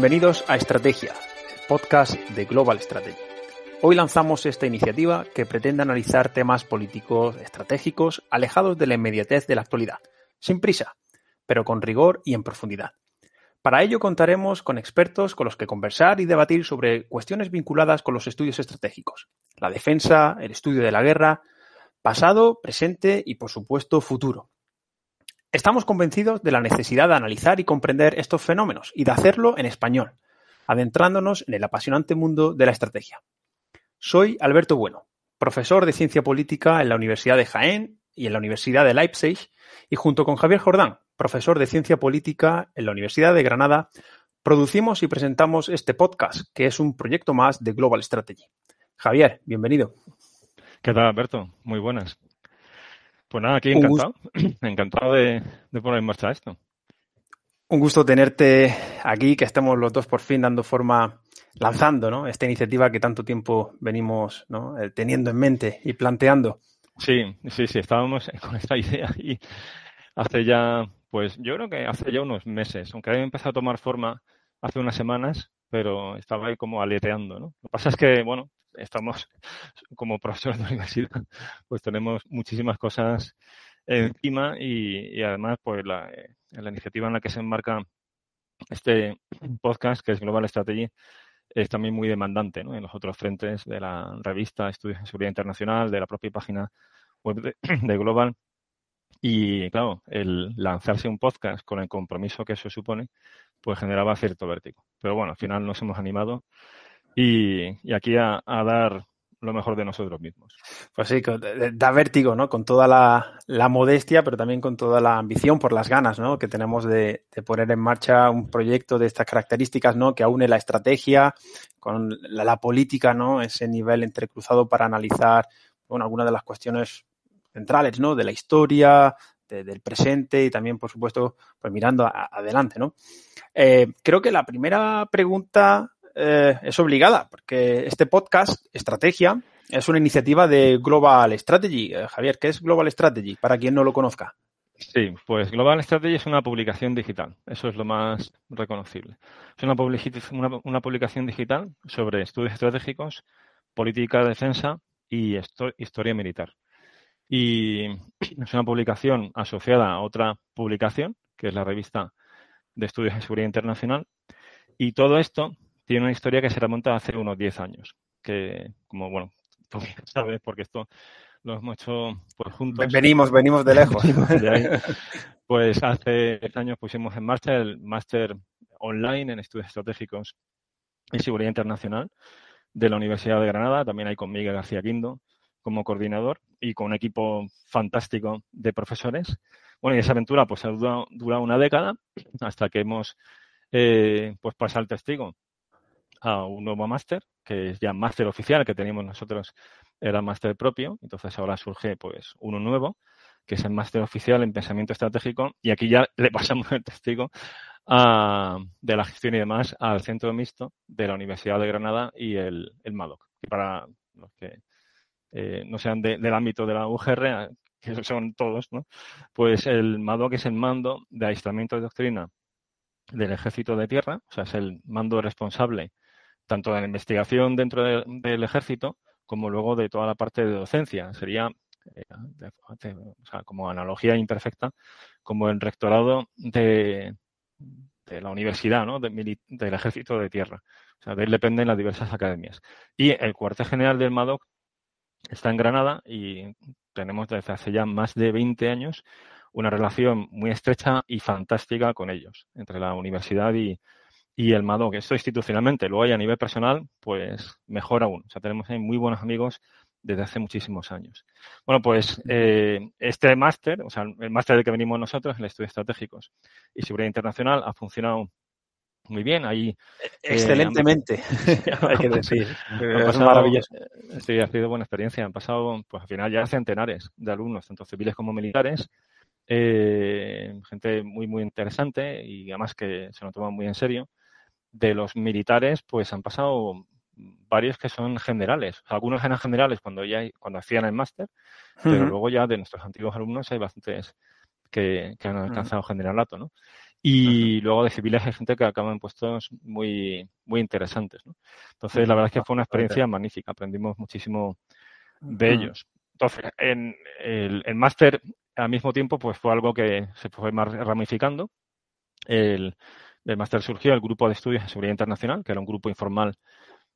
Bienvenidos a Estrategia, podcast de Global Strategy. Hoy lanzamos esta iniciativa que pretende analizar temas políticos estratégicos alejados de la inmediatez de la actualidad, sin prisa, pero con rigor y en profundidad. Para ello contaremos con expertos con los que conversar y debatir sobre cuestiones vinculadas con los estudios estratégicos, la defensa, el estudio de la guerra, pasado, presente y por supuesto futuro. Estamos convencidos de la necesidad de analizar y comprender estos fenómenos y de hacerlo en español, adentrándonos en el apasionante mundo de la estrategia. Soy Alberto Bueno, profesor de Ciencia Política en la Universidad de Jaén y en la Universidad de Leipzig, y junto con Javier Jordán, profesor de Ciencia Política en la Universidad de Granada, producimos y presentamos este podcast, que es un proyecto más de Global Strategy. Javier, bienvenido. ¿Qué tal, Alberto? Muy buenas. Pues nada, aquí encantado. Encantado de, poner en marcha esto. Un gusto tenerte aquí, que estemos los dos por fin dando forma, lanzando ¿no? esta iniciativa que tanto tiempo venimos eh, teniendo en mente y planteando. Sí, sí, sí, estábamos con esta idea y hace ya, pues yo creo que hace ya unos meses, aunque había empezado a tomar forma hace unas semanas, pero estaba ahí como aleteando, ¿no? Lo que pasa es que, bueno, estamos como profesores de universidad, pues tenemos muchísimas cosas encima y, además, pues la, eh, iniciativa en la que se enmarca este podcast, que es Global Strategy, es también muy demandante ¿no? en los otros frentes de la revista Estudios de Seguridad Internacional, de la propia página web de Global. Y claro, el lanzarse un podcast con el compromiso que eso supone, pues generaba cierto vértigo. Pero bueno, al final nos hemos animado y, aquí a, dar lo mejor de nosotros mismos. Pues sí, da vértigo, ¿no? Con toda la, modestia, pero también con toda la ambición por las ganas, ¿no? Que tenemos de, poner en marcha un proyecto de estas características, ¿no? Que aúne la estrategia con la, política, ¿no? Ese nivel entrecruzado para analizar, bueno, algunas de las cuestiones centrales, ¿no? De la historia, del presente y también, por supuesto, pues mirando adelante, ¿no? Eh, creo que la primera pregunta eh, es obligada, porque este podcast, Estrategia, es una iniciativa de Global Strategy. Eh, Javier, ¿qué es Global Strategy? Para quien no lo conozca. Sí, pues Global Strategy es una publicación digital. Eso es lo más reconocible. Es una, una, publicación digital sobre estudios estratégicos, política de defensa y historia militar. Y es una publicación asociada a otra publicación, que es la revista de estudios de seguridad internacional. Y todo esto tiene una historia que se remonta hace unos 10 años, que como, bueno, tú sabes, porque esto lo hemos hecho pues, juntos. Venimos, venimos de lejos. pues hace 10 años pusimos en marcha el máster online en estudios estratégicos y seguridad internacional de la Universidad de Granada. También hay con Miguel García Quindo como coordinador y con un equipo fantástico de profesores. Bueno, y esa aventura pues ha durado, una década hasta que hemos eh, pues pasado el testigo a un nuevo máster, que es ya máster oficial, que teníamos nosotros era máster propio, entonces ahora surge pues uno nuevo, que es el máster oficial en pensamiento estratégico, y aquí ya le pasamos el testigo de la gestión y demás al centro mixto de la Universidad de Granada y el, el MADOC. Para los que eh, no sean del ámbito de la UGR, que son todos, ¿no? pues el MADOC es el mando de aislamiento de doctrina del ejército de tierra, o sea, es el mando responsable tanto de la investigación dentro del ejército como luego de toda la parte de docencia. Sería, eh, o sea, como analogía imperfecta, como el rectorado de, de la universidad, ¿no? del ejército de tierra. O sea, de él dependen las diversas academias. Y el cuartel general del MADOC está en Granada y tenemos desde hace ya más de 20 años una relación muy estrecha y fantástica con ellos, entre la universidad y, y el MADOC. Esto institucionalmente, luego hay a nivel personal, pues mejor aún. O sea, tenemos ahí muy buenos amigos desde hace muchísimos años. Bueno, pues eh, este máster, o sea, el máster del que venimos nosotros, el Estudios Estratégicos y Seguridad Internacional, ha funcionado muy bien. Ahí, eh, Excelentemente, hay que decir. es maravilloso. Eh, sí, ha sido buena experiencia. Han pasado, pues al final ya centenares de alumnos, tanto civiles como militares. gente muy, muy interesante y además que se lo toman muy en serio de los militares, pues han pasado varios que son generales. algunos eran generales cuando ya cuando hacían el máster, pero luego ya de nuestros antiguos alumnos hay bastantes que, han alcanzado generalato, ¿no? Y luego de civiles hay gente que acaba en puestos muy, muy interesantes. ¿no? Entonces, la verdad es que fue una experiencia magnífica, aprendimos muchísimo de ellos. Entonces, en el, el máster al mismo tiempo pues fue algo que se fue ramificando. El, del máster surgió el grupo de estudios de seguridad internacional, que era un grupo informal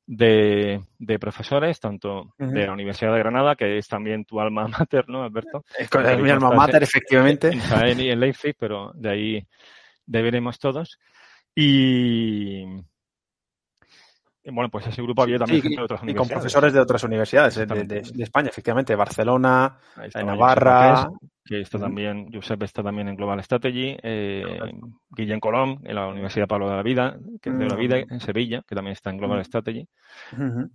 de, de profesores, tanto de la Universidad de Granada, que es también tu alma mater, ¿no, Alberto? Es mi alma mater, efectivamente. En en Leipzig, pero de ahí deberemos todos. Y, bueno, pues ese grupo había también de otras universidades. Y con profesores de otras universidades de, España, efectivamente, Barcelona, Navarra. Que está también, Josep está también en Global Strategy, eh, Guillén Colón en la Universidad Pablo de la Vida, que de la Vida en Sevilla, que también está en Global. Strategy.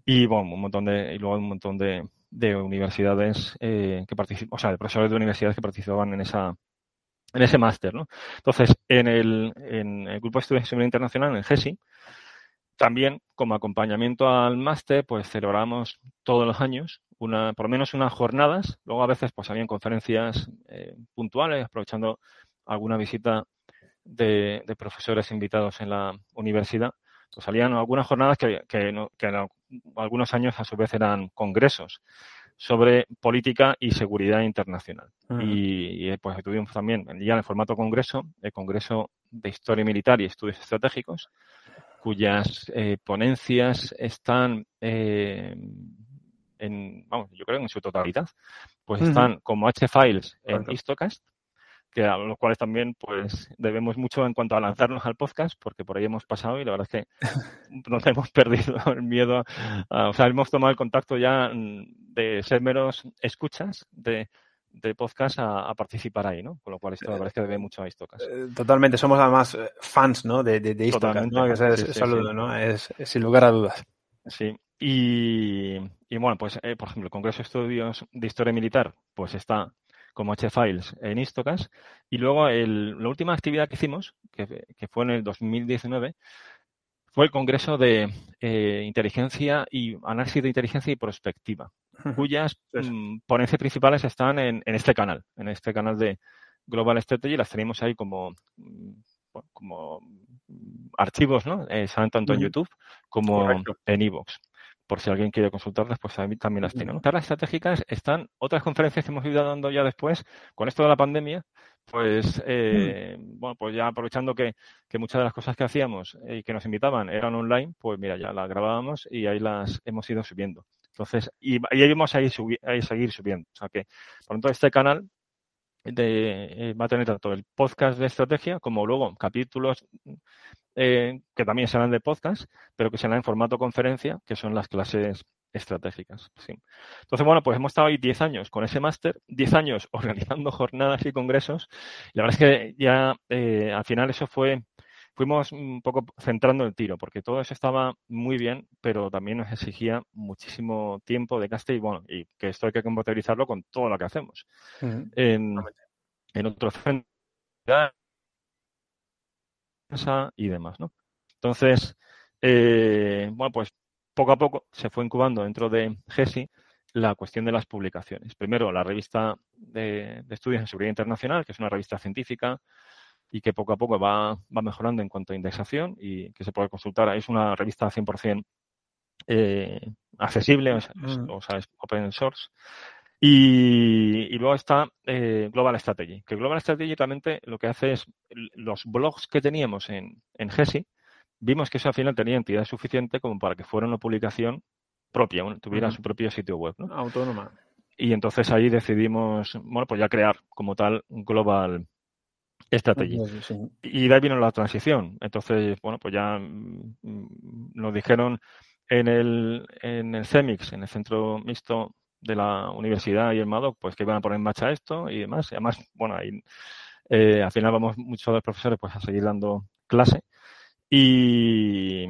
Y bueno, un montón de, y luego un montón de, de universidades eh, que participan, o sea, de profesores de universidades que participaban en esa en ese máster, ¿no? Entonces, en el, en el Grupo de Estudios de Seguridad Internacional, en el GESI, también, como acompañamiento al máster, pues celebramos todos los años, una, por lo menos unas jornadas. Luego a veces pues habían conferencias eh, puntuales, aprovechando alguna visita de, profesores invitados en la universidad. Pues salían algunas jornadas que, que, algunos años a su vez eran congresos sobre política y seguridad internacional. y, y, pues tuvimos también ya en el formato congreso, el Congreso de Historia Militar y Estudios Estratégicos, cuyas eh, ponencias están eh, en, vamos, yo creo en su totalidad, pues están como H-Files en Histocast, que a los cuales también pues debemos mucho en cuanto a lanzarnos al podcast, porque por ahí hemos pasado y la verdad es que nos hemos perdido el miedo, o sea, hemos tomado el contacto ya de ser meros escuchas, de de podcast a, participar ahí, ¿no? Con lo cual esto la verdad es que debe mucho a Istocas. Eh, totalmente, somos además eh, fans, ¿no? De, de, de ¿no? Que es, saludo, ¿no? Es, sin lugar a dudas. Sí. Y, y bueno, pues, eh, por ejemplo, el Congreso de Estudios de Historia Militar, pues está como H-Files en Istocas. Y luego el, la última actividad que hicimos, que, que fue en el 2019, fue el Congreso de eh, Inteligencia y Análisis de Inteligencia y Prospectiva, cuyas mm, ponencias principales están en, este canal, en este canal de Global Strategy, las tenemos ahí como, como archivos, ¿no? Eh, tanto en YouTube como en iVoox. Por si alguien quiere consultarlas, pues también las tiene. Las estratégicas están otras conferencias que hemos ido dando ya después, con esto de la pandemia, pues mm. eh, bueno, pues ya aprovechando que, muchas de las cosas que hacíamos y que nos invitaban eran online, pues mira, ya las grabábamos y ahí las hemos ido subiendo. Entonces, y, ahí vamos a, ir seguir subiendo. O sea que, por lo tanto, este canal de, eh, va a tener tanto el podcast de estrategia como luego capítulos eh, que también serán de podcast, pero que serán en formato conferencia, que son las clases estratégicas. Sí. Entonces, bueno, pues hemos estado ahí 10 años con ese máster, 10 años organizando jornadas y congresos. Y la verdad es que ya eh, al final eso fue, fuimos un poco centrando el tiro, porque todo eso estaba muy bien, pero también nos exigía muchísimo tiempo de gasto y bueno, y que esto hay que compatibilizarlo con todo lo que hacemos. en, en otros centros y demás, ¿no? Entonces, eh, bueno, pues poco a poco se fue incubando dentro de GESI la cuestión de las publicaciones. Primero, la revista de, estudios en seguridad internacional, que es una revista científica y que poco a poco va, mejorando en cuanto a indexación y que se puede consultar. Es una revista 100% eh, accesible, mm. o sea, es open source. Y, luego está eh, Global Strategy, que Global Strategy realmente lo que hace es los blogs que teníamos en, en GESI, vimos que eso al final tenía entidad suficiente como para que fuera una publicación propia, tuviera su propio sitio web. ¿no? Autónoma. Y entonces ahí decidimos, bueno, pues ya crear como tal Global Strategy. Y de ahí vino la transición. Entonces, bueno, pues ya mm, nos dijeron en el, en el CEMIX, en el Centro Mixto de la Universidad y el MADOC, pues que iban a poner en marcha esto y demás. Y además, bueno, ahí eh, al final vamos muchos de los profesores pues a seguir dando clase y,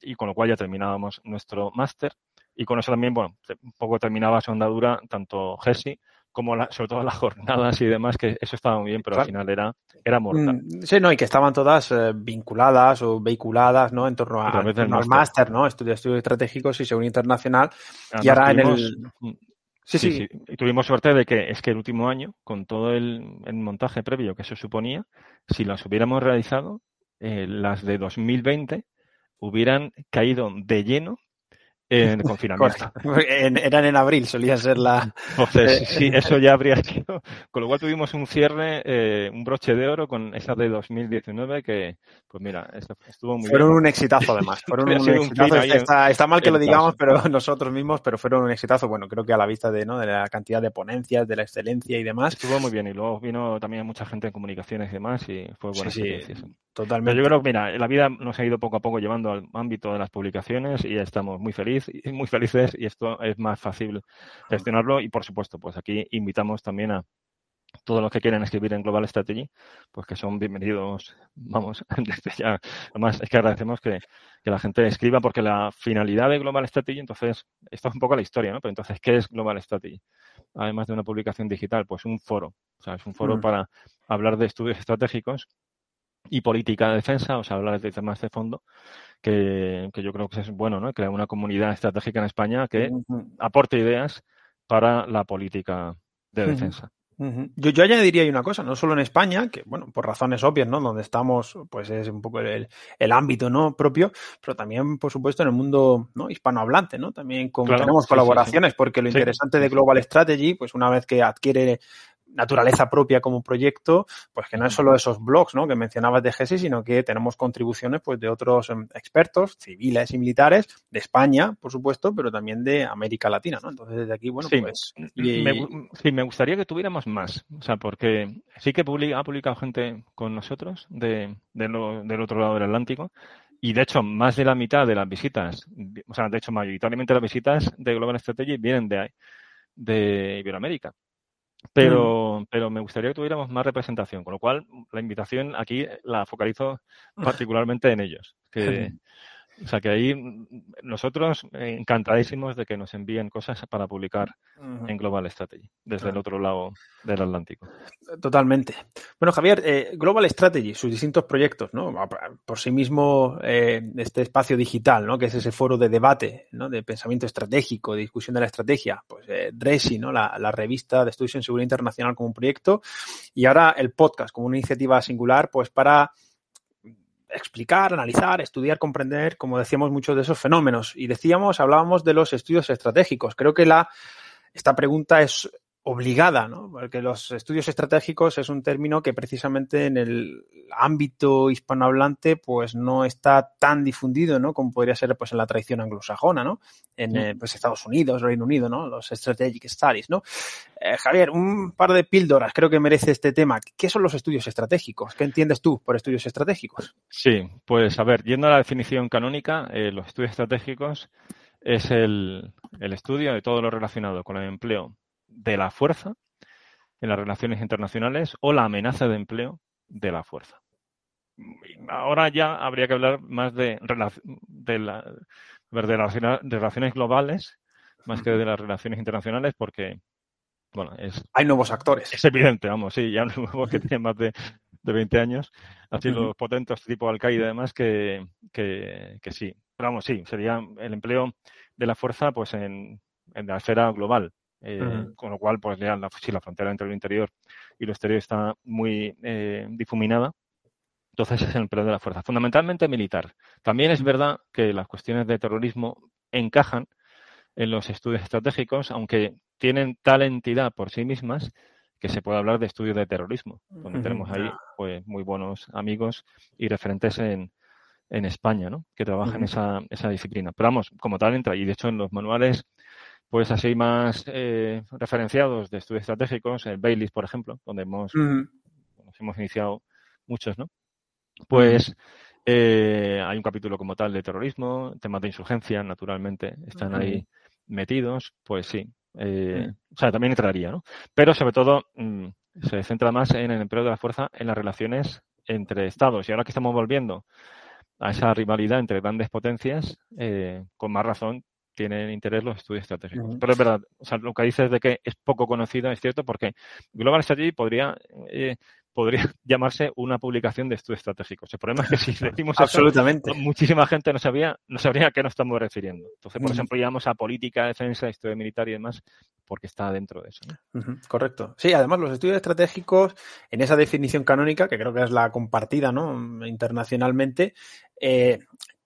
y con lo cual ya terminábamos nuestro máster. Y con eso también, bueno, un poco terminaba su andadura tanto GESI como sobre todo las jornadas y demás, que eso estaba muy bien, pero al final era, era mortal. Mm, sí, no, y que estaban todas eh, vinculadas o vehiculadas, ¿no? En torno, a, al máster, ¿no? Estudios, estudios estratégicos y seguridad internacional. y ahora en el... Sí, sí, Y tuvimos suerte de que es que el último año, con todo el, montaje previo que eso suponía, si las hubiéramos realizado, eh, las de 2020 hubieran caído de lleno en confinamiento. eran en abril, solía ser la. Entonces, sí, eso ya habría sido. Con lo cual tuvimos un cierre, eh, un broche de oro con esa de 2019 que, pues mira, estuvo muy Fueron un exitazo además. Fueron un exitazo. Está, mal que lo digamos, pero nosotros mismos, pero fueron un exitazo. Bueno, creo que a la vista de, ¿no? de la cantidad de ponencias, de la excelencia y demás. Estuvo muy bien y luego vino también mucha gente en comunicaciones y demás y fue buena sí, Totalmente. yo creo que, mira, la vida nos ha ido poco a poco llevando al ámbito de las publicaciones y estamos muy felices muy felices y esto es más fácil gestionarlo y, por supuesto, pues aquí invitamos también a todos los que quieren escribir en Global Strategy, pues que son bienvenidos, vamos, desde ya. Además, es que agradecemos que, la gente escriba porque la finalidad de Global Strategy, entonces, esto es un poco la historia, ¿no? Pero entonces, ¿qué es Global Strategy? Además de una publicación digital, pues un foro. O sea, es un foro mm. para hablar de estudios estratégicos y política de defensa, o sea, hablar de temas de fondo, que, yo creo que es bueno, ¿no? Crear una comunidad estratégica en España que aporte ideas para la política de defensa. Yo, yo añadiría una cosa, no solo en España, que bueno, por razones obvias, ¿no? Donde estamos, pues es un poco el, ámbito, ¿no? Propio, pero también, por supuesto, en el mundo ¿no? hispanohablante, ¿no? También tenemos colaboraciones, porque lo interesante de Global Strategy, pues una vez que adquiere naturaleza propia como proyecto, pues que no es solo esos blogs ¿no? que mencionabas de GESI, sino que tenemos contribuciones pues de otros em, expertos civiles y militares de España, por supuesto, pero también de América Latina, ¿no? Entonces desde aquí, bueno, pues... Me, sí, me gustaría que tuviéramos más, o sea, porque sí que ha publicado gente con nosotros de, del otro lado del Atlántico y de hecho, más de la mitad de las visitas, o sea, de hecho, mayoritariamente las visitas de Global Strategy vienen de, de Iberoamérica. Pero, mm. pero me gustaría que tuviéramos más representación, con lo cual la invitación aquí la focalizo particularmente en ellos. Que, o sea que ahí nosotros encantadísimos de que nos envíen cosas para publicar en Global Strategy, desde el otro lado del Atlántico. Totalmente. Bueno, Javier, eh, Global Strategy, sus distintos proyectos, ¿no? Por sí mismo, eh, este espacio digital, ¿no? Que es ese foro de debate, ¿no? De pensamiento estratégico, de discusión de la estrategia. Pues eh, DRESI, ¿no? La, la revista de estudios en seguridad internacional como un proyecto. Y ahora el podcast como una iniciativa singular, pues para explicar, analizar, estudiar, comprender, como decíamos, muchos de esos fenómenos. Y decíamos, hablábamos de los estudios estratégicos. Creo que la, esta pregunta es obligada, ¿no? Porque los estudios estratégicos es un término que precisamente en el ámbito hispanohablante pues no está tan difundido, ¿no? Como podría ser pues en la tradición anglosajona, ¿no? En eh, pues Estados Unidos, Reino Unido, ¿no? Los strategic studies, ¿no? Eh, Javier, un par de píldoras creo que merece este tema. ¿Qué son los estudios estratégicos? ¿Qué entiendes tú por estudios estratégicos? Sí, pues a ver, yendo a la definición canónica, eh, los estudios estratégicos es el, el estudio de todo lo relacionado con el empleo de la fuerza en las relaciones internacionales o la amenaza de empleo de la fuerza. Ahora ya habría que hablar más de, de, la, de, relaciones globales más que de las relaciones internacionales porque, bueno, es... Hay nuevos actores. Es evidente, vamos, sí, ya nuevos que tienen más de, de 20 años, así los potentes tipo Al-Qaeda además que, que, que, sí. Pero vamos, sí, sería el empleo de la fuerza pues en, en la esfera global. Eh, con lo cual, pues ya la, si la frontera entre lo interior y lo exterior está muy eh, difuminada, entonces es el empleo de la fuerza, fundamentalmente militar. También es verdad que las cuestiones de terrorismo encajan en los estudios estratégicos, aunque tienen tal entidad por sí mismas que se puede hablar de estudios de terrorismo, donde tenemos ahí pues muy buenos amigos y referentes en, en España, ¿no? Que trabajan esa, esa disciplina. Pero vamos, como tal entra, y de hecho en los manuales pues así más eh, referenciados de estudios estratégicos, el Baileys, por ejemplo, donde hemos, hemos iniciado muchos, ¿no? Pues eh, hay un capítulo como tal de terrorismo, temas de insurgencia, naturalmente, están ahí metidos, pues sí. Eh, o sea, también entraría, ¿no? Pero sobre todo mm, se centra más en el empleo de la fuerza en las relaciones entre estados. Y ahora que estamos volviendo a esa rivalidad entre grandes potencias, con más razón tienen interés los estudios estratégicos. Pero es verdad, o sea, lo que dices de que es poco conocido es cierto porque Global Strategy podría eh, podría llamarse una publicación de estudios estratégicos. El problema es que si decimos Absolutamente. muchísima gente no sabía, no sabría a qué nos estamos refiriendo. Entonces, por ejemplo, llamamos a política, defensa, historia militar y demás, porque está dentro de eso. Correcto. Sí, además los estudios estratégicos, en esa definición canónica, que creo que es la compartida ¿no? internacionalmente, eh,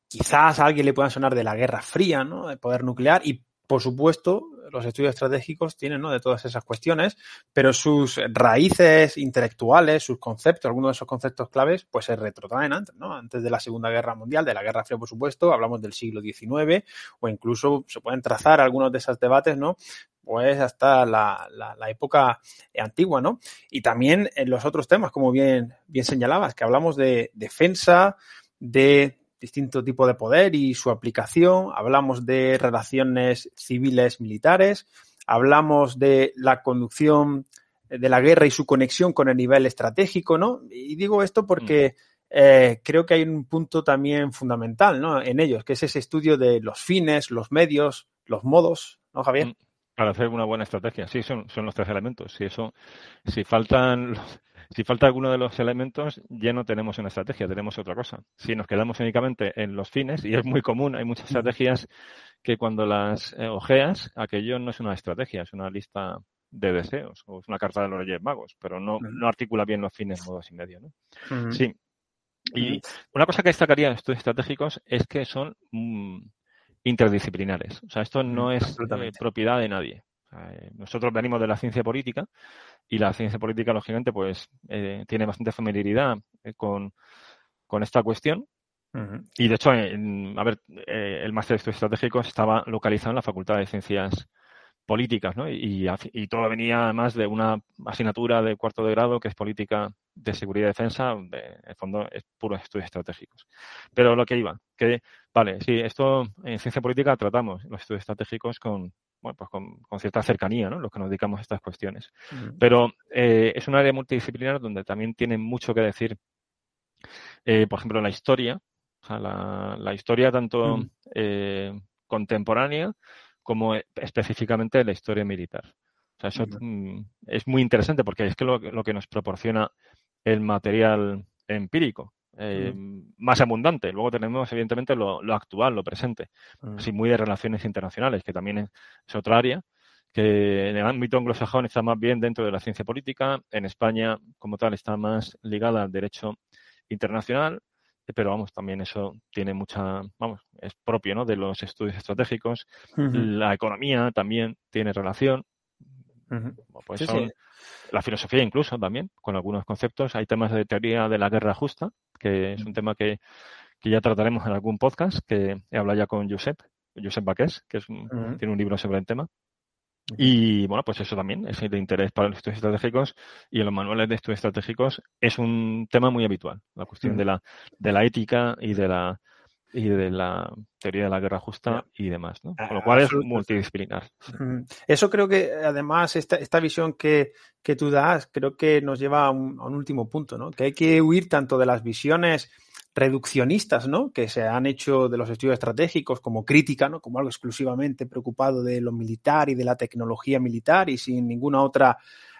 quizás a alguien le puedan sonar de la Guerra Fría, ¿no? de poder nuclear, y por supuesto, los estudios estratégicos tienen ¿no? de todas esas cuestiones, pero sus raíces intelectuales, sus conceptos, algunos de esos conceptos claves, pues se retrotraen antes, ¿no? Antes de la Segunda Guerra Mundial, de la Guerra Fría, por supuesto, hablamos del siglo XIX, o incluso se pueden trazar algunos de esos debates, ¿no? Pues hasta la, época antigua, ¿no? Y también en los otros temas, como bien, bien señalabas, que hablamos de defensa, de distinto tipo de poder y su aplicación, hablamos de relaciones civiles militares, hablamos de la conducción de la guerra y su conexión con el nivel estratégico, ¿no? Y digo esto porque mm. eh, creo que hay un punto también fundamental, ¿no? En ellos, que es ese estudio de los fines, los medios, los modos, ¿no, Javier? Para hacer una buena estrategia, sí, son, son los tres elementos. Si eso, si faltan los, si falta alguno de los elementos, ya no tenemos una estrategia, tenemos otra cosa. Si nos quedamos únicamente en los fines, y es muy común, hay muchas estrategias que cuando las eh, ojeas, aquello no es una estrategia, es una lista de deseos o es una carta de los Reyes Magos, pero no, no articula bien los fines, modos y medio. ¿no? Sí. Y una cosa que destacaría de estudios estratégicos es que son mm, interdisciplinares. O sea, esto no es eh, propiedad de nadie. Eh, nosotros venimos de la ciencia política y la ciencia política, lógicamente, pues eh, tiene bastante familiaridad eh, con, esta cuestión. Y de hecho, a ver, el máster de estudios estratégicos estaba localizado en la Facultad de Ciencias Políticas, ¿no? Y, y, todo venía además de una asignatura de cuarto de grado que es Política de Seguridad y Defensa, de, en el fondo es puros estudios estratégicos. Pero lo que iba, que, vale, sí, esto en ciencia política tratamos los estudios estratégicos con, bueno, pues con, cierta cercanía, ¿no? Los que nos dedicamos a estas cuestiones. Pero eh, es un área multidisciplinar donde también tiene mucho que decir, eh, por ejemplo, la historia, o sea, la, historia tanto eh, contemporánea como específicamente la historia militar. O sea, eso mm, es muy interesante porque es que lo, lo que nos proporciona el material empírico. Eh, más abundante. Luego tenemos, evidentemente, lo, actual, lo presente, así muy de relaciones internacionales, que también es, otra área, que en el ámbito anglosajón está más bien dentro de la ciencia política, en España, como tal, está más ligada al derecho internacional, pero vamos, también eso tiene mucha, vamos, es propio, ¿no? De los estudios estratégicos. La economía también tiene relación. Pues son, La filosofía incluso también, con algunos conceptos. Hay temas de teoría de la guerra justa, que es un tema que, ya trataremos en algún podcast, que he hablado ya con Josep, Josep Baqués, que es tiene un libro sobre el tema. Y bueno, pues eso también es de interés para los estudios estratégicos y en los manuales de estudios estratégicos es un tema muy habitual, la cuestión de, la, de la ética y de la y de la teoría de la guerra justa y demás, ¿no? Con lo cual es multidisciplinar. Eso creo que, además, esta, esta visión que, que, tú das, creo que nos lleva a un, último punto, ¿no? Que hay que huir tanto de las visiones reduccionistas, ¿no? Que se han hecho de los estudios estratégicos como crítica, ¿no? Como algo exclusivamente preocupado de lo militar y de la tecnología militar y sin ninguna otra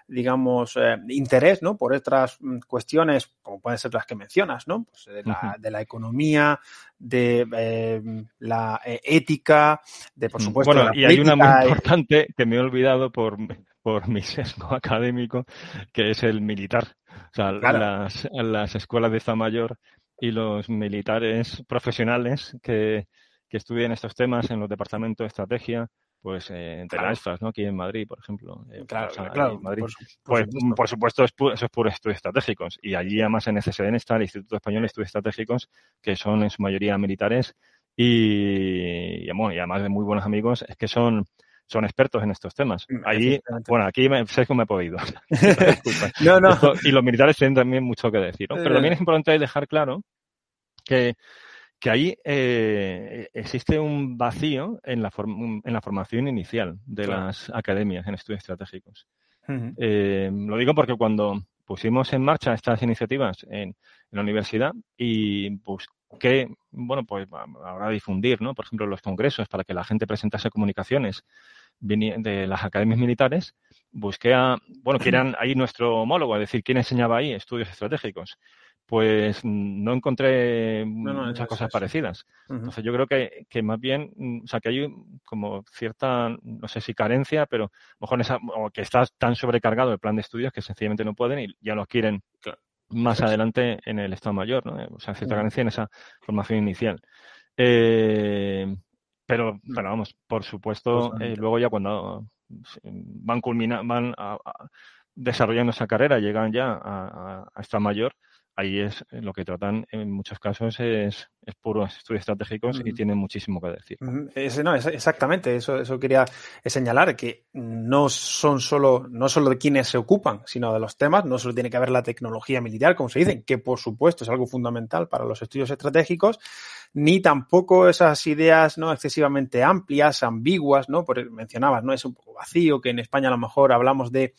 digamos, eh, interés, ¿no? Por otras mm, cuestiones, como pueden ser las que mencionas, ¿no? Pues de, la, de la economía, de eh, la eh, ética, de, por supuesto, bueno, y hay una muy importante que me he olvidado por, por mi sesgo académico, que es el militar. O sea, las, las escuelas de Estado Mayor y los militares profesionales que, que estudian estos temas en los departamentos de estrategia, pues eh, entre las ¿no? Aquí en Madrid, por ejemplo. Eh, claro, claro. Madrid. Por, pues, por, supuesto, eso es puro estudios estratégicos. Y allí, además, en SSN está el Instituto Español de Estudios Estratégicos, que son en su mayoría militares y, y, bueno, y además de muy buenos amigos, es que son son expertos en estos temas. Mm, Allí, bueno, aquí me, sé que me he podido. no, no. y los militares tienen también mucho que decir. ¿no? Pero también es importante dejar claro que que ahí eh, existe un vacío en la, en la formación inicial de las academias en estudios estratégicos. Eh, lo digo porque cuando pusimos en marcha estas iniciativas en, la universidad y busqué, bueno, pues ahora difundir, ¿no? Por ejemplo, los congresos para que la gente presentase comunicaciones de las academias militares, busqué a, bueno, quién era ahí nuestro homólogo, es decir, quién enseñaba ahí estudios estratégicos. Pues no encontré muchas cosas parecidas. Entonces yo creo que, que, más bien, mm, o sea, que hay como cierta, no sé si carencia, pero a lo mejor esa, o que está tan sobrecargado el plan de estudios que sencillamente no pueden y ya lo quieren más adelante en el Estado Mayor, ¿no? O sea, cierta carencia en esa formación inicial. Eh, pero, pero vamos, por supuesto, eh, luego ya cuando van culminando, van desarrollando esa carrera, llegan ya a, a, esta mayor, ahí es eh, lo que tratan en muchos casos es, es puros estudios estratégicos y tienen muchísimo que decir. no, exactamente, eso, eso quería señalar, que no son solo, no solo de quienes se ocupan, sino de los temas, no solo tiene que haber la tecnología militar, como se dicen, que por supuesto es algo fundamental para los estudios estratégicos, ni tampoco esas ideas no excesivamente amplias, ambiguas, ¿no? Porque mencionabas, ¿no? Es un poco vacío, que en España a lo mejor hablamos de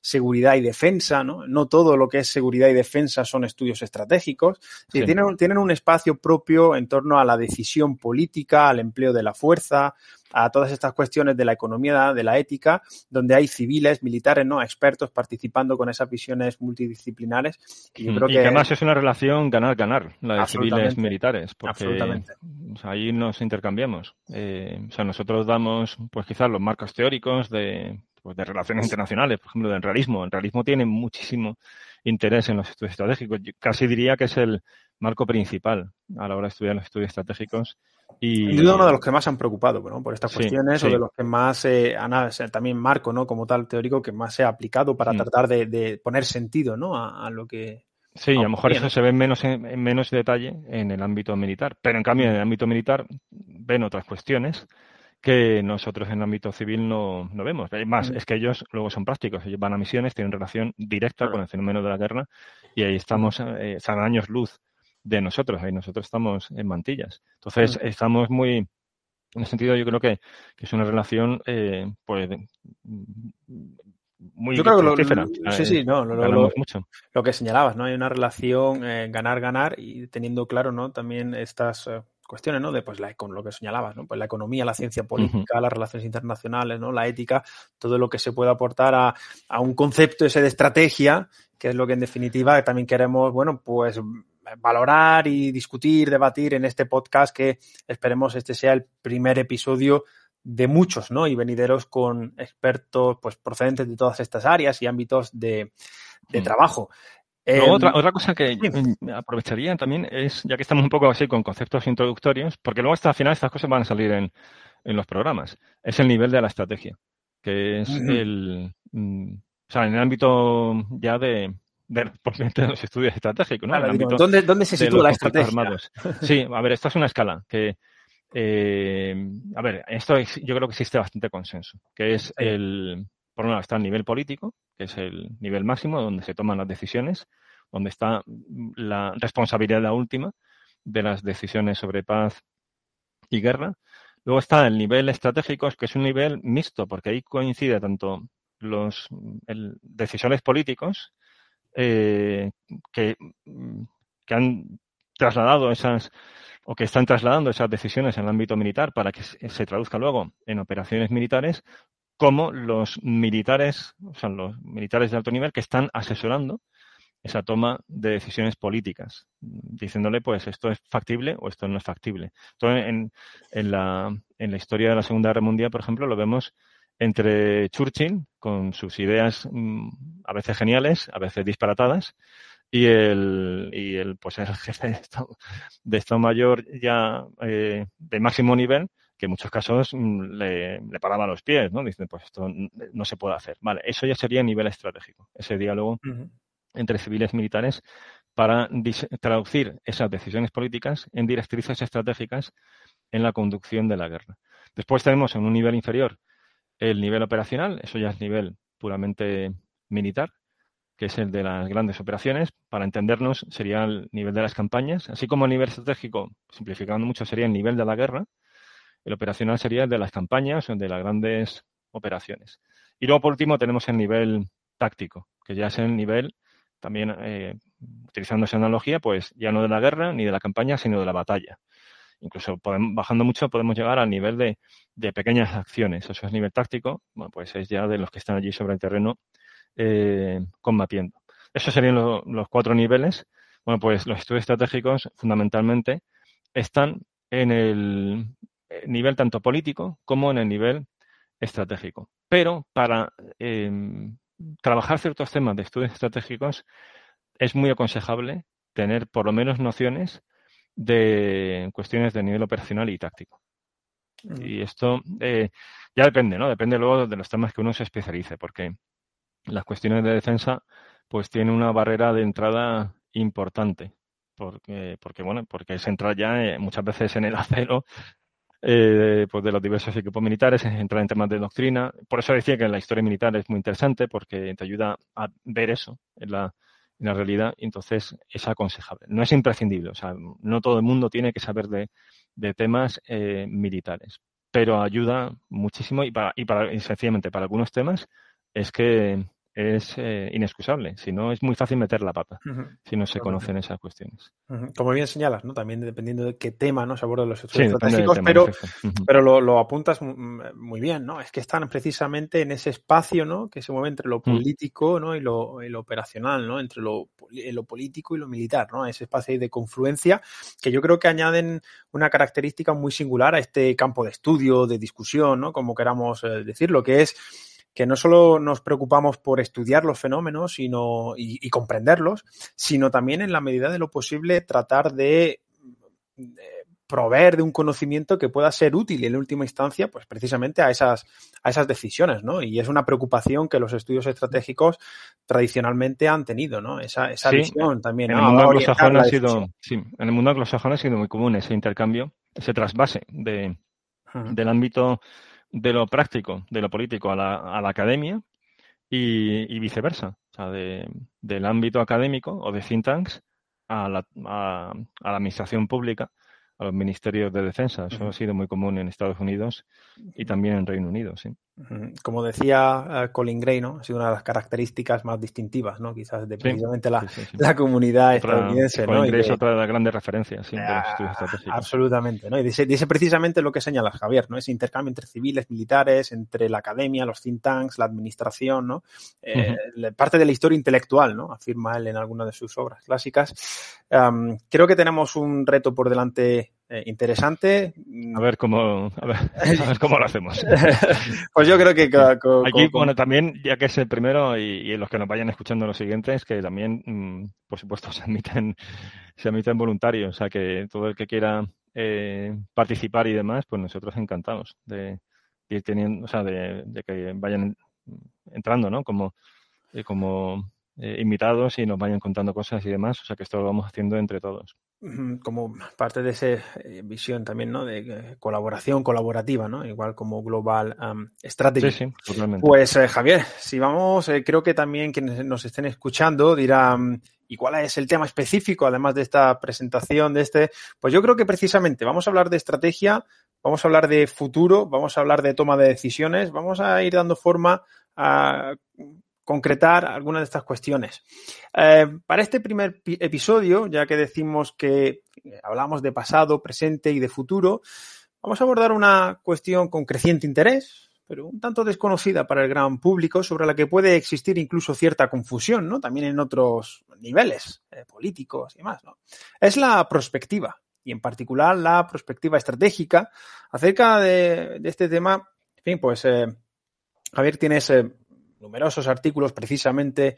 seguridad y defensa, ¿no? No todo lo que es seguridad y defensa son estudios estratégicos. Tienen, tienen un espacio propio en torno a la decisión política, al empleo de la fuerza, a todas estas cuestiones de la economía, de la ética, donde hay civiles, militares, ¿no? expertos participando con esas visiones multidisciplinares. Y, yo creo que... además es una relación ganar-ganar, la de civiles militares, porque Absolutamente. ahí nos intercambiamos. Eh, o sea, nosotros damos, pues quizás los marcos teóricos de, pues, de relaciones internacionales, por ejemplo, del realismo. El realismo tiene muchísimo interés en los estudios estratégicos. casi diría que es el marco principal a la hora de estudiar los estudios estratégicos. Y uno de los que más han preocupado por estas cuestiones o de los que más eh, también marco no como tal teórico que más se ha aplicado para mm. tratar de, poner sentido ¿no? a, lo que Sí, a lo mejor eso se ve menos en, menos detalle en el ámbito militar, pero en cambio en el ámbito militar ven otras cuestiones que nosotros en el ámbito civil no, no vemos. Más, mm. es que ellos luego son prácticos, ellos van a misiones, tienen relación directa con el fenómeno de la guerra y ahí estamos, eh, están años luz de nosotros, ahí nosotros estamos en mantillas. Entonces, mm. estamos muy, en ese sentido yo creo que, es una relación eh, pues muy Yo creo que lo, sí, sí, no, lo, mucho. lo, que señalabas, ¿no? Hay una relación eh, ganar-ganar y teniendo claro, ¿no? También estas eh, cuestiones, ¿no? De pues la, con lo que señalabas, ¿no? Pues la economía, la ciencia política, las relaciones internacionales, ¿no? La ética, todo lo que se puede aportar a, a, un concepto ese de estrategia, que es lo que en definitiva también queremos, bueno, pues valorar y discutir, debatir en este podcast que esperemos este sea el primer episodio de muchos, ¿no? Y venideros con expertos, pues procedentes de todas estas áreas y ámbitos de, de trabajo. Em, otra, otra cosa que aprovecharía también es, ya que estamos un poco así con conceptos introductorios, porque luego hasta al final estas cosas van a salir en, en los programas, es el nivel de la estrategia, que es el, mm, o sea, en el ámbito ya de, de, de los estudios estratégicos, ¿no? ¿dónde, ¿dónde, se sitúa la estrategia? Armados. Sí, a ver, esta es una escala que, eh, a ver, esto yo creo que existe bastante consenso, que es el, por un lado está el nivel político, que es el nivel máximo donde se toman las decisiones, donde está la responsabilidad última de las decisiones sobre paz y guerra. Luego está el nivel estratégico, que es un nivel mixto, porque ahí coincide tanto los decisiones políticos eh, que, que han trasladado esas o que están trasladando esas decisiones el ámbito militar para que se traduzca luego en operaciones militares, como los militares, o sea, los militares de alto nivel que están asesorando esa toma de decisiones políticas, diciéndole, pues, esto es factible o esto no es factible. Entonces, en, la, en la historia de la Segunda Guerra Mundial, por ejemplo, lo vemos entre Churchill, con sus ideas mm, a veces geniales, a veces disparatadas, y el, y el pues el jefe de Estado, de Estado Mayor ya eh, de máximo nivel, que en muchos casos mm, le, le paraba los pies, ¿no? Dicen, pues esto no se puede hacer. Vale, eso ya sería a nivel estratégico, ese diálogo entre civiles y militares para traducir esas decisiones políticas en directrices estratégicas en la conducción de la guerra. Después tenemos en un nivel inferior el nivel operacional, eso ya es nivel puramente militar, que es el de las grandes operaciones. Para entendernos, sería el nivel de las campañas, así como el nivel estratégico, simplificando mucho, sería el nivel de la guerra, el operacional sería el de las campañas o de las grandes operaciones. Y luego, por último, tenemos el nivel táctico, que ya es el nivel, también eh, utilizando esa analogía, pues ya no de la guerra ni de la campaña, sino de la batalla. incluso bajando mucho podemos llegar al nivel de, de, pequeñas acciones. Eso es nivel táctico, bueno, pues es ya de los que están allí sobre el terreno eh, combatiendo. Esos serían los cuatro niveles. Bueno, pues los estudios estratégicos fundamentalmente están en el nivel tanto político como en el nivel estratégico. Pero para em, trabajar ciertos temas de estudios estratégicos es muy aconsejable tener por lo menos nociones de cuestiones de nivel operacional y táctico. Y esto eh, ya depende, ¿no? Depende luego de los temas que uno se especialice, porque las cuestiones de defensa pues tienen una barrera de entrada importante, porque, porque bueno, porque es entrar ya eh, muchas veces en el acero eh, pues de los diversos equipos militares, entrar en temas de doctrina. Por eso decía que la historia militar es muy interesante porque te ayuda a ver eso en la, en la realidad y entonces es aconsejable. No es imprescindible, o sea, no todo el mundo tiene que saber de, de temas eh, militares, pero ayuda muchísimo y, para, y, para, y sencillamente para algunos temas es que es eh, inexcusable. Si no, es muy fácil meter la pata si no se conocen esas cuestiones. Como bien señalas, ¿no? También dependiendo de qué tema ¿no? se abordan los estudios estratégicos, pero, pero lo, lo, apuntas muy bien, ¿no? Es que están precisamente en ese espacio, ¿no? Que se mueve entre lo mm. político, ¿no? Y lo, lo, operacional, ¿no? Entre lo, lo, político y lo militar, ¿no? Ese espacio de confluencia que yo creo que añaden una característica muy singular a este campo de estudio, de discusión, ¿no? Como queramos eh, decirlo, que es que no solo nos preocupamos por estudiar los fenómenos sino, y, comprenderlos, sino también en la medida de lo posible tratar de, proveer de un conocimiento que pueda ser útil en última instancia, pues precisamente a esas, a esas decisiones, ¿no? Y es una preocupación que los estudios estratégicos tradicionalmente han tenido, ¿no? Esa, esa visión también. En el, mundo anglosajón ha sido, sí, en el mundo anglosajón ha sido muy común ese intercambio, ese trasvase de, del ámbito de lo práctico, de lo político a la, a la academia y, viceversa, o sea, de, del ámbito académico o de think tanks a la, a, a la administración pública a los ministerios de defensa. Eso ha sido muy común en Estados Unidos y también en Reino Unido, sí. Como decía eh, Colin Gray, ¿no? Ha sido una de las características más distintivas, ¿no? Quizás de precisamente la, la, comunidad estadounidense, Colin ¿no? Gray es otra de las grandes referencias, sí, de los estudios estratégicos. Absolutamente, ¿no? Y dice, dice, precisamente lo que señalas, Javier, ¿no? Ese intercambio entre civiles, militares, entre la academia, los think tanks, la administración, ¿no? Eh, Parte de la historia intelectual, ¿no? Afirma él en alguna de sus obras clásicas. Um, creo que tenemos un reto por delante eh, interesante. A ver cómo, a ver, a ver cómo lo hacemos. pues yo creo que con, aquí, bueno, también, ya que es el primero y, y, los que nos vayan escuchando los siguientes, que también, mmm, por supuesto, se admiten, se admiten voluntarios, o sea que todo el que quiera eh, participar y demás, pues nosotros encantados de, ir teniendo, o sea, de, de que vayan entrando, ¿no? Como, eh, como eh, invitados y nos vayan contando cosas y demás. O sea que esto lo vamos haciendo entre todos. Como parte de esa eh, visión también, ¿no? De eh, colaboración colaborativa, ¿no? Igual como Global um, Strategy. Sí, sí, totalmente. Pues eh, Javier, si vamos, eh, creo que también quienes nos estén escuchando dirán, ¿y cuál es el tema específico, además de esta presentación, de este? Pues yo creo que precisamente vamos a hablar de estrategia, vamos a hablar de futuro, vamos a hablar de toma de decisiones, vamos a ir dando forma a concretar algunas de estas cuestiones. Eh, para este primer episodio, ya que decimos que hablamos de pasado, presente y de futuro, vamos a abordar una cuestión con creciente interés, pero un tanto desconocida para el gran público, sobre la que puede existir incluso cierta confusión, ¿no? También en otros niveles eh, políticos y demás, ¿no? Es la prospectiva, y en particular la prospectiva estratégica acerca de, este tema. En fin, pues, eh, Javier, tienes eh, numerosos artículos precisamente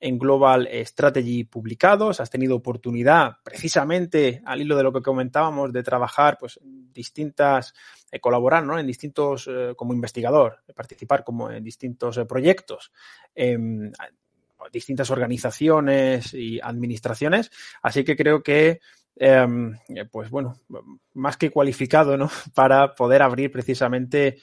en Global Strategy publicados. Has tenido oportunidad, precisamente al hilo de lo que comentábamos, de trabajar pues, distintas, eh, colaborar ¿no? en distintos, eh, como investigador, participar como en distintos eh, proyectos, en distintas organizaciones y administraciones. Así que creo que em, pues bueno, más que cualificado, ¿no? Para poder abrir precisamente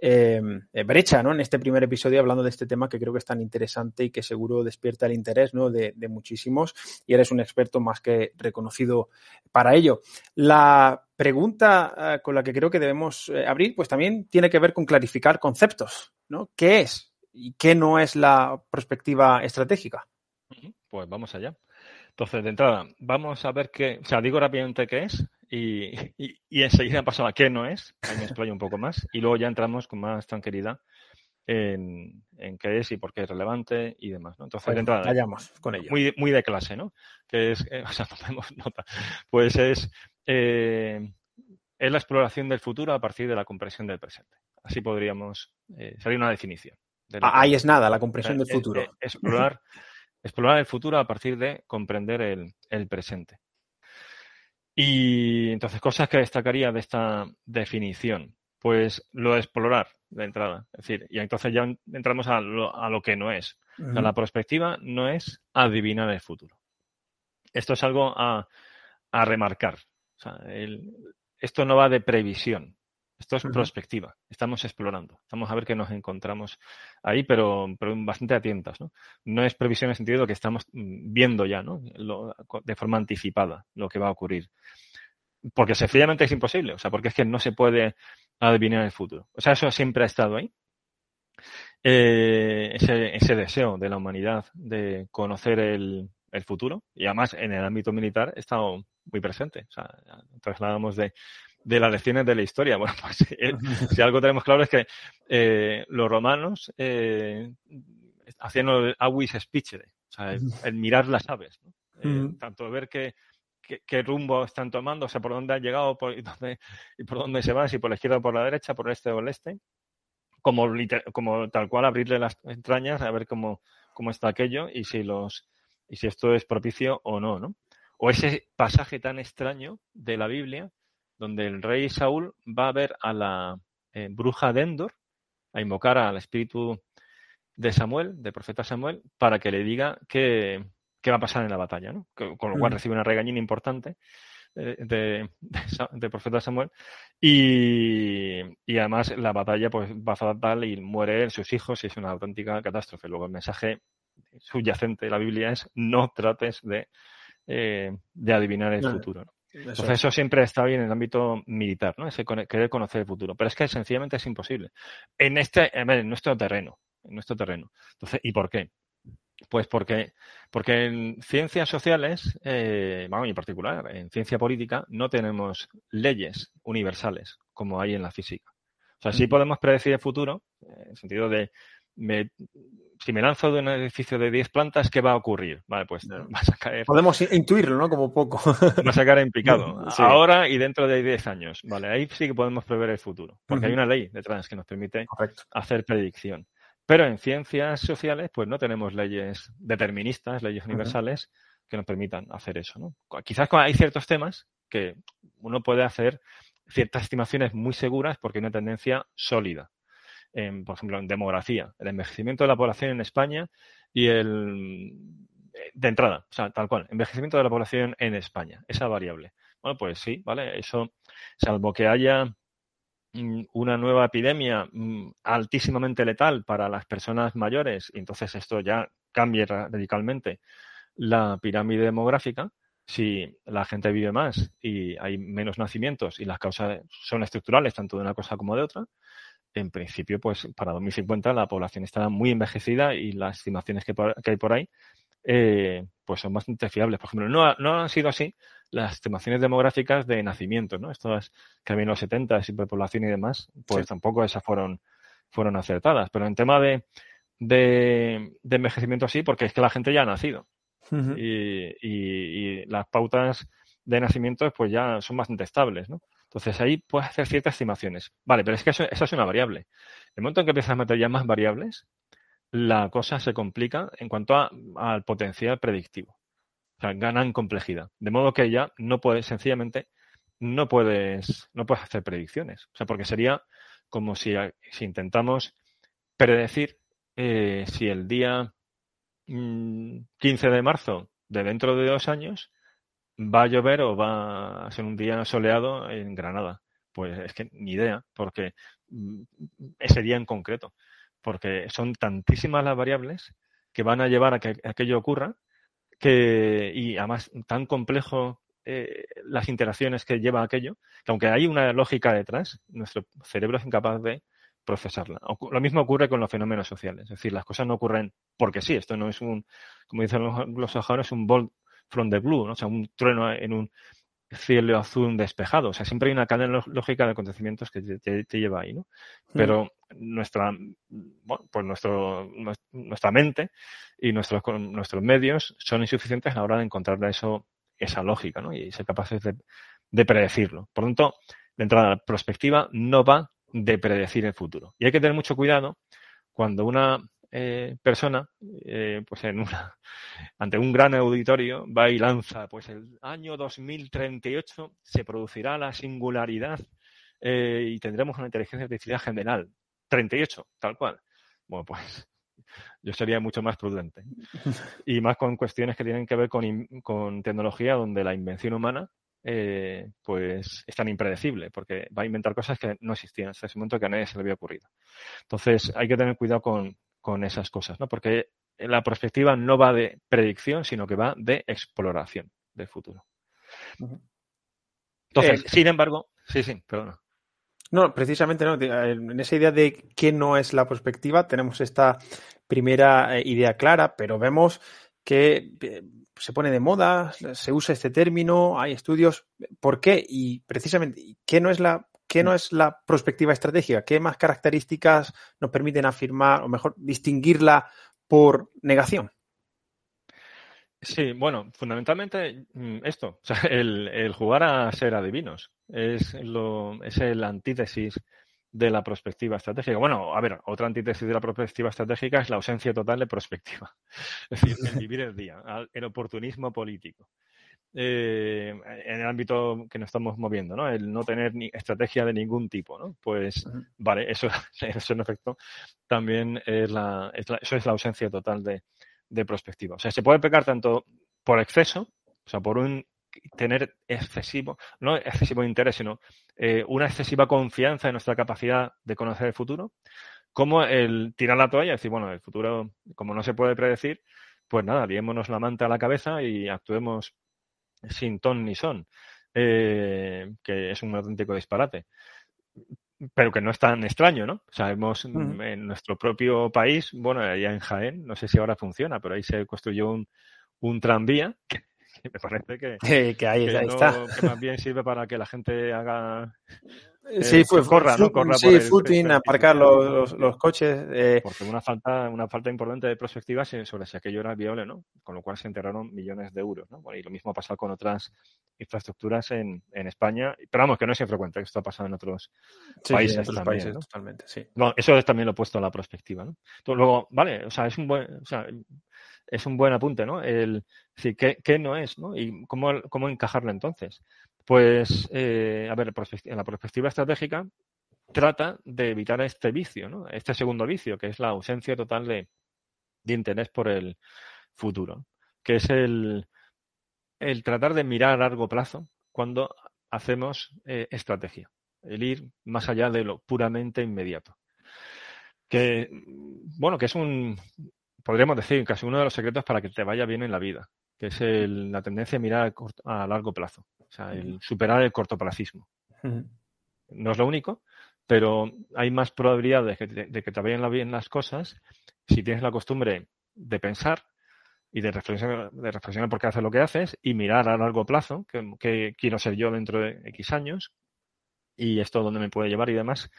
eh, brecha ¿no? en este primer episodio hablando de este tema que creo que es tan interesante y que seguro despierta el interés ¿no? de, muchísimos y eres un experto más que reconocido para ello. La pregunta uh, con la que creo que debemos uh, abrir pues también tiene que ver con clarificar conceptos. ¿no? ¿Qué es y qué no es la perspectiva estratégica? Pues vamos allá. Entonces, de entrada, vamos a ver qué, o sea, digo rápidamente qué es y, y, enseguida pasamos a qué no es, ahí me explayo un poco más, y luego ya entramos con más tranquilidad en, qué es y por qué es relevante y demás. ¿no? Entonces, entrada, vayamos con ello. Muy, muy de clase, ¿no? Que es, eh, o sea, tomemos nota. Pues es, eh, es la exploración del futuro a partir de la comprensión del presente. Así podríamos eh, salir una definición. Ah, ahí es nada, la comprensión del futuro. explorar, explorar el futuro a partir de comprender el, el presente. Y entonces, cosas que destacaría de esta definición. Pues lo de explorar de entrada. Es decir, y entonces ya entramos a lo, a lo que no es. la perspectiva no es adivinar el futuro. Esto es algo a, a remarcar. O sea, esto no va de previsión. Esto es prospectiva. Estamos explorando. Estamos a ver qué nos encontramos ahí, pero, pero bastante atentas. ¿no? no es previsión en el sentido de que estamos mm, viendo ya, ¿no? de forma anticipada, lo que va a ocurrir. Porque sencillamente es imposible. O sea, porque es que no se puede adivinar el futuro. O sea, eso siempre ha estado ahí. Eh, ese, ese, deseo de la humanidad de conocer el, el, futuro y además en el ámbito militar ha estado muy presente. O sea, trasladamos de, de las lecciones de la historia. Bueno, pues eh, si algo tenemos claro es que eh, los romanos eh, hacían el awis spicere, o sea, el, mirar las aves. ¿no? Eh, tanto ver qué, qué, rumbo están tomando, o sea, por dónde han llegado por, y, dónde, y por dónde se van, si por la izquierda o por la derecha, por el este o el este, como, como tal cual abrirle las entrañas a ver cómo, cómo está aquello y si los y si esto es propicio o no, ¿no? O ese pasaje tan extraño de la Biblia donde el rey Saúl va a ver a la eh, bruja de Endor, a invocar al espíritu de Samuel, de profeta Samuel, para que le diga qué, qué va a pasar en la batalla, ¿no? Con lo cual recibe una regañina importante eh, de, de, profeta Samuel y, y, además la batalla pues va fatal y muere sus hijos y es una auténtica catástrofe. Luego el mensaje subyacente de la Biblia es no trates de, eh, de adivinar el futuro. Entonces eso siempre está bien en el ámbito militar, ¿no? Ese querer conocer el futuro. Pero es que sencillamente es imposible. En este, en nuestro terreno, en nuestro terreno. Entonces, ¿y por qué? Pues porque, porque en ciencias sociales, eh, bueno, en particular, en ciencia política, no tenemos leyes universales como hay en la física. O sea, sí podemos predecir el futuro, en el sentido de me, si me lanzo de un edificio de 10 plantas, ¿qué va a ocurrir? Vale, pues vas a caer. Podemos intuirlo, ¿no? Como poco. vas a caer en picado. Ahora y dentro de 10 años. Vale, ahí sí que podemos prever el futuro. Porque hay una ley detrás que nos permite hacer predicción. Pero en ciencias sociales, pues no tenemos leyes deterministas, leyes universales que nos permitan hacer eso, ¿no? Quizás hay ciertos temas que uno puede hacer ciertas estimaciones muy seguras porque hay una tendencia sólida por ejemplo, en demografía, el envejecimiento de la población en España y el de entrada, o sea, tal cual, envejecimiento de la población en España, esa variable. Bueno, pues sí, ¿vale? Eso, salvo que haya mm, una nueva epidemia mm, altísimamente letal para las personas mayores, y entonces esto ya cambie radicalmente la pirámide demográfica, si la gente vive más y hay menos nacimientos y las causas son estructurales tanto de una cosa como de otra, en principio, pues para 2050 la población estará muy envejecida y las estimaciones que, hay por ahí eh, pues son bastante fiables. Por ejemplo, no, no, han sido así las estimaciones demográficas de nacimiento, ¿no? Estas que había en los 70, superpoblación y demás, pues tampoco esas fueron, fueron acertadas. Pero en tema de, de, envejecimiento sí, porque es que la gente ya ha nacido. y, y, las pautas de nacimiento pues ya son bastante estables, ¿no? Entonces ahí puedes hacer ciertas estimaciones. Vale, pero es que eso, es una variable. El momento en que empiezas a meter ya más variables, la cosa se complica en cuanto al potencial predictivo. O sea, gana en complejidad. De modo que ya no puedes, sencillamente, no puedes, no puedes hacer predicciones. O sea, porque sería como si, si intentamos predecir eh, si el día 15 mm, de marzo de dentro de dos años ¿Va a llover o va a ser un día soleado en Granada? Pues es que ni idea, porque mm, ese día en concreto, porque son tantísimas las variables que van a llevar a que aquello ocurra, que, y además tan complejo eh, las interacciones que lleva aquello, que aunque hay una lógica detrás, nuestro cerebro es incapaz de procesarla. Lo mismo ocurre con los fenómenos sociales, es decir, las cosas no ocurren porque sí, esto no es un, como dicen los, los un bol from the blue, ¿no? o sea, un trueno en un, cielo azul despejado. O sea, siempre hay una cadena lógica de acontecimientos que te, lleva ahí, ¿no? Mm. Pero nuestra, bueno, pues nuestro, nuestra mente y nuestros, nuestros medios son insuficientes a la hora de encontrar eso, esa lógica, ¿no? Y ser capaces de, de predecirlo. Por lo tanto, de entrada, la perspectiva no va de predecir el futuro. Y hay que tener mucho cuidado cuando una eh, persona, eh, pues en una, ante un gran auditorio, va y lanza, pues el año 2038 se producirá la singularidad eh, y tendremos una inteligencia artificial general. 38, tal cual. Bueno, pues yo sería mucho más prudente. Y más con cuestiones que tienen que ver con, con tecnología donde la invención humana eh, pues es tan impredecible, porque va a inventar cosas que no existían hasta ese momento que a nadie se le había ocurrido. Entonces, hay que tener cuidado con, con esas cosas, ¿no? Porque la perspectiva no va de predicción, sino que va de exploración del futuro. Entonces, eh, sin embargo, sí, sí, perdona. No, precisamente no. En esa idea de qué no es la perspectiva, tenemos esta primera eh, idea clara, pero vemos que se pone de moda, se usa este término, hay estudios. ¿Por qué? Y precisamente, ¿qué no es la, qué no es la prospectiva estratégica? ¿Qué más características nos permiten afirmar, o mejor, distinguirla por negación? Sí, bueno, fundamentalmente mm, esto, el, jugar a ser adivinos es, el antítesis de la perspectiva estratégica. Bueno, a ver, otra antítesis de la perspectiva estratégica es la ausencia total de perspectiva. Es decir, el vivir el día, el oportunismo político. Eh, en el ámbito que nos estamos moviendo, ¿no? El no tener ni estrategia de ningún tipo, ¿no? Pues, vale, eso, eso en efecto también es la, eso es la ausencia total de, de perspectiva. O sea, se puede pecar tanto por exceso, o sea, por un tener excesivo, no excesivo interés, sino eh, una excesiva confianza en nuestra capacidad de conocer el futuro, como el tirar la toalla y decir, bueno, el futuro, como no se puede predecir, pues nada, liémonos la manta a la cabeza y actuemos sin ton ni son, eh, que es un auténtico disparate. Pero que no es tan extraño, ¿no? Sabemos en nuestro propio país, bueno, allá en Jaén, no sé si ahora funciona, pero ahí se construyó un, un tranvía que, me parece que, que, ahí, está. Que más bien sirve para que la gente haga sí, fue, corra, ¿no? Corra sí, footing, aparcar los, los, coches. Eh. Porque una falta, una falta importante de perspectiva sobre si aquello era viable, ¿no? Con lo cual se enterraron millones de euros, ¿no? y lo mismo ha pasado con otras infraestructuras en, en España. Pero vamos, que no es infrecuente, esto ha pasado en otros países. en otros países, totalmente, sí. eso es también lo he puesto a la perspectiva, ¿no? Entonces, luego, vale, o sea, es un buen, o sea, es un buen apunte, ¿no? El, sí, ¿qué, ¿qué, no es, ¿no? Y cómo, cómo encajarlo entonces. Pues, eh, a ver, en la perspectiva estratégica trata de evitar este vicio, ¿no? Este segundo vicio, que es la ausencia total de, interés por el futuro, que es el, el tratar de mirar a largo plazo cuando hacemos eh, estrategia, el ir más allá de lo puramente inmediato. Que, bueno, que es un, podríamos decir, casi uno de los secretos para que te vaya bien en la vida, que es la tendencia a mirar a, largo plazo, o sea, el superar el cortoplacismo. No es lo único, pero hay más probabilidad de que, te, vayan bien las cosas si tienes la costumbre de pensar y de reflexionar, de reflexionar por qué haces lo que haces y mirar a largo plazo, que, quiero ser yo dentro de X años y esto dónde me puede llevar y demás,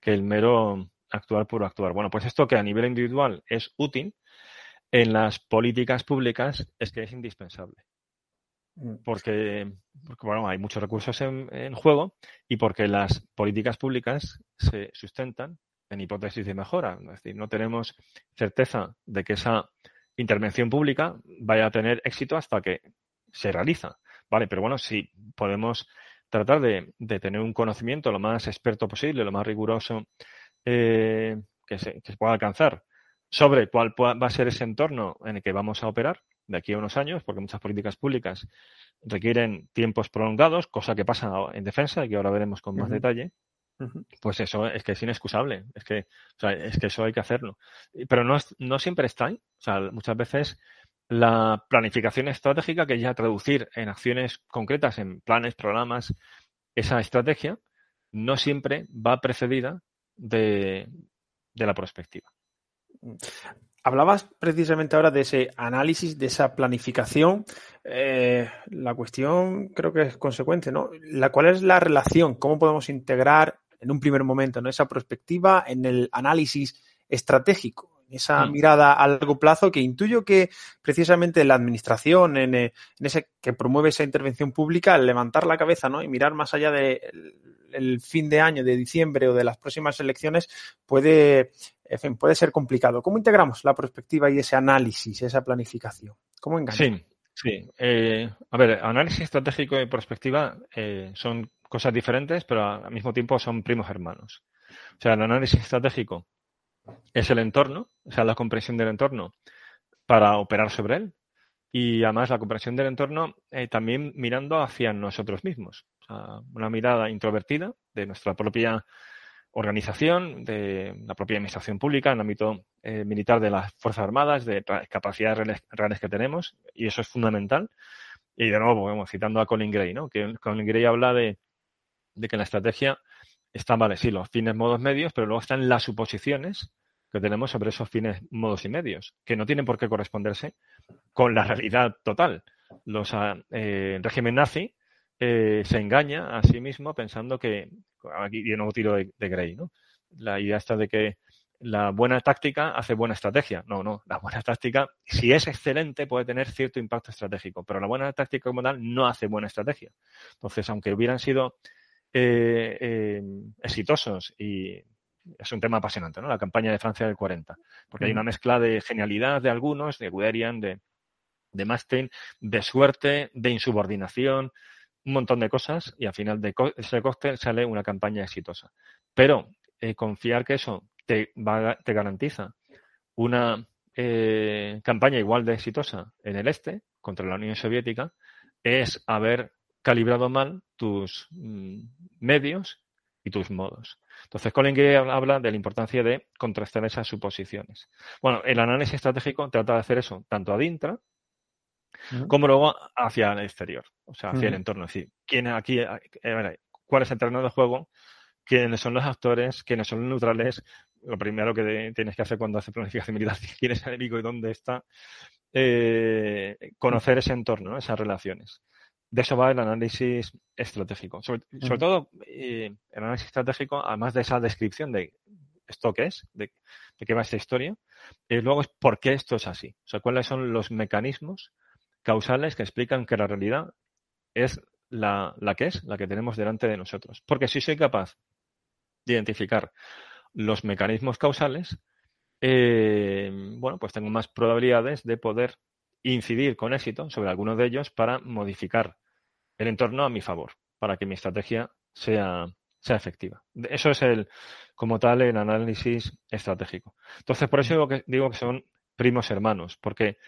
que el mero actuar por actuar. Bueno, pues esto que a nivel individual es útil, en las políticas públicas es que es indispensable. Mm. Porque, bueno, hay muchos recursos en, juego y porque las políticas públicas se sustentan en hipótesis de mejora. Es decir, no tenemos certeza de que esa intervención pública vaya a tener éxito hasta que se realiza. Vale, pero bueno, si podemos tratar de, tener un conocimiento lo más experto posible, lo más riguroso eh, que, se, que se pueda alcanzar sobre cuál va a ser ese entorno en el que vamos a operar de aquí a unos años, porque muchas políticas públicas requieren tiempos prolongados, cosa que pasa en defensa y que ahora veremos con más detalle. Pues eso es que es inexcusable, es que, es que eso hay que hacerlo. Pero no, no siempre está ahí. O sea, muchas veces la planificación estratégica, que ya traducir en acciones concretas, en planes, programas, esa estrategia, no siempre va precedida de, de la perspectiva. Hablabas precisamente ahora de ese análisis, de esa planificación. Eh, la cuestión creo que es consecuente, ¿no? La, ¿Cuál es la relación? ¿Cómo podemos integrar en un primer momento ¿no? esa perspectiva en el análisis estratégico? esa mm. mirada a largo plazo que intuyo que precisamente la administración, en, eh, en, ese que promueve esa intervención pública, al levantar la cabeza ¿no? y mirar más allá de el fin de año, de diciembre o de las próximas elecciones, puede, en fin, puede ser complicado. ¿Cómo integramos la perspectiva y ese análisis, esa planificación? ¿Cómo engañar? Sí, sí. Eh, a ver, análisis estratégico y perspectiva eh, son cosas diferentes, pero al mismo tiempo son primos hermanos. O sea, el análisis estratégico es el entorno, o sea, la comprensión del entorno para operar sobre él. Y además la comprensión del entorno eh, también mirando hacia nosotros mismos. O sea, una mirada introvertida de nuestra propia organización, de la propia administración pública, en el ámbito eh, militar de las Fuerzas Armadas, de capacidades reales, que tenemos, y eso es fundamental. Y de nuevo, vamos, citando a Colin Gray, ¿no? que Colin Gray habla de, de que la estrategia están, vale, sí, los fines, modos, medios, pero luego están las suposiciones que tenemos sobre esos fines, modos y medios, que no tienen por qué corresponderse con la realidad total. Los ah, eh, el régimen nazi eh, se engaña a sí mismo pensando que, aquí de nuevo tiro de, de Grey, ¿no? La idea está de que la buena táctica hace buena estrategia. No, no, la buena táctica, si es excelente, puede tener cierto impacto estratégico, pero la buena táctica como tal no hace buena estrategia. Entonces, aunque hubieran sido eh, eh, exitosos y es un tema apasionante, ¿no? La campaña de Francia del 40, porque hay una mezcla de genialidad de algunos, de Guderian, de, de Mastin, de suerte, de insubordinación, un montón de cosas y al final de ese cóctel sale una campaña exitosa. Pero eh, confiar que eso te, te garantiza una campaña igual de exitosa en el este contra la Unión Soviética es haber calibrado mal tus mm, medios y tus modos. Entonces, Colin Gray habla de la importancia de contrastar esas suposiciones. Bueno, el análisis estratégico trata de hacer eso tanto como luego hacia el exterior, o sea, hacia el entorno. Es decir, ¿quién aquí, eh, cuál es el terreno de juego, quiénes son los actores, quiénes son los neutrales. Lo primero que tienes que hacer cuando haces planificación militar, quién es el enemigo y dónde está. Eh, conocer ese entorno, esas relaciones de eso va el análisis estratégico. Sobre, todo, eh, el análisis estratégico, además de esa descripción de esto qué es, de, qué va esta historia, y luego es por qué esto es así. O sea, cuáles son los mecanismos causales que explican que la realidad es la, que es, la que tenemos delante de nosotros. Porque si soy capaz de identificar los mecanismos causales, eh, bueno, pues tengo más probabilidades de poder incidir con éxito sobre algunos de ellos para modificar el entorno a mi favor, para que mi estrategia sea, sea efectiva. Eso es el, como tal, el análisis estratégico. Entonces, por eso digo que, digo que son primos hermanos, porque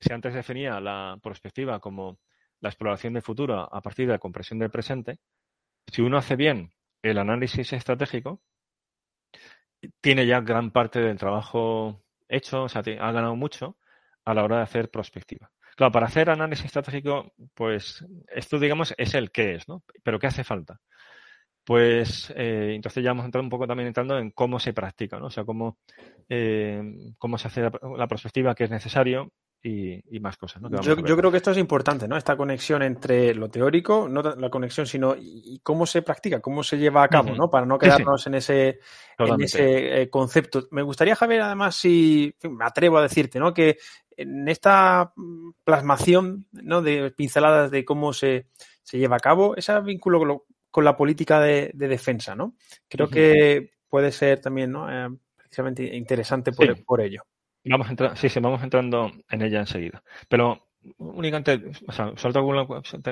si antes definía la perspectiva como la exploración del futuro a partir de la comprensión del presente, si uno hace bien el análisis estratégico, tiene ya gran parte del trabajo hecho, o sea, ha ganado mucho a la hora de hacer prospectiva. Claro, para hacer análisis estratégico, pues esto, digamos, es el qué es, ¿no? Pero ¿qué hace falta? Pues eh, entonces ya hemos entrado un poco también entrando en cómo se practica, ¿no? O sea, cómo, eh, cómo se hace la, la, perspectiva que es necesario y, más cosas. ¿no? Yo, yo, creo que esto es importante, ¿no? Esta conexión entre lo teórico, no la conexión, sino y cómo se practica, cómo se lleva a cabo, ¿no? Para no quedarnos en ese, en ese eh, concepto. Me gustaría, Javier, además, si me atrevo a decirte, ¿no? Que en esta plasmación, ¿no? De pinceladas de cómo se, se lleva a cabo, ese vínculo con, la política de, defensa, ¿no? Creo que puede ser también, ¿no? Eh, precisamente interesante por, por ello. Vamos sí, sí, vamos entrando en ella enseguida. Pero únicamente, o sea, alguna,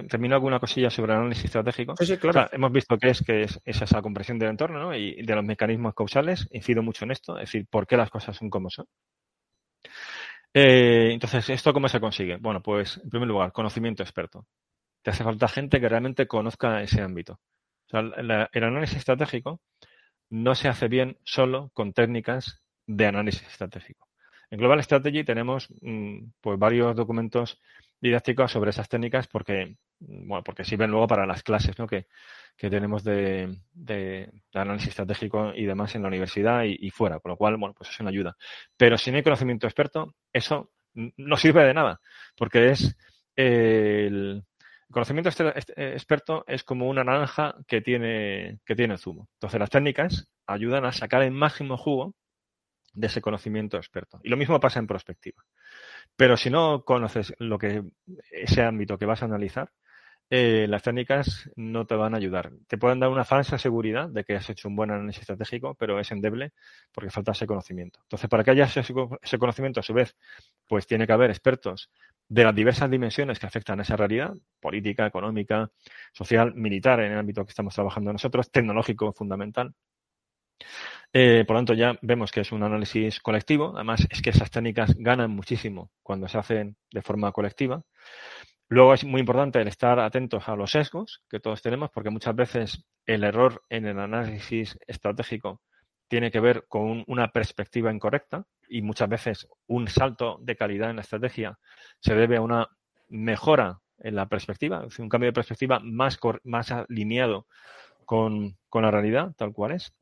termino alguna cosilla sobre el análisis estratégico. Sí, sí, claro. hemos visto que es que es, esa comprensión del entorno ¿no? y de los mecanismos causales. Incido mucho en esto, es decir, por qué las cosas son como son. Eh, entonces, ¿esto cómo se consigue? Bueno, pues, en primer lugar, conocimiento experto. Te hace falta gente que realmente conozca ese ámbito. O sea, el análisis estratégico no se hace bien solo con técnicas de análisis estratégico. En Global Strategy tenemos mm, pues varios documentos didácticos sobre esas técnicas porque, mm, bueno, porque sirven luego para las clases ¿no? que, que tenemos de, análisis estratégico y demás en la universidad y, fuera, con lo cual, bueno, pues es una ayuda. Pero si no hay conocimiento experto, eso no sirve de nada, porque es el conocimiento experto es como una naranja que tiene, que tiene zumo. Entonces, las técnicas ayudan a sacar el máximo jugo de ese conocimiento experto. Y lo mismo pasa en prospectiva. Pero si no conoces lo que ese ámbito que vas a analizar, eh, las técnicas no te van a ayudar. Te pueden dar una falsa seguridad de que has hecho un buen análisis estratégico, pero es endeble porque falta ese conocimiento. Entonces, para que haya ese conocimiento, a su vez, pues tiene que haber expertos de las diversas dimensiones que afectan a esa realidad, política, económica, social, militar, en el ámbito que estamos trabajando nosotros, tecnológico, fundamental. Eh, por lo tanto, ya vemos que es un análisis colectivo. Además, es que esas técnicas ganan muchísimo cuando se hacen de forma colectiva. Luego es muy importante el estar atentos a los sesgos que todos tenemos, porque muchas veces el error en el análisis estratégico tiene que ver con una perspectiva incorrecta y muchas veces un salto de calidad en la estrategia se debe a una mejora en la perspectiva, un cambio de perspectiva más alineado con, la realidad, tal cual es.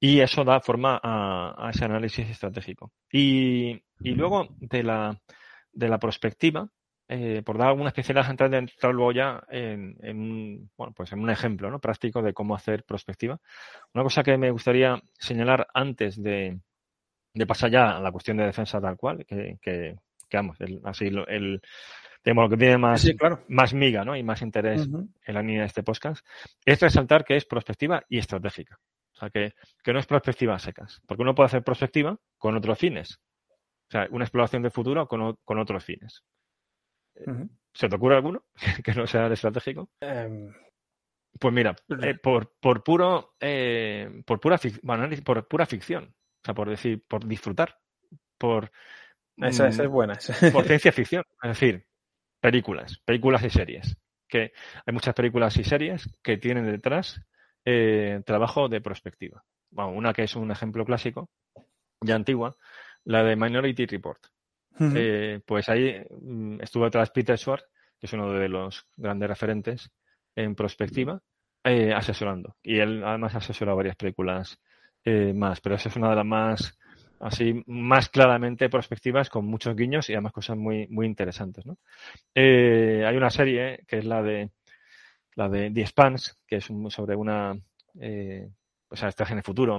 Y eso da forma a, ese análisis estratégico. Y, luego de la, de la perspectiva, eh, por dar alguna especialidad antes de entrar luego ya en, en, bueno, pues en un ejemplo ¿no? práctico de cómo hacer prospectiva. Una cosa que me gustaría señalar antes de, de pasar ya a la cuestión de defensa tal cual, que, que, vamos, el, así el, lo que tiene más, más miga ¿no? y más interés en la línea de este podcast, es resaltar que es prospectiva y estratégica. Sea, que, que no es prospectiva a secas, porque uno puede hacer prospectiva con otros fines. O sea, una exploración de futuro con, con otros fines. ¿Se te ocurre alguno que no sea estratégico? Em, pues mira, eh, por, por puro eh, por pura por pura ficción, o sea, por decir, por disfrutar, por esa, es mm, buena. por ciencia ficción, es decir, películas, películas y series. Que hay muchas películas y series que tienen detrás eh, trabajo de prospectiva. Bueno, una que es un ejemplo clásico, ya antigua, la de Minority Report. Eh, pues ahí mm, estuvo detrás Peter Schwartz, que es uno de los grandes referentes en prospectiva, eh, asesorando. Y él además asesorado varias películas más, pero esa es una de las más así más claramente prospectivas con muchos guiños y además cosas muy muy interesantes ¿no? hay una serie que es la de la de The Spans que es sobre una eh, o sea, en el futuro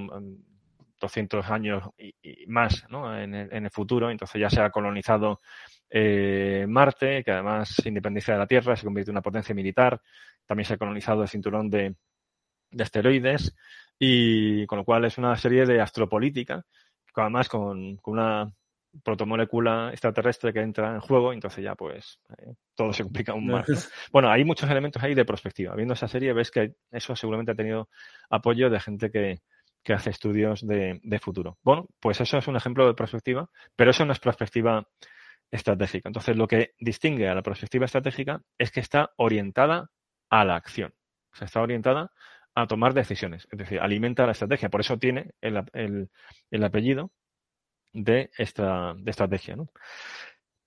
200 años y, más ¿no? en, el, futuro. Entonces ya se ha colonizado eh, Marte, que además se de la Tierra, se convierte en una potencia militar. También se ha colonizado el cinturón de, asteroides y con lo cual es una serie de astropolítica, además con, una protomolécula extraterrestre que entra en juego, entonces ya pues eh, todo se complica aún más. Bueno, hay muchos elementos ahí de perspectiva. Viendo esa serie ves que eso seguramente ha tenido apoyo de gente que, que hace estudios de, futuro. Bueno, pues eso es un ejemplo de perspectiva, pero eso no es perspectiva estratégica. Entonces, lo que distingue a la perspectiva estratégica es que está orientada a la acción. O sea, está orientada a tomar decisiones, es decir, alimenta la estrategia. Por eso tiene el, apellido de, esta, de estrategia.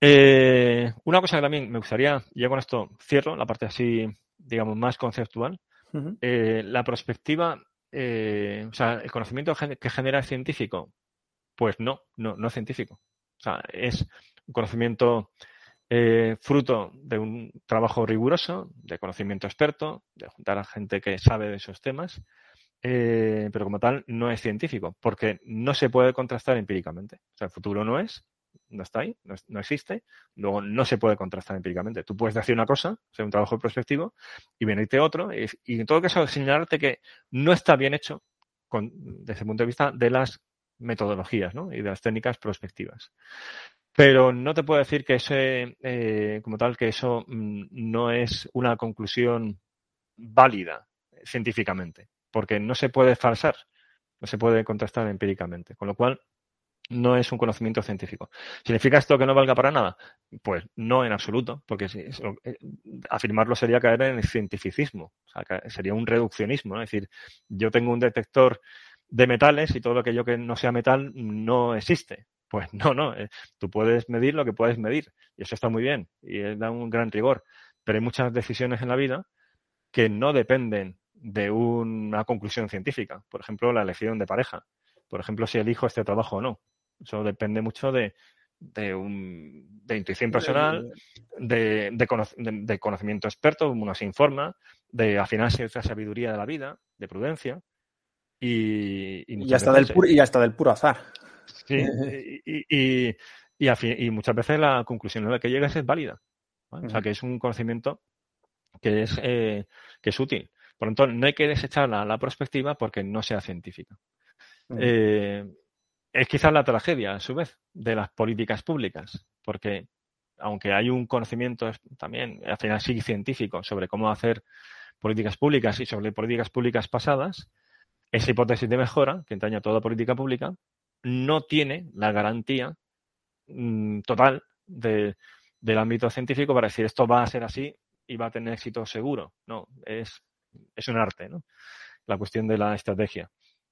Eh, una cosa que también me gustaría, y ya con esto cierro la parte así, digamos, más conceptual. Eh, la perspectiva eh, o sea, el conocimiento que genera el científico, pues no, no, no es científico. O sea, es un conocimiento fruto de un trabajo riguroso, de conocimiento experto, de juntar a gente que sabe de esos temas, eh, pero como tal no es científico, porque no se puede contrastar empíricamente. O sea, el futuro no es, no está ahí, no, existe, luego no se puede contrastar empíricamente. Tú puedes decir una cosa, hacer un trabajo prospectivo, y venirte otro, y, en todo caso señalarte que no está bien hecho desde el punto de vista de las metodologías ¿no? y de las técnicas prospectivas. Pero no te puedo decir que ese, eh, como tal, que eso mm, no es una conclusión válida científicamente, porque no se puede falsar, no se puede contrastar empíricamente. Con lo cual, no es un conocimiento científico. ¿Significa esto que no valga para nada? Pues no en absoluto, porque eh, afirmarlo sería caer en el cientificismo, sería un reduccionismo. Es decir, yo tengo un detector de metales y todo aquello que no sea metal no existe. Pues no, no, eh, tú puedes medir lo que puedes medir y eso está muy bien y da un gran rigor, pero hay muchas decisiones en la vida que no dependen de una conclusión científica. Por ejemplo, la elección de pareja. Por ejemplo, si elijo este trabajo o no. Eso depende mucho de, de, un, de intuición personal, de, de, conocimiento experto, uno se informa, de afinar cierta sabiduría de la vida, de prudencia. Y, y, hasta, del puro, y hasta del puro azar. Sí, y, y, muchas veces la conclusión a la que llegas es válida. O sea, que es un conocimiento que es, eh, que es útil. Por lo tanto, no hay que desechar la, la perspectiva porque no sea científica. Eh, es quizás la tragedia, a su vez, de las políticas públicas, porque aunque hay un conocimiento también, al final sí científico, sobre cómo hacer políticas públicas y sobre políticas públicas pasadas, esa hipótesis de mejora, que entraña toda política pública, no tiene la garantía mm, total del ámbito científico para decir esto va a ser así y va a tener éxito seguro. No, es, es un arte, ¿no? La cuestión de la estrategia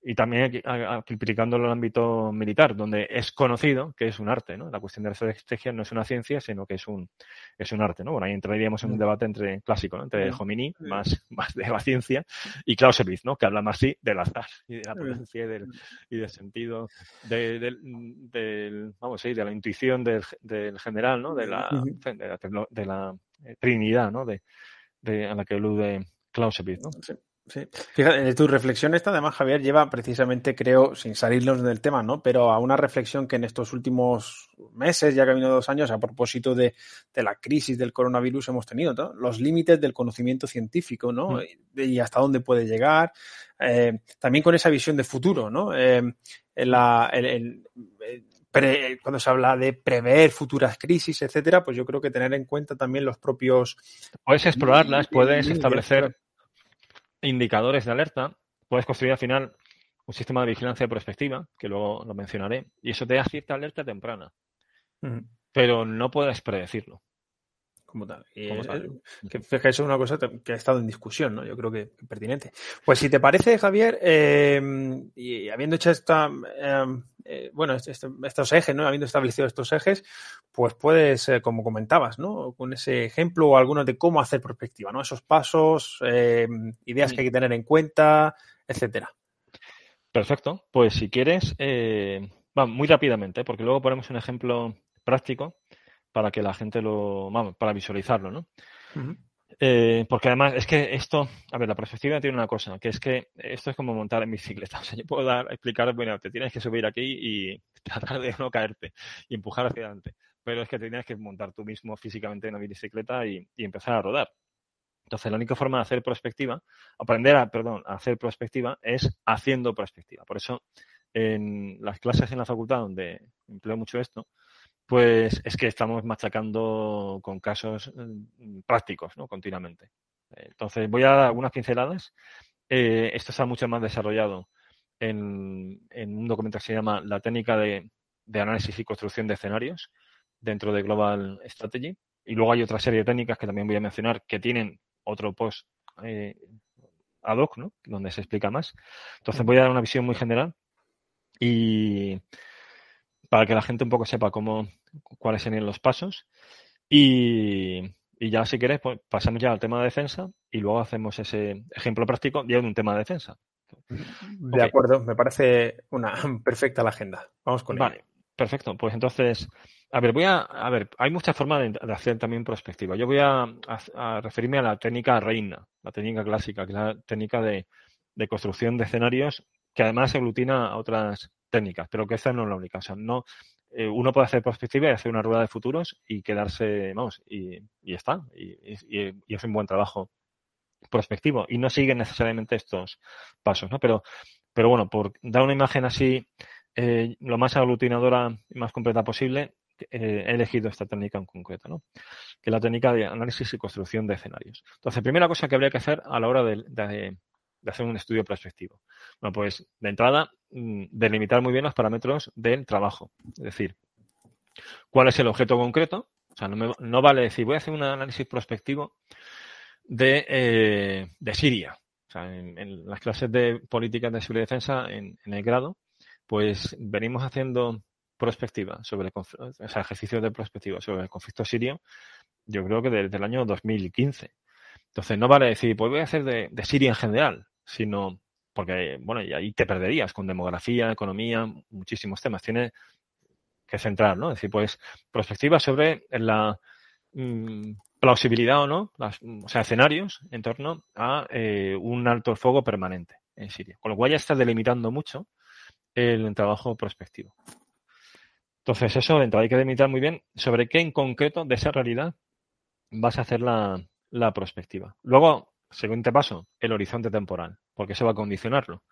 y también aplicándolo en el ámbito militar, donde es conocido que es un arte, ¿no? La cuestión de la estrategia no es una ciencia, sino que es un, es un arte, ¿no? Bueno, ahí entraríamos en un mm. debate entre clásico, ¿no? Entre Jomini, más, más de la ciencia, y Clausewitz, ¿no? Que habla más sí del azar y de la prudencia y del, y del sentido de, del, vamos, sí, de la intuición del, del general, ¿no? De la, de la, de la eh, trinidad, ¿no? De, de, a la que alude Clausewitz, ¿no? Sí. Sí. Fíjate, tu reflexión esta, además, Javier, lleva precisamente, creo, sin salirnos del tema, ¿no? Pero a una reflexión que en estos últimos meses, ya que ha venido dos años, a propósito de, la crisis del coronavirus, hemos tenido, ¿no? Los límites del conocimiento científico, ¿no? Mm. Y hasta dónde puede llegar. Eh, también con esa visión de futuro, ¿no? Eh, la, cuando se habla de prever futuras crisis, etcétera, pues yo creo que tener en cuenta también los propios. Puedes explorarlas, puedes establecer indicadores de alerta, puedes construir al final un sistema de vigilancia de prospectiva, que luego lo mencionaré, y eso te da cierta alerta temprana. Pero no puedes predecirlo como tal. Y que, eso es una cosa que ha estado en discusión, ¿no? Yo creo que, pertinente. Pues si te parece, Javier, eh, y habiendo hecho esta, eh, bueno, este, este, estos ejes, ¿no? Habiendo establecido estos ejes, pues puedes, eh, como comentabas, ¿no? Con ese ejemplo o algunos de cómo hacer perspectiva, ¿no? Esos pasos, ideas que hay que tener en cuenta, etcétera. Perfecto. Pues si quieres, va muy rápidamente, porque luego ponemos un ejemplo práctico para que la gente lo, vamos, para visualizarlo, ¿no? Eh, porque además es que esto, a ver, la perspectiva tiene una cosa, que es que esto es como montar en bicicleta. O sea, yo puedo dar, explicar, bueno, te tienes que subir aquí y tratar de no caerte y empujar hacia adelante. Pero es que te tienes que montar tú mismo físicamente en una bicicleta y, empezar a rodar. Entonces, la única forma de hacer perspectiva, aprender a, perdón, a hacer perspectiva es haciendo perspectiva. Por eso, en las clases en la facultad donde empleo mucho esto, pues es que estamos machacando con casos mm, prácticos, ¿no? Continuamente. Entonces, voy a dar algunas pinceladas. Eh, esto está mucho más desarrollado en, un documento que se llama La técnica de, análisis y construcción de escenarios dentro de Global Strategy. Y luego hay otra serie de técnicas que también voy a mencionar que tienen otro post eh, ad hoc, ¿no? Donde se explica más. Entonces, voy a dar una visión muy general y para que la gente un poco sepa cómo, cuáles serían los pasos. Y, ya si quieres, pues pasamos ya al tema de defensa y luego hacemos ese ejemplo práctico de un tema de defensa. De acuerdo, me parece una perfecta la agenda. Vamos con Vale, perfecto. Pues entonces, a ver, voy a, a ver, hay muchas formas de, hacer también prospectiva. Yo voy a, referirme a la técnica reina, la técnica clásica, que es la técnica de, de construcción de escenarios que además aglutina a otras técnicas, pero que esta no es la única. O sea, no, eh, uno puede hacer perspectiva y hacer una rueda de futuros y quedarse, vamos, y, está. Y, y, es un buen trabajo prospectivo. Y no sigue necesariamente estos pasos, ¿no? Pero, pero bueno, por dar una imagen así eh, lo más aglutinadora y más completa posible, eh, he elegido esta técnica en concreto, ¿no? Que es la técnica de análisis y construcción de escenarios. Entonces, primera cosa que habría que hacer a la hora de hacer un estudio prospectivo? Bueno, pues de entrada, mm, delimitar muy bien los parámetros del trabajo. Es decir, cuál es el objeto concreto. O sea, no, vale decir, voy a hacer un análisis prospectivo de, eh, de Siria. O sea, en, las clases de políticas de seguridad y defensa en, el grado, pues venimos haciendo prospectiva sobre o sea, ejercicios de prospectiva sobre el conflicto sirio, yo creo que desde el año 2015. Entonces, no vale decir, pues voy a hacer de, de Siria en general, sino porque, bueno, y ahí te perderías con demografía, economía, muchísimos temas. Tiene que centrar, ¿no? Es decir, pues, perspectiva sobre la mm, plausibilidad o no, las, o sea, escenarios en torno a eh, un alto fuego permanente en Siria. Con lo cual ya está delimitando mucho el trabajo prospectivo. Entonces, eso dentro hay que delimitar muy bien sobre qué en concreto de esa realidad vas a hacer la, la prospectiva. Luego, siguiente paso, el horizonte temporal, porque eso va a condicionarlo.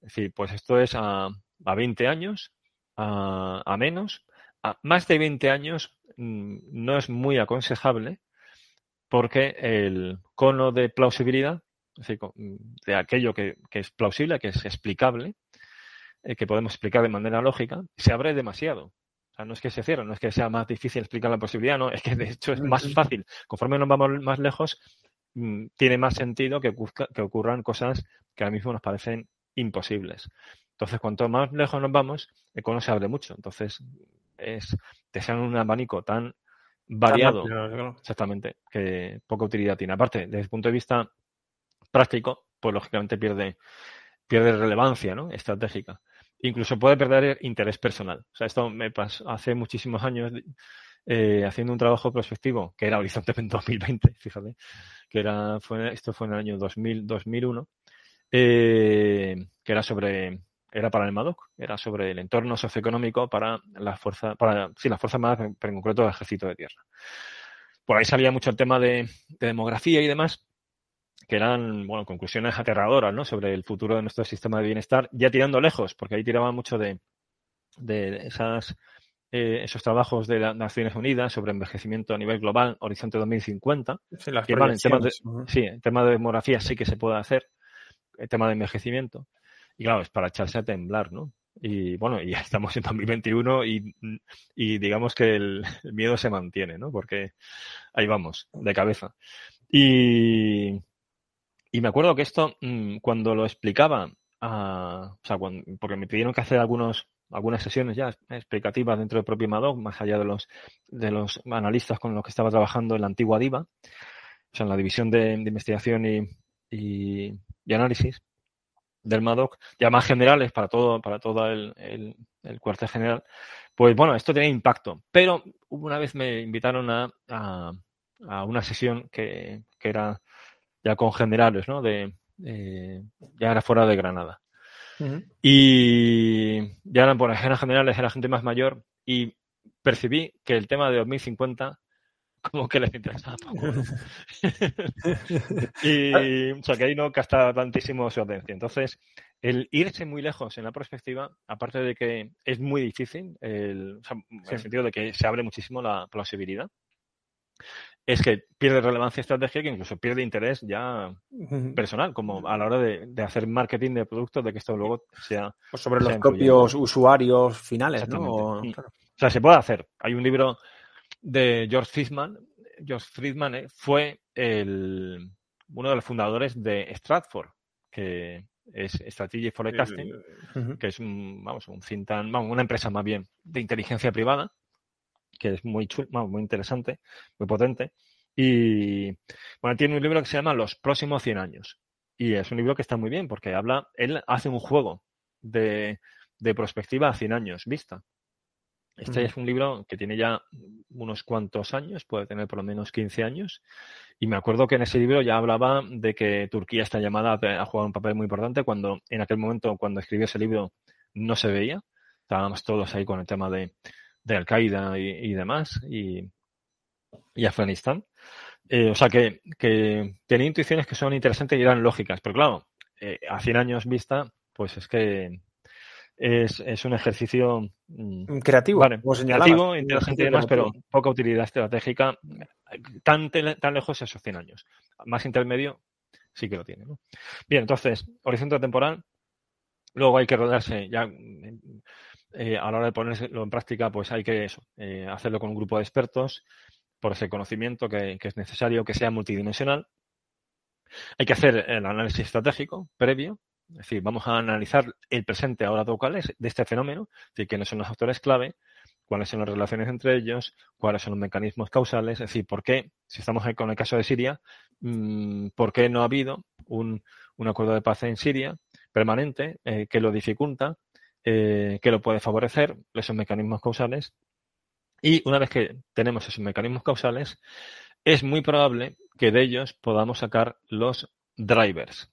Es decir, pues esto es a, a 20 años, a, menos. A más de 20 años mm, no es muy aconsejable porque el cono de plausibilidad, es decir, de aquello que, que es plausible, que es explicable, eh, que podemos explicar de manera lógica, se abre demasiado. O sea, no es que se cierre, no es que sea más difícil explicar la posibilidad, no, es que de hecho es más fácil. Conforme nos vamos más lejos, mm, tiene más sentido que, que ocurran cosas que ahora mismo nos parecen imposibles. Entonces, cuanto más lejos nos vamos, el cono se abre mucho. Entonces, es, te sean un abanico tan variado, exactamente, que poca utilidad tiene. Aparte, desde el punto de vista práctico, pues lógicamente pierde, pierde relevancia ¿no? estratégica. Incluso puede perder interés personal. O sea, esto me pasó hace muchísimos años eh, haciendo un trabajo prospectivo que era Horizonte en 2020, fíjate, que era, fue, esto fue en el año 2000, 2001, eh, que era sobre era para el MADOC, era sobre el entorno socioeconómico para la fuerza, para, sí, la fuerza más, pero en concreto el ejército de tierra. Por ahí salía mucho el tema de, demografía y demás, que eran, bueno, conclusiones aterradoras, ¿no? Sobre el futuro de nuestro sistema de bienestar, ya tirando lejos, porque ahí tiraban mucho de, de esas, eh, esos trabajos de las Naciones Unidas sobre envejecimiento a nivel global, Horizonte 2050. Sí, las que, vale, en tema de, uh -huh. sí, en tema de demografía sí que se puede hacer, el tema de envejecimiento. Y claro, es para echarse a temblar, ¿no? Y bueno, ya estamos en 2021 y, y digamos que el, el, miedo se mantiene, ¿no? Porque ahí vamos, de cabeza. Y, y me acuerdo que esto, mm, cuando lo explicaba, a, o sea, cuando, porque me pidieron que hacer algunos, algunas sesiones ya explicativas dentro del propio Madoc, más allá de los, de los analistas con los que estaba trabajando en la antigua DIVA, o sea, en la división de, investigación y, y, análisis del MADOC, ya más generales para todo, para todo el, el, el, cuartel general, pues bueno, esto tenía impacto. Pero una vez me invitaron a, a, a una sesión que, que, era ya con generales, ¿no? De, eh, ya era fuera de Granada. Uh -huh. Y ya eran, por ejemplo, generales, era gente más mayor y percibí que el tema de 2050 como que les interesaba poco. y, o sea, que ahí no gasta tantísimo su atención. Entonces, el irse muy lejos en la perspectiva, aparte de que es muy difícil, el, o sea, sí. en el sentido de que se abre muchísimo la plausibilidad, es que pierde relevancia estratégica e incluso pierde interés ya personal, como a la hora de, de hacer marketing de productos, de que esto luego sea. Pues sobre sea los propios usuarios finales, ¿no? O, claro. o sea, se puede hacer. Hay un libro de George Friedman. George Friedman eh, fue el, uno de los fundadores de Stratford, que es Strategy Forecasting, uh -huh. que es un, vamos, un think tank, vamos, una empresa más bien de inteligencia privada, que es muy chulo, muy interesante, muy potente. Y bueno, tiene un libro que se llama Los próximos 100 años. Y es un libro que está muy bien porque habla, él hace un juego de, de perspectiva a 100 años vista. Este es un libro que tiene ya unos cuantos años, puede tener por lo menos 15 años. Y me acuerdo que en ese libro ya hablaba de que Turquía está llamada a jugar un papel muy importante cuando en aquel momento, cuando escribió ese libro, no se veía. Estábamos todos ahí con el tema de, de Al-Qaeda y, y, demás y, y Afganistán. Eh, o sea que, que, tenía intuiciones que son interesantes y eran lógicas. Pero claro, eh, a 100 años vista, pues es que es, es un ejercicio mm, creativo, vale, creativo, inteligente y demás, pero poca utilidad estratégica tan, tan lejos esos 100 años. Más intermedio sí que lo tiene. ¿no? Bien, entonces, horizonte temporal. Luego hay que rodearse ya eh, a la hora de ponerlo en práctica, pues hay que eso, eh, hacerlo con un grupo de expertos por ese conocimiento que, que, es necesario, que sea multidimensional. Hay que hacer el análisis estratégico previo, es decir, vamos a analizar el presente ahora de este fenómeno, de quiénes son los actores clave, cuáles son las relaciones entre ellos, cuáles son los mecanismos causales, es decir, por qué, si estamos con el caso de Siria, mm, por qué no ha habido un, acuerdo de paz en Siria permanente eh, que lo dificulta, eh, que lo puede favorecer, esos mecanismos causales. Y una vez que tenemos esos mecanismos causales, es muy probable que de ellos podamos sacar los drivers.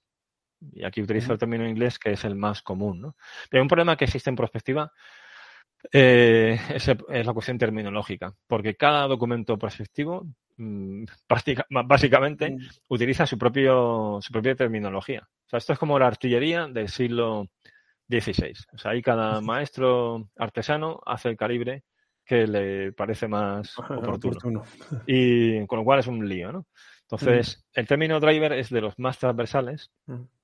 Y aquí utilizo el término inglés que es el más común. ¿no? Pero un problema que existe en prospectiva eh, es, la cuestión terminológica, porque cada documento prospectivo mm, básicamente mm. utiliza su, propio, su propia terminología. O sea, esto es como la artillería del siglo XVI. O sea, ahí cada maestro artesano hace el calibre que le parece más oportuno. Y con lo cual es un lío, ¿no? Entonces, el término driver es de los más transversales.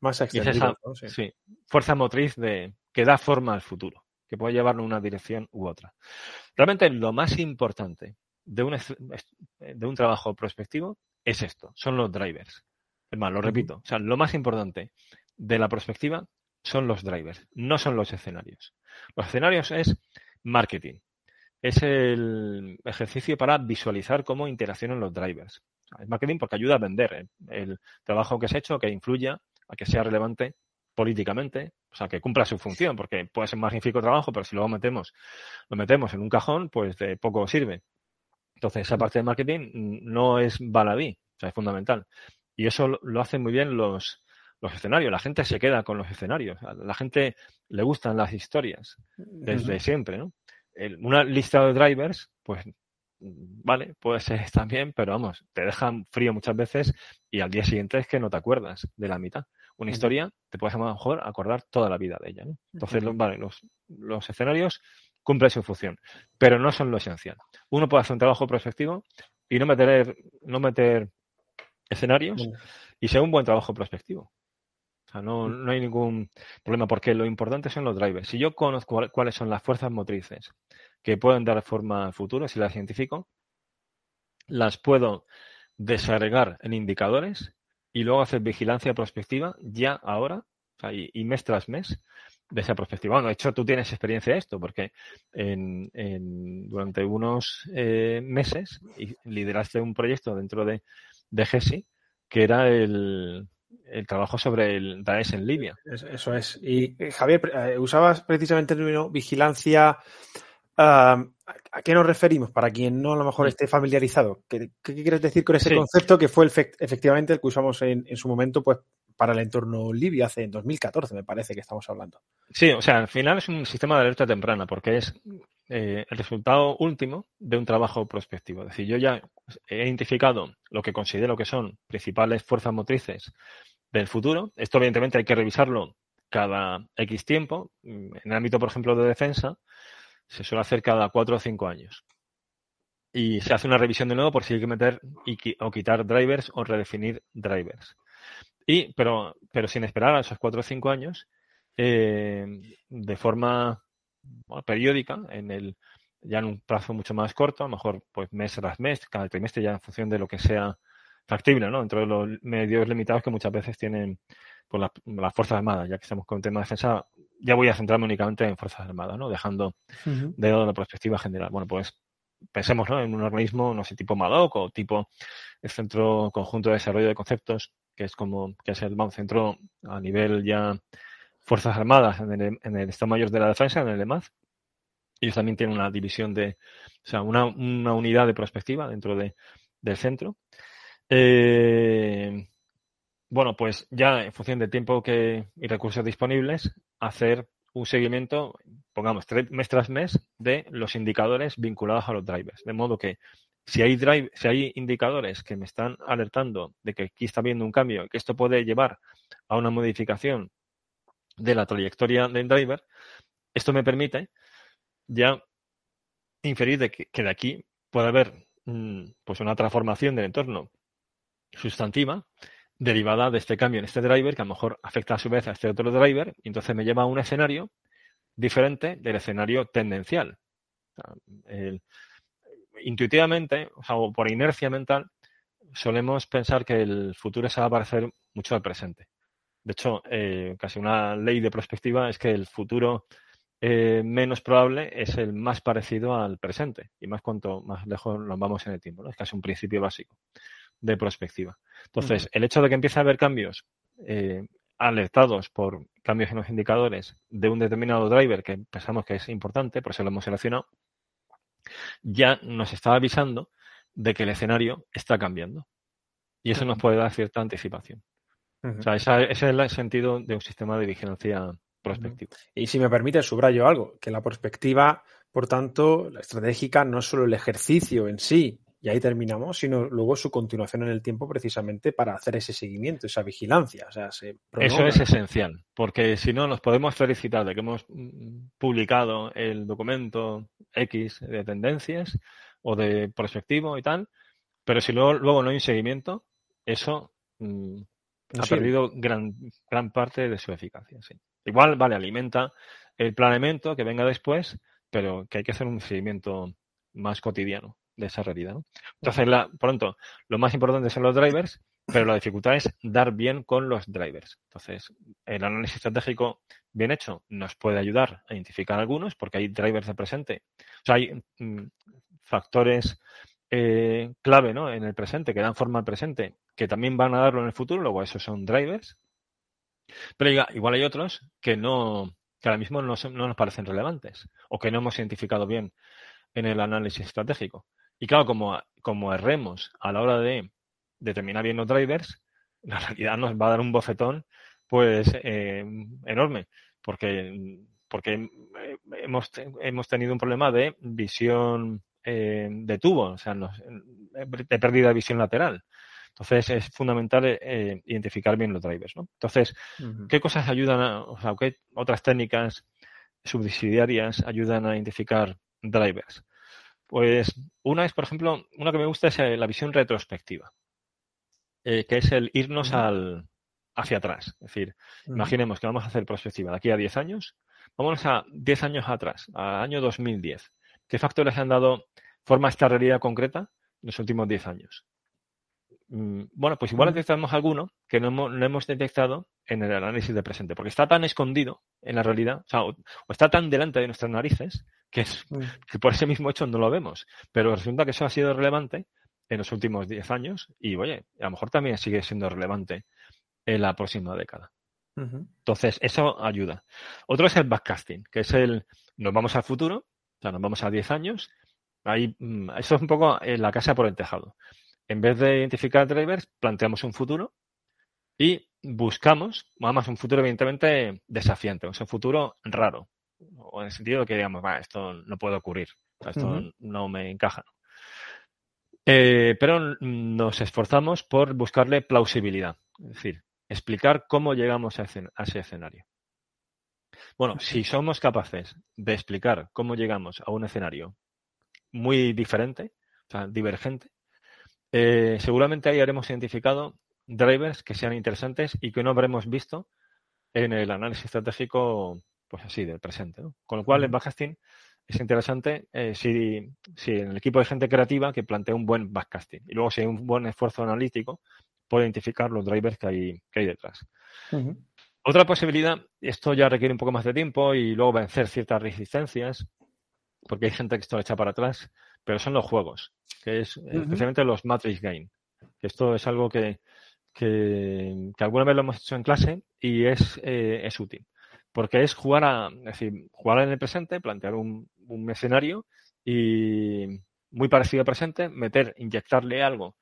Más extendido, sí. fuerza motriz de, que da forma al futuro, que puede llevarlo en una dirección u otra. Realmente lo más importante de un, de un trabajo prospectivo es esto, son los drivers. Es más, lo repito, o sea, lo más importante de la prospectiva son los drivers, no son los escenarios. Los escenarios es marketing, es el ejercicio para visualizar cómo interaccionan los drivers. Es marketing porque ayuda a vender el, trabajo que se ha hecho, que influya a que sea relevante políticamente, o sea, que cumpla su función, porque puede ser un magnífico trabajo, pero si luego metemos, lo metemos en un cajón, pues de poco sirve. Entonces, esa parte de marketing no es baladí, o sea, es fundamental. Y eso lo hacen muy bien los, los escenarios. La gente se queda con los escenarios. A la gente le gustan las historias desde siempre, ¿no? una lista de drivers, pues vale, puede ser también, pero vamos, te dejan frío muchas veces y al día siguiente es que no te acuerdas de la mitad. Una historia te puedes a lo mejor acordar toda la vida de ella. ¿no? Entonces, vale, los, los escenarios cumplen su función, pero no son lo esencial. Uno puede hacer un trabajo prospectivo y no meter, no meter escenarios y ser un buen trabajo prospectivo. O sea, no, no, hay ningún problema porque lo importante son los drivers. Si yo conozco cuáles son las fuerzas motrices que pueden dar forma al futuro, si las identifico, las puedo desagregar en indicadores y luego hacer vigilancia prospectiva ya ahora y, mes tras mes de esa prospectiva. Bueno, de hecho, tú tienes experiencia de esto porque durante unos eh, meses lideraste un proyecto dentro de, de GESI que era el, el trabajo sobre el Daesh en Libia. Eso es. Y eh, Javier, eh, usabas precisamente el término vigilancia. ¿A qué nos referimos? Para quien no a lo mejor esté familiarizado. ¿Qué, quieres decir con ese concepto que fue efectivamente el que usamos en, su momento pues, para el entorno libio hace en 2014, me parece que estamos hablando? Sí, o sea, al final es un sistema de alerta temprana porque es eh, el resultado último de un trabajo prospectivo. Es decir, yo ya he identificado lo que considero que son principales fuerzas motrices del futuro. Esto, evidentemente, hay que revisarlo cada X tiempo. En el ámbito, por ejemplo, de defensa, se suele hacer cada cuatro o cinco años. Y se hace una revisión de nuevo por si hay que meter o quitar drivers o redefinir drivers. Y, pero, pero sin esperar a esos cuatro o cinco años, eh, de forma periódica, en el, ya en un plazo mucho más corto, a lo mejor pues mes tras mes, cada trimestre ya en función de lo que sea factible, ¿no? Dentro de los medios limitados que muchas veces tienen pues, las, Fuerzas Armadas, ya que estamos con el tema de defensa, ya voy a centrarme únicamente en Fuerzas Armadas, ¿no? Dejando de lado la perspectiva general. Bueno, pues pensemos ¿no? en un organismo, no sé, tipo MADOC o tipo el Centro Conjunto de Desarrollo de Conceptos, que es como, que es el centro a nivel ya Fuerzas Armadas en el, en el Estado Mayor de la Defensa, en el EMAD. Ellos también tienen una división de, o sea, una, una unidad de perspectiva dentro de, del centro. Eh, bueno, pues ya en función del tiempo que, y recursos disponibles, hacer un seguimiento, pongamos, mes tras mes, de los indicadores vinculados a los drivers. De modo que si hay, drive, si hay indicadores que me están alertando de que aquí está habiendo un cambio, que esto puede llevar a una modificación de la trayectoria del driver, esto me permite ya inferir de que, de aquí puede haber mm, pues una transformación del entorno sustantiva derivada de este cambio en este driver que a lo mejor afecta a su vez a este otro driver y entonces me lleva a un escenario diferente del escenario tendencial. intuitivamente, o, sea, por inercia mental, solemos pensar que el futuro se va a parecer mucho al presente. De hecho, eh, casi una ley de perspectiva es que el futuro eh, menos probable es el más parecido al presente, y más cuanto más lejos nos vamos en el tiempo, ¿no? Es casi un principio básico de prospectiva. Entonces, el hecho de que empiece a haber cambios eh, alertados por cambios en los indicadores de un determinado driver que pensamos que es importante, por eso lo hemos seleccionado, ya nos está avisando de que el escenario está cambiando. Y eso nos puede dar cierta anticipación. O sea, ese es el sentido de un sistema de vigilancia prospectiva. Y si me permite, subrayo algo, que la perspectiva, por tanto, la estratégica no es solo el ejercicio en sí, y ahí terminamos, sino luego su continuación en el tiempo precisamente para hacer ese seguimiento, esa vigilancia. O sea, Eso es esencial, porque si no nos podemos felicitar de que hemos mm, publicado el documento X de tendencias o de prospectivo y tal, pero si luego, luego no hay un seguimiento, eso ha perdido gran, gran parte de su eficacia. Igual, vale, alimenta el planeamiento que venga después, pero que hay que hacer un seguimiento más cotidiano de esa realidad. Entonces, la, pronto, lo más importante son los drivers, pero la dificultad es dar bien con los drivers. Entonces, el análisis estratégico bien hecho nos puede ayudar a identificar algunos, porque hay drivers de presente. O sea, hay mm, factores eh, clave ¿no? en el presente, que dan forma al presente, que también van a darlo en el futuro, luego esos son drivers. Pero igual hay otros que no, que ahora mismo no, no nos parecen relevantes o que no hemos identificado bien en el análisis estratégico. Y claro, como, como erremos a la hora de determinar bien los drivers, la realidad nos va a dar un bofetón pues eh, enorme, porque, porque hemos, hemos tenido un problema de visión eh, de tubo, o sea, de pérdida de visión lateral. Entonces es fundamental eh, identificar bien los drivers. ¿no? Entonces, ¿qué cosas ayudan a, o sea, qué otras técnicas subsidiarias ayudan a identificar drivers? Pues una es, por ejemplo, una que me gusta es eh, la visión retrospectiva, que es el irnos al, hacia atrás. Es decir, imaginemos que vamos a hacer prospectiva de aquí a 10 años, vámonos a 10 años atrás, al año 2010. ¿Qué factores han dado forma a esta realidad concreta en los últimos 10 años? Mm, bueno, pues igual detectamos alguno que no hemos, detectado en el análisis de presente, porque está tan escondido en la realidad, o, está tan delante de nuestras narices, que, es, que por ese mismo hecho no lo vemos. Pero resulta que eso ha sido relevante en los últimos 10 años y, oye, a lo mejor también sigue siendo relevante en la próxima década. Entonces, eso ayuda. Otro es el backcasting, que es el, nos vamos al futuro o sea, nos vamos a 10 años. Ahí, mm, eso es un poco en la casa por el tejado. En vez de identificar drivers, planteamos un futuro y buscamos, además, un futuro evidentemente desafiante, un futuro raro. O en el sentido de que digamos, esto no puede ocurrir, esto no me encaja. Eh, pero nos esforzamos por buscarle plausibilidad, es decir, explicar cómo llegamos a ese escenario. Bueno, si somos capaces de explicar cómo llegamos a un escenario muy diferente, o sea, divergente, eh, seguramente ahí habremos identificado drivers que sean interesantes y que no habremos visto en el análisis estratégico, pues así, del presente. Con lo cual, el backcasting es interesante eh, si, en el equipo de gente creativa que plantea un buen backcasting y luego si hay un buen esfuerzo analítico puede identificar los drivers que hay, que hay detrás. Otra posibilidad, esto ya requiere un poco más de tiempo y luego vencer ciertas resistencias, porque hay gente que esto echa para atrás, pero son los juegos, que es especialmente los Matrix Game. Esto es algo que, que, alguna vez lo hemos hecho en clase y es, eh, es útil, porque es jugar a, es decir, jugar en el presente, plantear un, un escenario y muy parecido al presente, meter, inyectarle algo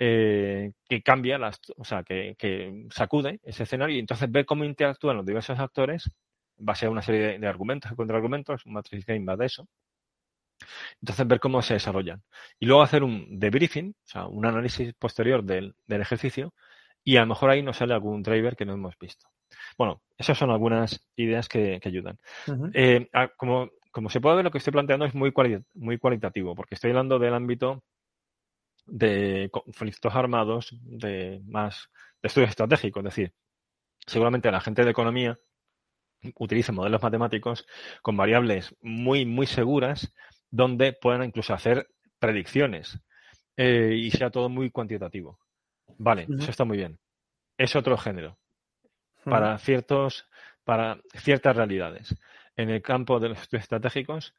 eh, que cambia, las, o sea, que, sacude ese escenario y entonces ver cómo interactúan los diversos actores base a una serie de, argumentos y contraargumentos, un Matrix Game va de eso. Entonces ver cómo se desarrollan. Y luego hacer un debriefing, o sea, un análisis posterior del, ejercicio y a lo mejor ahí nos sale algún driver que no hemos visto. Bueno, esas son algunas ideas que, ayudan. Eh, como, como se puede ver, lo que estoy planteando es muy, muy cualitativo, porque estoy hablando del ámbito de conflictos armados, de más de estudio estratégico. Es decir, seguramente la gente de economía utilice modelos matemáticos con variables muy, muy seguras donde puedan incluso hacer predicciones eh, y sea todo muy cuantitativo. Vale, eso está muy bien. Es otro género para ciertos, para ciertas realidades. en el campo de los estudios estratégicos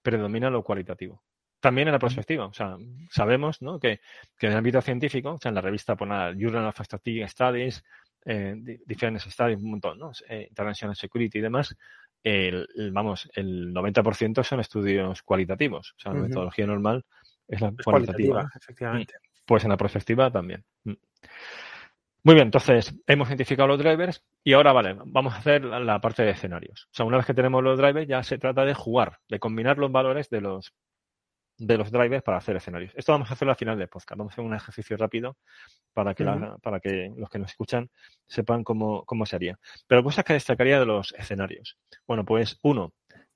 predomina lo cualitativo. También en la perspectiva, o sea, sabemos ¿no? que, en el ámbito científico, o sea, en la revista por nada, Journal of Strategic Studies, eh, Different Studies, un montón, ¿no? Eh, International Security y demás, el, vamos, el 90% son estudios cualitativos. O sea, la metodología normal es la cualitativa. Efectivamente. Pues en la perspectiva también. Mm. Muy bien, entonces hemos identificado los drivers y ahora, vale, vamos a hacer la, parte de escenarios. O sea, una vez que tenemos los drivers, ya se trata de jugar, de combinar los valores de los, de los drivers para hacer escenarios. Esto vamos a hacerlo al final del podcast. Vamos a hacer un ejercicio rápido para que, para que los que nos escuchan sepan cómo, cómo se haría. Pero cosas que destacaría de los escenarios. Bueno, pues uno,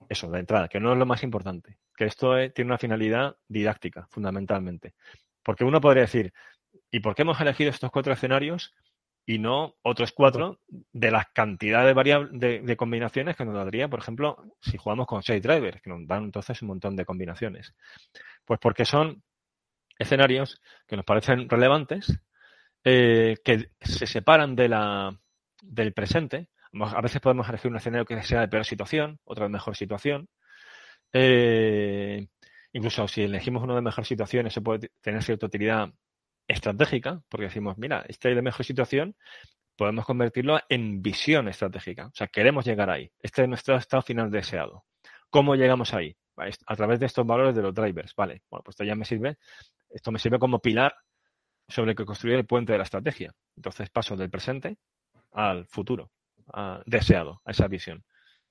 eso, de entrada, que no es lo más importante, que esto tiene una finalidad didáctica, fundamentalmente. Porque uno podría decir, ¿Y por qué hemos elegido estos cuatro escenarios y no otros cuatro de la cantidad de, de, combinaciones que nos daría, por ejemplo, si jugamos con seis drivers, que nos dan entonces un montón de combinaciones? Pues porque son escenarios que nos parecen relevantes, eh, que se separan de la, del presente. A veces podemos elegir un escenario que sea de peor situación, otro de mejor situación. Eh, incluso si elegimos uno de mejor situación, eso puede tener cierta utilidad estratégica, porque decimos, mira, este de mejor situación, podemos convertirlo en visión estratégica. O sea, queremos llegar ahí. Este es nuestro estado final deseado. ¿Cómo llegamos ahí? A través de estos valores de los drivers. Vale, bueno, pues esto ya me sirve. Esto me sirve como pilar sobre el que construir el puente de la estrategia. Entonces paso del presente al futuro, deseado, a esa visión.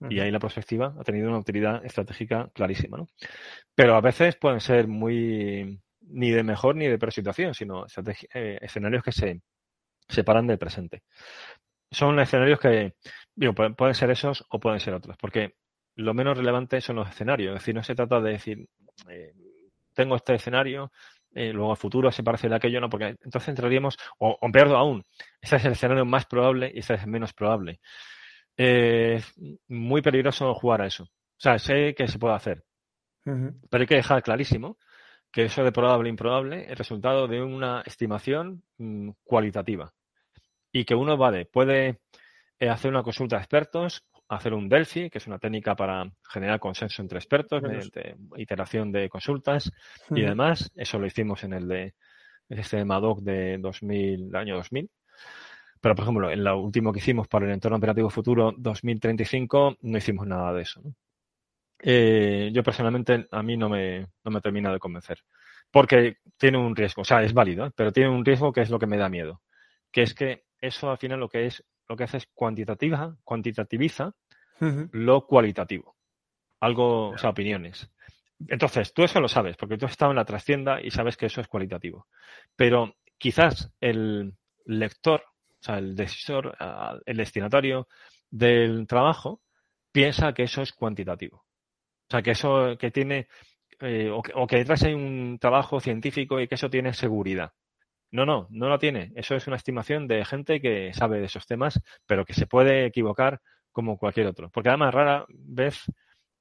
Y ahí la perspectiva ha tenido una utilidad estratégica clarísima. ¿no? Pero a veces pueden ser muy ni de mejor ni de peor situación, sino eh, escenarios que se separan del presente. Son escenarios que, digo, pueden ser esos o pueden ser otros, porque lo menos relevante son los escenarios. Es decir, no se trata de decir, eh, tengo este escenario, eh, luego al futuro se parece a aquello, no, porque entonces entraríamos, o, o peor aún, este es el escenario más probable y este es el menos probable. Es muy peligroso jugar a eso. O sea, sé que se puede hacer, pero hay que dejar clarísimo que eso de probable e improbable es resultado de una estimación mm, cualitativa. Y que uno, vale, puede eh, hacer una consulta de expertos, hacer un Delphi, que es una técnica para generar consenso entre expertos mediante iteración de consultas y demás. Eso lo hicimos en el de este MADOC de 2000, año 2000. Pero, por ejemplo, en lo último que hicimos para el entorno operativo futuro 2035 no hicimos nada de eso. ¿no? Eh, yo personalmente a mí no me, no me termina de convencer. Porque tiene un riesgo, o sea, es válido, ¿eh? pero tiene un riesgo que es lo que me da miedo. Que es que eso al final lo que es, lo que hace es cuantitativa, cuantitativiza lo cualitativo. Algo, o sea, opiniones. Entonces, tú eso lo sabes, porque tú has estado en la trascienda y sabes que eso es cualitativo. Pero quizás el lector, o sea, el decisor, ah, el destinatario del trabajo, piensa que eso es cuantitativo. O sea, que eso que tiene, eh, o, que, detrás hay un trabajo científico y que eso tiene seguridad. No, no, no lo tiene. Eso es una estimación de gente que sabe de esos temas, pero que se puede equivocar como cualquier otro. Porque además, rara vez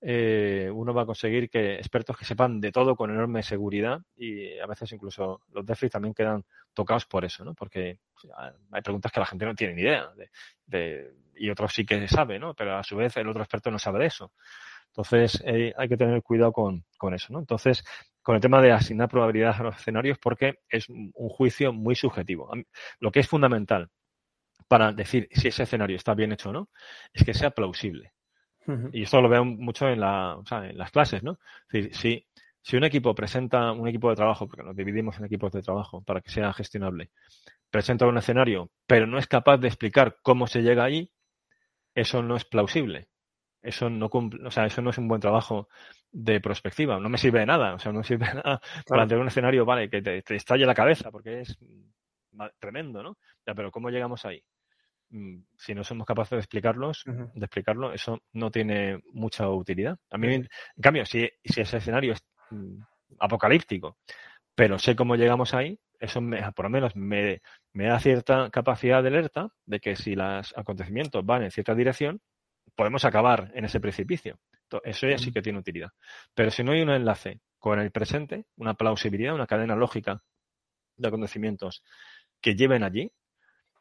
eh, uno va a conseguir que expertos que sepan de todo con enorme seguridad y a veces incluso los déficits también quedan tocados por eso, ¿no? Porque hay preguntas que la gente no tiene ni idea de, y otros sí que sabe, ¿no? Pero a su vez el otro experto no sabe de eso. Entonces, eh, hay que tener cuidado con, eso, ¿no? Entonces, con el tema de asignar probabilidades a los escenarios, porque es un juicio muy subjetivo. Lo que es fundamental para decir si ese escenario está bien hecho o no, es que sea plausible. Y esto lo veo mucho en, la, en las clases, ¿no? Decir, si, si un equipo presenta un equipo de trabajo, porque nos dividimos en equipos de trabajo para que sea gestionable, presenta un escenario, pero no es capaz de explicar cómo se llega allí, eso no es plausible eso no cumple, o sea, eso no es un buen trabajo de prospectiva, no me sirve de nada, o sea, no me sirve de nada para tener un escenario, vale, que te, estalle la cabeza, porque es tremendo, ¿no? Ya, pero ¿cómo llegamos ahí? Mm, si no somos capaces de explicarlos, de explicarlo, eso no tiene mucha utilidad. A mí, en cambio, si, si ese escenario es mm, apocalíptico, pero sé cómo llegamos ahí, eso por lo menos me, me da cierta capacidad de alerta de que si los acontecimientos van en cierta dirección, podemos acabar en ese precipicio. Eso ya sí que tiene utilidad. Pero si no hay un enlace con el presente, una plausibilidad, una cadena lógica de acontecimientos que lleven allí,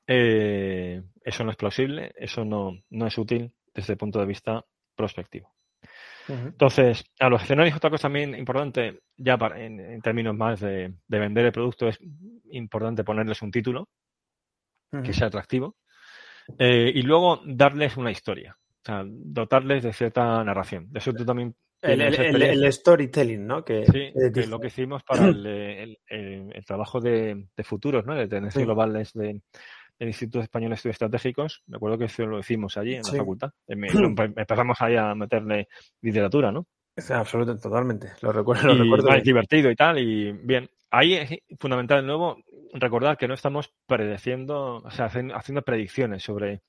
eh, eso no es plausible, eso no, no es útil desde el punto de vista prospectivo. Entonces, a los escenarios, otra cosa también importante, ya en, términos más de, vender el producto, es importante ponerles un título que sea atractivo eh, y luego darles una historia, o sea, dotarles de cierta narración. Eso tú también. El, storytelling, ¿no? Que, sí, es lo que hicimos para el, trabajo de, futuros, ¿no? De tendencias globales de, el Instituto Español de Estudios Estratégicos, me acuerdo que eso lo hicimos allí en la facultad. empezamos ahí a meterle literatura, ¿no? absolutamente, totalmente. Lo recuerdo. Lo recuerdo es divertido y tal. Y bien, ahí es fundamental de nuevo recordar que no estamos predeciendo, o sea, haciendo predicciones sobre,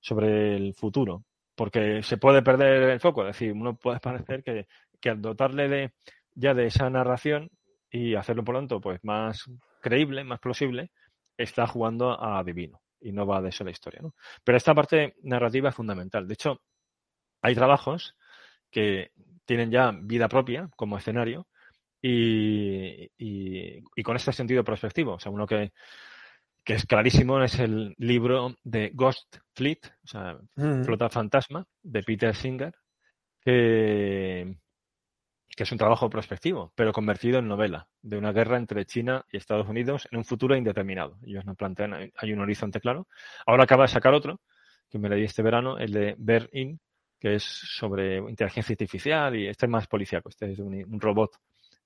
sobre el futuro, porque se puede perder el foco. Es decir, uno puede parecer que, al dotarle de ya de esa narración y hacerlo por lo tanto pues más creíble, más plausible, está jugando a divino y no va de eso la historia. ¿no? Pero esta parte narrativa es fundamental. De hecho, hay trabajos que tienen ya vida propia como escenario y, y, con este sentido prospectivo. O sea, uno que, que, es clarísimo es el libro de Ghost Fleet, o sea, mm. Flota Fantasma, de Peter Singer, que, que es un trabajo prospectivo, pero convertido en novela, de una guerra entre China y Estados Unidos en un futuro indeterminado. Ellos nos plantean, hay un horizonte claro. Ahora acaba de sacar otro, que me leí este verano, el de Bear In, que es sobre inteligencia artificial y este es más policíaco, este es un, robot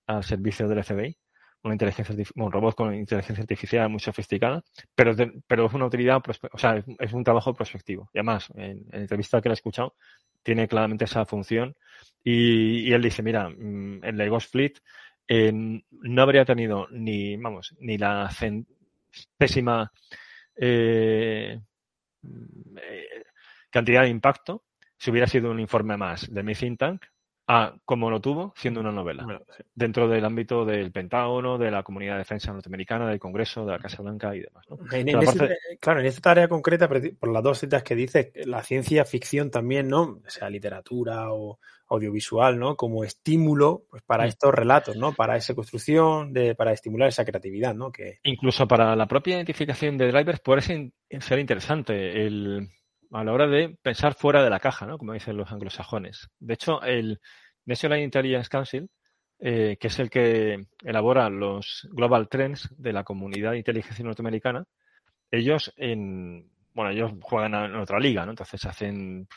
al servicio del FBI, una inteligencia, un robot con inteligencia artificial muy sofisticada, pero, pero es una utilidad, o sea, es, un trabajo prospectivo. Y además, en, en entrevista que le he escuchado, tiene claramente esa función y, él dice, mira, mm, el de Ghost Fleet eh, no habría tenido ni, vamos, ni la pésima eh, eh, cantidad de impacto si hubiera sido un informe más de mi think tank a como lo tuvo siendo una novela dentro del ámbito del Pentágono, de la Comunidad de Defensa Norteamericana, del Congreso, de la Casa Blanca y demás. claro, en esta área concreta, por las dos citas que dice, la ciencia ficción también, ¿no? sea literatura o audiovisual, ¿no? Como estímulo pues, para mm. estos relatos, ¿no? Para esa construcción, de, para estimular esa creatividad, ¿no? Que... Incluso para la propia identificación de drivers puede ser interesante el a la hora de pensar fuera de la caja, ¿no? Como dicen los anglosajones. De hecho, el National Intelligence Council, eh, que es el que elabora los Global Trends de la comunidad de inteligencia norteamericana, ellos en, bueno, ellos juegan en otra liga, ¿no? Entonces hacen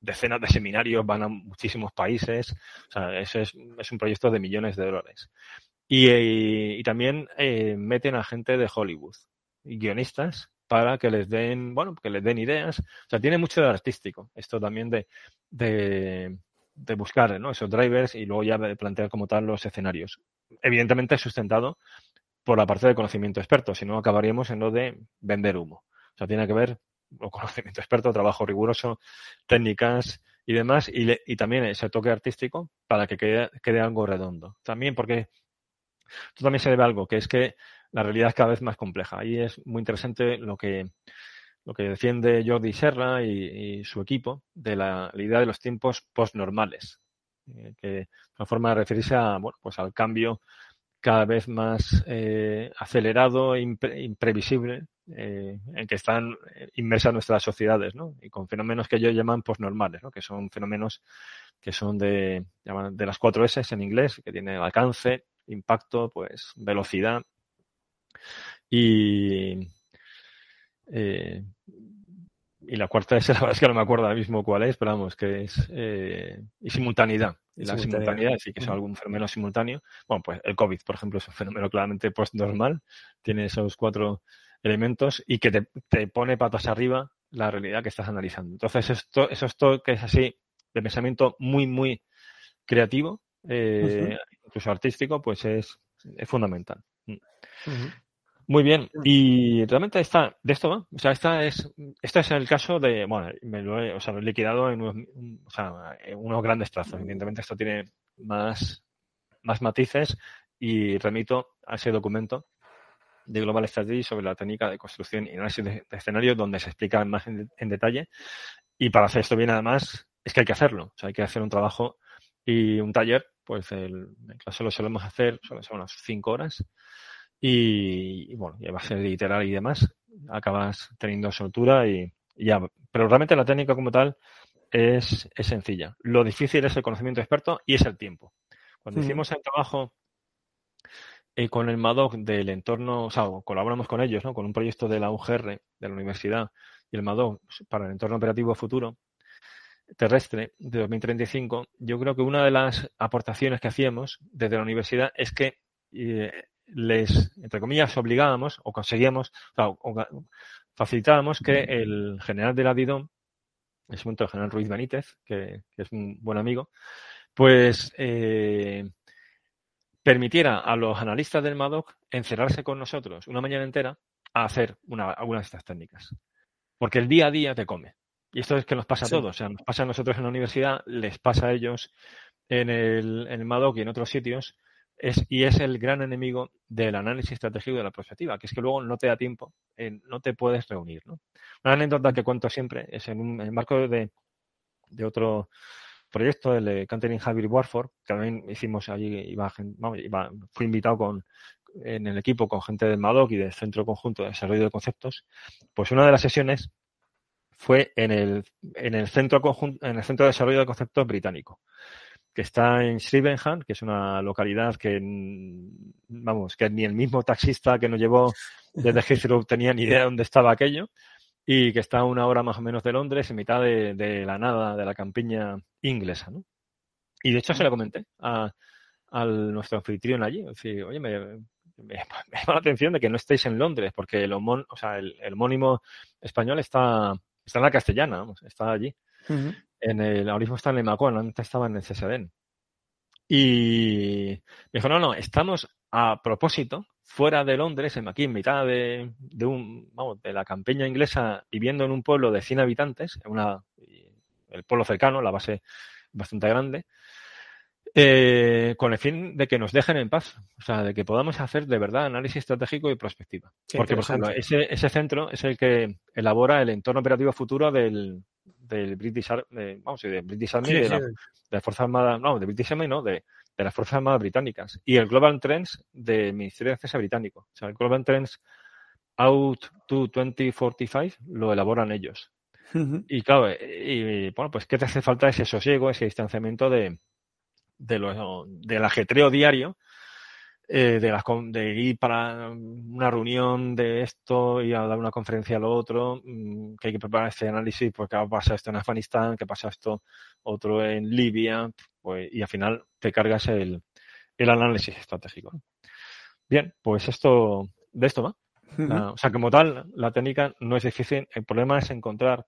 decenas de seminarios, van a muchísimos países, o sea, eso es, un proyecto de millones de dólares. Y, y, también eh, meten a gente de Hollywood, guionistas, para que les den, bueno, que les den ideas. O sea, tiene mucho de artístico, esto también de, de, de buscar ¿no? esos drivers y luego ya de plantear como tal los escenarios. Evidentemente sustentado por la parte del conocimiento experto, si no acabaríamos en lo de vender humo. O sea, tiene que ver con conocimiento experto, trabajo riguroso, técnicas y demás, y, y también ese toque artístico para que quede, quede algo redondo. También porque esto también se debe a algo, que es que la realidad es cada vez más compleja. Y es muy interesante lo que, lo que defiende Jordi Serra y, su equipo de la, idea de los tiempos postnormales, eh, que es una forma de referirse a, bueno, pues al cambio cada vez más eh, acelerado e imprevisible eh, en que están inmersas nuestras sociedades, ¿no? Y con fenómenos que ellos llaman postnormales, ¿no? Que son fenómenos que son de, llaman de las cuatro S en inglés, que tienen alcance, impacto, pues velocidad y, eh, y la cuarta es, la verdad es que no me acuerdo ahora mismo cuál es, pero vamos, que es eh, y simultaneidad. Y la simultaneidad, sí que es algún fenómeno simultáneo. Bueno, pues el COVID, por ejemplo, es un fenómeno claramente post-normal, tiene esos cuatro elementos y que te, te, pone patas arriba la realidad que estás analizando. Entonces, esto, esos toques así de pensamiento muy, muy creativo, eh, incluso artístico, pues es, es fundamental. Mm. Muy bien, y realmente está, de esto va, o sea, esta es, este es el caso de, bueno, me lo he, o sea, liquidado en unos, o sea, en unos grandes trazos. Evidentemente esto tiene más, más matices y remito a ese documento de Global Strategy sobre la técnica de construcción y análisis de, escenarios donde se explica más en, detalle. Y para hacer esto bien, además, es que hay que hacerlo. O sea, hay que hacer un trabajo y un taller, pues el, en clase lo solemos hacer, son unas cinco horas y, bueno, y a base de iterar y demás, acabas teniendo soltura y, ya. Pero realmente la técnica como tal es, sencilla. Lo difícil es el conocimiento experto y es el tiempo. Cuando hicimos el trabajo eh, con el MADOC del entorno, o sea, colaboramos con ellos, ¿no? Con un proyecto de la UGR, de la universidad, y el MADOC para el entorno operativo futuro terrestre de 2035, yo creo que una de las aportaciones que hacíamos desde la universidad es que eh, les, entre comillas, obligábamos o conseguíamos, o, facilitábamos que el general de la DIDOM, en ese momento el general Ruiz Benítez, que, es un buen amigo, pues eh, permitiera a los analistas del MADOC encerrarse con nosotros una mañana entera a hacer una, algunas de estas técnicas. Porque el día a día te come. Y esto es que nos pasa a todos. O sea, nos pasa a nosotros en la universidad, les pasa a ellos en el, en el MADOC y en otros sitios. Es, y es el gran enemigo del análisis estratégico de la perspectiva, que es que luego no te da tiempo, no te puedes reunir. ¿no? Una anécdota que cuento siempre es en, un, en marco de, de otro proyecto, el de Countering Hybrid Warfare, que también hicimos allí, iba, iba, fui invitado con, en el equipo con gente del MADOC y del Centro Conjunto de Desarrollo de Conceptos, pues una de las sesiones fue en el, en el centro conjunto, en el Centro de Desarrollo de Conceptos británico, que está en Shrivenham, que es una localidad que, vamos, que ni el mismo taxista que nos llevó desde Heathrow tenía ni idea de dónde estaba aquello y que está a una hora más o menos de Londres, en mitad de, la nada, de la campiña inglesa, ¿no? Y de hecho se lo comenté a, nuestro anfitrión allí. Decir, oye, me, me, llama la atención de que no estéis en Londres, porque el, homón, o sea, el, homónimo español está, está en la castellana, vamos, está allí. En el, ahora mismo está en el Macón, antes estaba en el CSDN. Y me dijo, no, no, estamos a propósito fuera de Londres, aquí en mitad de, un, vamos, de la campiña inglesa, viviendo en un pueblo de 100 habitantes, una, el pueblo cercano, la base bastante grande, eh, con el fin de que nos dejen en paz, o sea, de que podamos hacer de verdad análisis estratégico y prospectiva. Porque, por ejemplo, ese, ese centro es el que elabora el entorno operativo futuro del, del British, vamos, de British Army, de, la, de, las Fuerzas Armadas, no, de British Army, no, de, de las Fuerzas Armadas Británicas y el Global Trends del Ministerio de Defensa británico. O sea, el Global Trends Out to 2045 lo elaboran ellos. Y claro, y, bueno, pues ¿qué te hace falta ese sosiego, ese distanciamiento de, de lo, del ajetreo diario eh, de, las, de ir para una reunión de esto y a dar una conferencia a lo otro, mm, que hay que preparar este análisis porque pasa esto en Afganistán, que pasa esto otro en Libia, pues, y al final te cargas el, el análisis estratégico. Bien, pues esto, de esto va. o sea, como tal, la técnica no es difícil. El problema es encontrar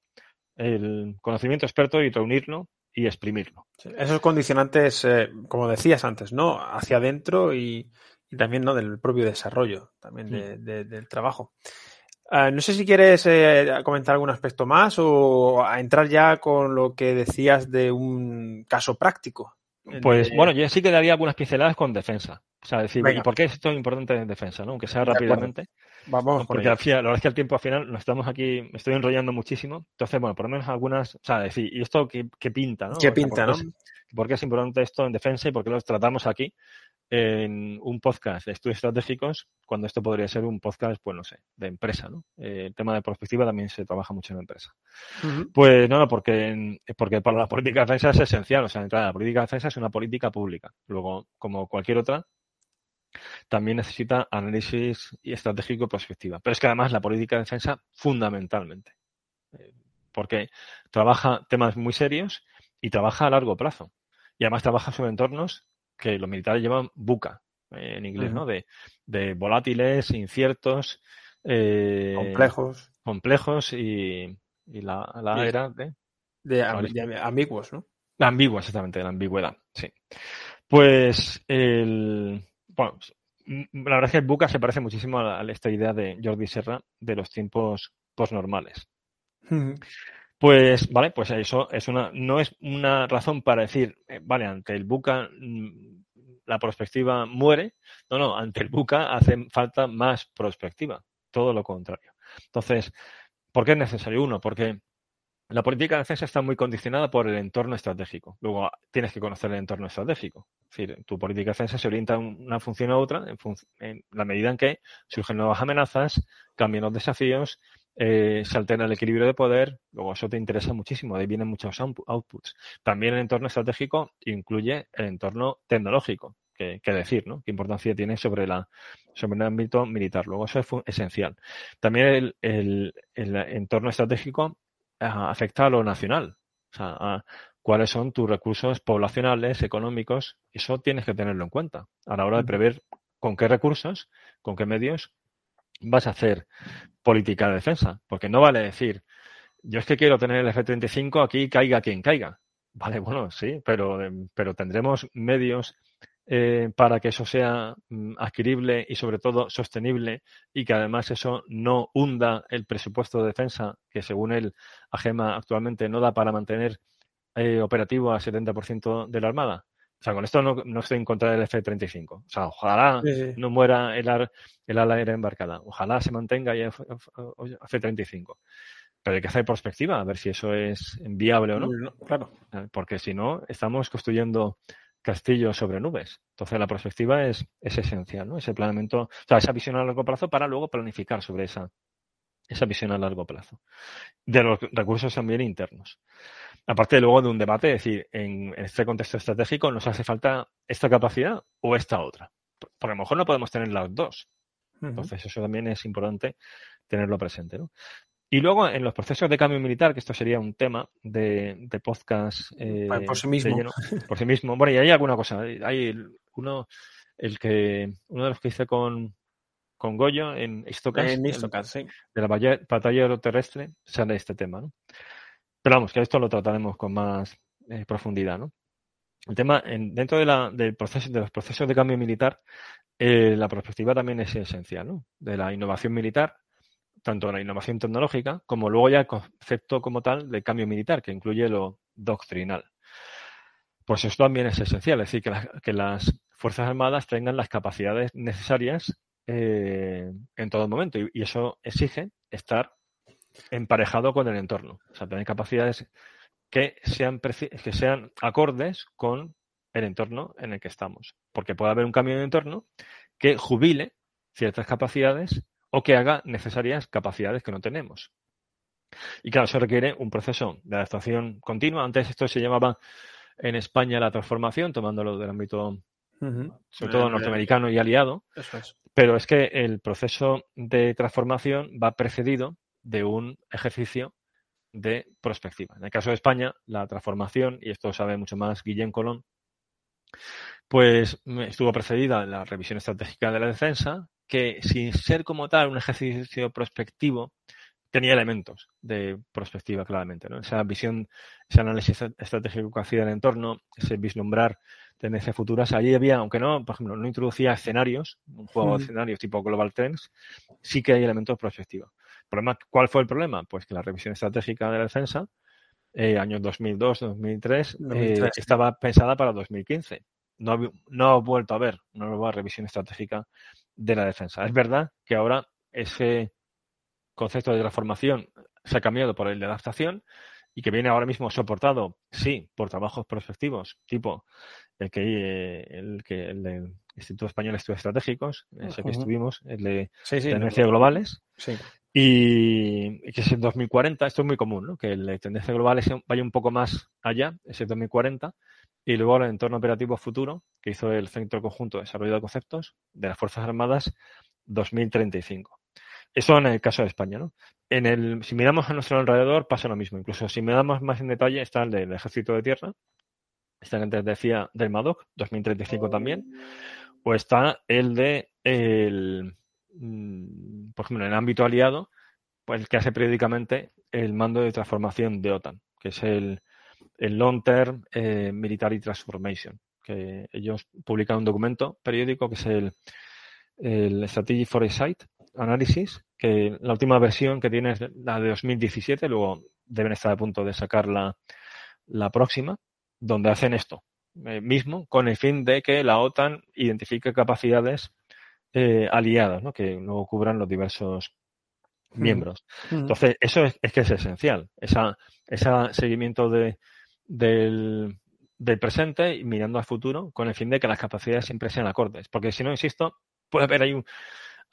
el conocimiento experto y reunirlo y exprimirlo. esos condicionantes, eh, como decías antes, ¿no? Hacia adentro y, también ¿no? del propio desarrollo también del trabajo. Ah, no sé si quieres eh, comentar algún aspecto más o a entrar ya con lo que decías de un caso práctico. Pues bueno, yo sí que daría algunas pinceladas con defensa. O sea, decir, ¿y por qué esto es importante en defensa? ¿no? Aunque sea rápidamente. Vamos. Porque al final, la verdad es que el tiempo al final nos estamos aquí, me estoy enrollando muchísimo. Entonces, bueno, por lo menos algunas, o sea, decir, ¿y esto qué, pinta? ¿no? ¿Qué pinta, no? ¿Por qué es importante esto en defensa y por qué lo tratamos aquí? en un podcast de estudios estratégicos cuando esto podría ser un podcast, pues no sé, de empresa, ¿no? Eh, el tema de perspectiva también se trabaja mucho en la empresa. Pues no, no, porque, porque para la política de defensa es esencial, o sea, la política de defensa es una política pública. Luego, como cualquier otra, también necesita análisis y estratégico y perspectiva. Pero es que además la política de defensa fundamentalmente, eh, porque trabaja temas muy serios y trabaja a largo plazo. Y además trabaja sobre entornos que los militares llevan buca, eh, en inglés, ¿no? De, de, volátiles, inciertos, eh, complejos. Complejos y, y la, la era de, de, ambiguos, ¿no? La ambigua, exactamente, la ambigüedad, sí. Pues el, bueno, la verdad es que el buca se parece muchísimo a, esta idea de Jordi Serra de los tiempos postnormales. Pues, vale, pues eso es una, no es una razón para decir, eh, vale, ante el buca mm, la perspectiva muere. No, no, ante el buca hace falta más perspectiva. Todo lo contrario. Entonces, ¿por qué es necesario uno? Porque la política de defensa está muy condicionada por el entorno estratégico. Luego tienes que conocer el entorno estratégico. Es decir, tu política de defensa se orienta en una función a otra en, en la medida en que surgen nuevas amenazas, cambian los desafíos eh, se altera el equilibrio de poder, luego eso te interesa muchísimo, de ahí vienen muchos outputs. También el entorno estratégico incluye el entorno tecnológico, que, decir, ¿no? ¿Qué importancia tiene sobre, la, sobre el ámbito militar? Luego eso es esencial. También el, entorno estratégico ah, afecta a lo nacional, o sea, a cuáles son tus recursos poblacionales, económicos, eso tienes que tenerlo en cuenta a la hora de prever con qué recursos, con qué medios vas a hacer política de defensa. Porque no vale decir, yo es que quiero tener el F-35 aquí, caiga quien caiga. Vale, bueno, sí, pero, pero tendremos medios eh, para que eso sea mm, adquirible y sobre todo sostenible y que además eso no hunda el presupuesto de defensa que según el AGEMA actualmente no da para mantener eh, operativo al 70% de la Armada. O sea, con esto no, no, estoy en contra del F-35. O sea, ojalá no muera el, el ala aérea embarcada. Ojalá se mantenga el F-35. Pero hay que hacer perspectiva, a ver si eso es viable o no. Claro. Eh, porque si no, estamos construyendo castillos sobre nubes. Entonces, la perspectiva es, es esencial, ¿no? Ese planeamiento, o sea, esa visión a largo plazo para luego planificar sobre esa, esa visión a largo plazo. De los recursos también internos aparte luego de un debate, es decir, en, este contexto estratégico nos hace falta esta capacidad o esta otra. Porque a lo mejor no podemos tener las dos. Entonces, eso también es importante tenerlo presente. ¿no? Y luego, en los procesos de cambio militar, que esto sería un tema de, podcast. Eh, por sí mismo. por sí mismo. Bueno, y hay alguna cosa. Hay uno, el que, uno de los que hice con, con Goyo en Istocas, sí. de la batalla aeroterrestre, sale este tema. ¿no? Pero vamos, que esto lo trataremos con más eh, profundidad, ¿no? El tema, en, dentro de, la, del proceso, de los procesos de cambio militar, eh, la perspectiva también es esencial, ¿no? De la innovación militar, tanto la innovación tecnológica, como luego ya el concepto como tal de cambio militar, que incluye lo doctrinal. Pues esto también es esencial, es decir, que, que las Fuerzas Armadas tengan las capacidades necesarias eh, en todo momento. y, eso exige estar emparejado con el entorno. O sea, tener capacidades que sean, que sean acordes con el entorno en el que estamos. Porque puede haber un cambio de entorno que jubile ciertas capacidades o que haga necesarias capacidades que no tenemos. Y claro, eso requiere un proceso de adaptación continua. Antes esto se llamaba en España la transformación, tomándolo del ámbito sobre todo norteamericano y aliado. Pero es que el proceso de transformación va precedido de un ejercicio de prospectiva. En el caso de España, la transformación, y esto sabe mucho más Guillén Colón, pues estuvo precedida en la revisión estratégica de la defensa, que sin ser como tal un ejercicio prospectivo, tenía elementos de prospectiva claramente. ¿no? Esa visión, ese análisis estratégico que hacía del entorno, ese vislumbrar tendencias futuras, allí había, aunque no, por ejemplo, no introducía escenarios, un juego de escenarios tipo Global Trends, sí que hay elementos de prospectiva. Problema, ¿Cuál fue el problema? Pues que la revisión estratégica de la defensa, eh, años 2002, 2003, eh, estaba pensada para 2015. No ha, no ha vuelto a haber una nueva revisión estratégica de la defensa. Es verdad que ahora ese concepto de transformación se ha cambiado por el de adaptación y que viene ahora mismo soportado, sí, por trabajos prospectivos, tipo el que, eh, el que el del Instituto Español de Estudios Estratégicos, ese que estuvimos, el de sí, tendencias globales, y, que es en 2040, esto es muy común, ¿no? que el de tendencias globales vaya un poco más allá, ese 2040, y luego el entorno operativo futuro, que hizo el Centro Conjunto de Desarrollo de Conceptos de las Fuerzas Armadas 2035. Eso en el caso de España, ¿no? En el, si miramos a nuestro alrededor pasa lo mismo. Incluso si me damos más en detalle está el del Ejército de Tierra, está el que decía del MADOC, 2035 también, o está el de, el, mm, por ejemplo, en el ámbito aliado, pues el que hace periódicamente el mando de transformación de OTAN, que es el, el Long Term eh, Military Transformation, que ellos publican un documento periódico que es el, el Strategy Foresight Analysis, que la última versión que tiene es la de 2017, luego deben estar a punto de sacar la, la próxima, donde hacen esto eh, mismo con el fin de que la OTAN identifique capacidades eh, aliadas, ¿no? que no cubran los diversos miembros. Entonces, eso es, que es esencial, esa, ese seguimiento de, del, presente y mirando al futuro con el fin de que las capacidades siempre sean acordes. Porque si no, insisto, puede haber ahí un,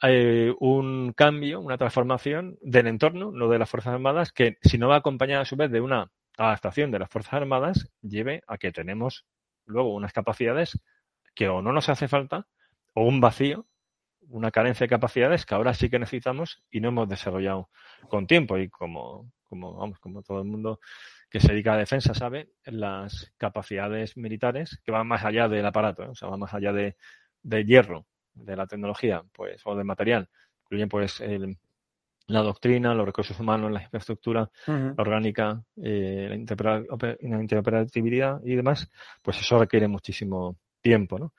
eh, un cambio, una transformación del entorno, no de las Fuerzas Armadas, que si no va acompañada a su vez de una adaptación de las Fuerzas Armadas, lleve a que tenemos luego unas capacidades que o no nos hace falta o un vacío, una carencia de capacidades que ahora sí que necesitamos y no hemos desarrollado con tiempo. Y como, como, vamos, como todo el mundo que se dedica a la defensa sabe, las capacidades militares que van más allá del aparato, ¿eh? o sea, van más allá de, de hierro, de la tecnología, pues, o del material, incluyen pues el, la doctrina, los recursos humanos, la infraestructura la orgánica, eh, la, interoperabilidad y demás, pues eso requiere muchísimo tiempo, ¿no?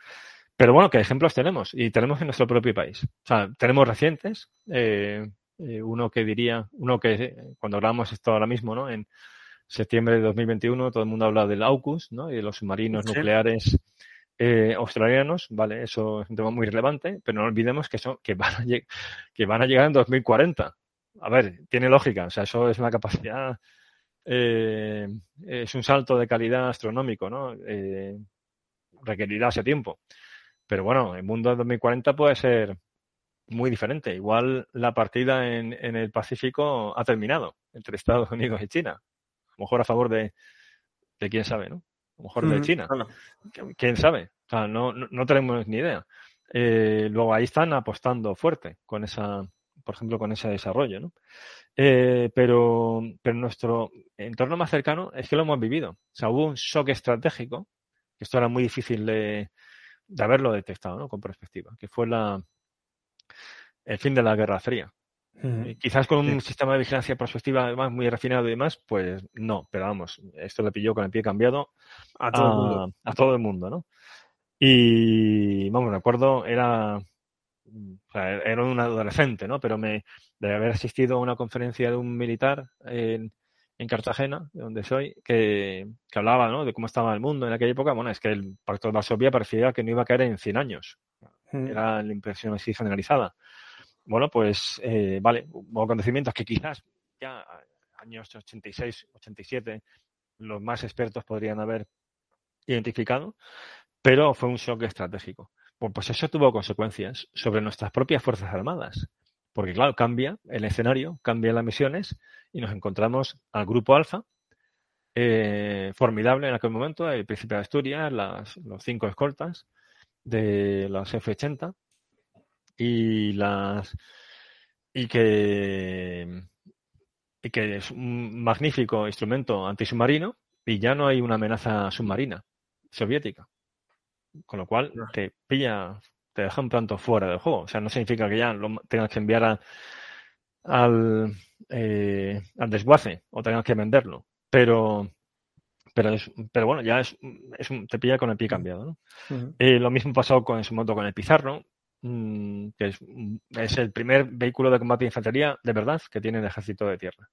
Pero bueno, ¿qué ejemplos tenemos? Y tenemos en nuestro propio país. O sea, tenemos recientes, eh, uno que diría, uno que cuando hablamos esto ahora mismo, ¿no? En septiembre de 2021 todo el mundo habla del AUKUS, ¿no? Y de los submarinos nucleares eh, australianos, ¿vale? Eso es un tema muy relevante, pero no olvidemos que, son, que, van, a que van a llegar en 2040. A ver, tiene lógica, o sea, eso es una capacidad, eh, es un salto de calidad astronómico, ¿no? Eh, requerirá ese tiempo. Pero bueno, el mundo de 2040 puede ser muy diferente. Igual la partida en, en el Pacífico ha terminado entre Estados Unidos y China. A lo mejor a favor de, de quién sabe, ¿no? A lo mejor de China. ¿Quién sabe? O sea, no, no, tenemos ni idea. Eh, luego ahí están apostando fuerte con esa, por ejemplo, con ese desarrollo, ¿no? Eh, pero, pero nuestro entorno más cercano es que lo hemos vivido. O sea, hubo un shock estratégico, que esto era muy difícil de, de haberlo detectado, ¿no? Con perspectiva, que fue la, el fin de la Guerra Fría. Quizás con un sistema de vigilancia prospectiva además muy refinado y demás, pues no, pero vamos, esto le pilló con el pie cambiado a todo, el, mundo. A todo el mundo, ¿no? Y, vamos, me acuerdo, era, era un adolescente, ¿no? Pero me, de haber asistido a una conferencia de un militar en, en Cartagena, de donde soy, que, que, hablaba, ¿no? De cómo estaba el mundo en aquella época. Bueno, es que el Pacto de Varsovia parecía que no iba a caer en 100 años. Era la impresión así generalizada. Bueno, pues eh, vale, acontecimientos que quizás ya años 86, 87 los más expertos podrían haber identificado, pero fue un shock estratégico. Pues eso tuvo consecuencias sobre nuestras propias Fuerzas Armadas, porque claro, cambia el escenario, cambian las misiones y nos encontramos al Grupo Alfa, eh, formidable en aquel momento, el Príncipe de Asturias, las, los cinco escoltas de las F-80, y las y que y que es un magnífico instrumento antisubmarino y ya no hay una amenaza submarina soviética. Con lo cual te pilla, te deja un tanto fuera del juego. O sea, no significa que ya lo tengas que enviar al, eh, al desguace o tengas que venderlo. Pero, pero, es, pero bueno, ya es, es un, te pilla con el pie cambiado. ¿no? Eh, lo mismo pasó con, en su momento con el Pizarro. Mm, que es, mm, es, el primer vehículo de combate de infantería de verdad que tiene el ejército de tierra.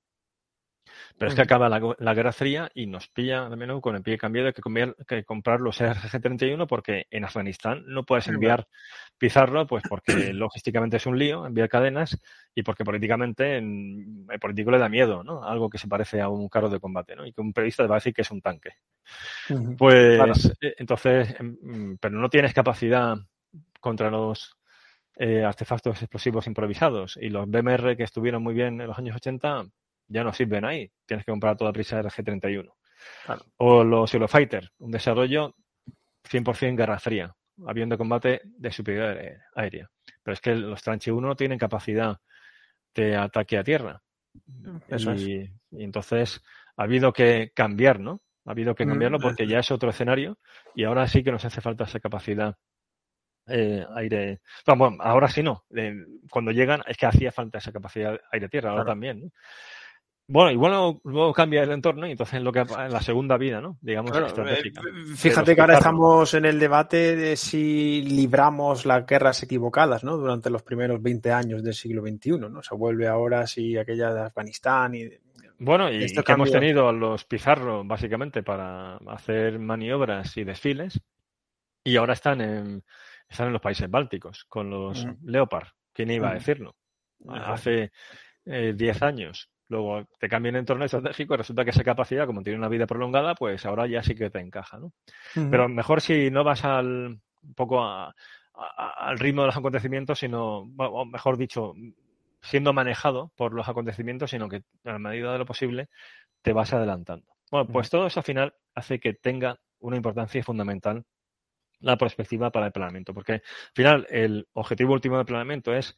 Pero es que acaba la, la, Guerra Fría y nos pilla de menudo con el pie cambiado de que, que comprar los RG-31 porque en Afganistán no puedes enviar Pizarro, pues porque logísticamente es un lío, enviar cadenas y porque políticamente el político le da miedo, ¿no? Algo que se parece a un carro de combate, ¿no? Y que un periodista va a decir que es un tanque. Pues eh, entonces, em, pero no tienes capacidad contra los eh, artefactos explosivos improvisados y los BMR que estuvieron muy bien en los años 80 ya no sirven ahí. Tienes que comprar toda prisa RG-31. O los Eurofighter, un desarrollo 100% guerra fría, avión de combate de superioridad aérea. Pero es que los Tranche 1 tienen capacidad de ataque a tierra. y, entonces ha habido que cambiar, ¿no? Ha habido que cambiarlo porque ya es otro escenario y ahora sí que nos hace falta esa capacidad eh, aire. Bueno, ahora sí no. cuando llegan es que hacía falta esa capacidad aire-tierra, ahora también. Bueno, y bueno, luego cambia el entorno y entonces lo que en la segunda vida, ¿no? Digamos, estratégica. Eh, fíjate que ahora estamos en el debate de si libramos las guerras equivocadas, ¿no? Durante los primeros 20 años del siglo XXI, ¿no? Se vuelve ahora si aquella de Afganistán y... Bueno, y, que hemos tenido a los Pizarro básicamente para hacer maniobras y desfiles y ahora están en, están en los países bálticos con los Leopard. ¿Quién iba a decirlo? Hace 10 eh, años. Luego te cambian el entorno estratégico y resulta que esa capacidad, como tiene una vida prolongada, pues ahora ya sí que te encaja, ¿no? Pero mejor si no vas al un poco a, al ritmo de los acontecimientos, sino, o mejor dicho, siendo manejado por los acontecimientos, sino que a la medida de lo posible te vas adelantando. Bueno, pues todo eso al final hace que tenga una importancia fundamental la perspectiva para el planeamiento, porque al final el objetivo último del planeamiento es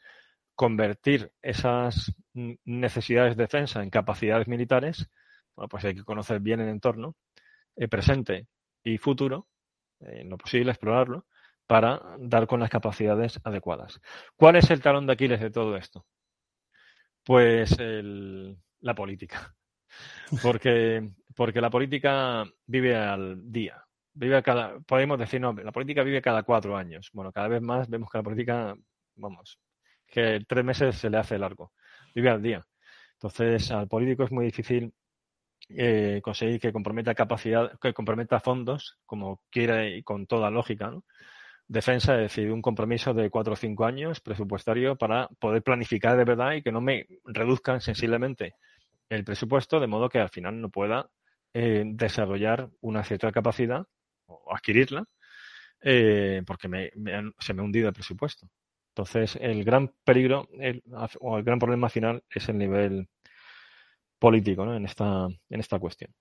convertir esas necesidades de defensa en capacidades militares, bueno, pues hay que conocer bien el entorno, el presente y futuro, en lo posible explorarlo, para dar con las capacidades adecuadas. ¿Cuál es el talón de Aquiles de todo esto? Pues la política. Porque, porque la política vive al día. Vive cada, podemos decir, no, la política vive cada cuatro años. Bueno, cada vez más vemos que la política, vamos, que tres meses se le hace largo. Vive al día. Entonces, al político es muy difícil eh, conseguir que comprometa capacidad, que comprometa fondos, como quiere y con toda lógica, ¿no? defensa, es decir, un compromiso de cuatro o cinco años presupuestario para poder planificar de verdad y que no me reduzcan sensiblemente el presupuesto, de modo que al final no pueda eh, desarrollar una cierta capacidad o adquirirla, eh, porque se me ha hundido el presupuesto. Entonces, el gran peligro o el gran problema final es el nivel político ¿no? en, esta, en esta cuestión.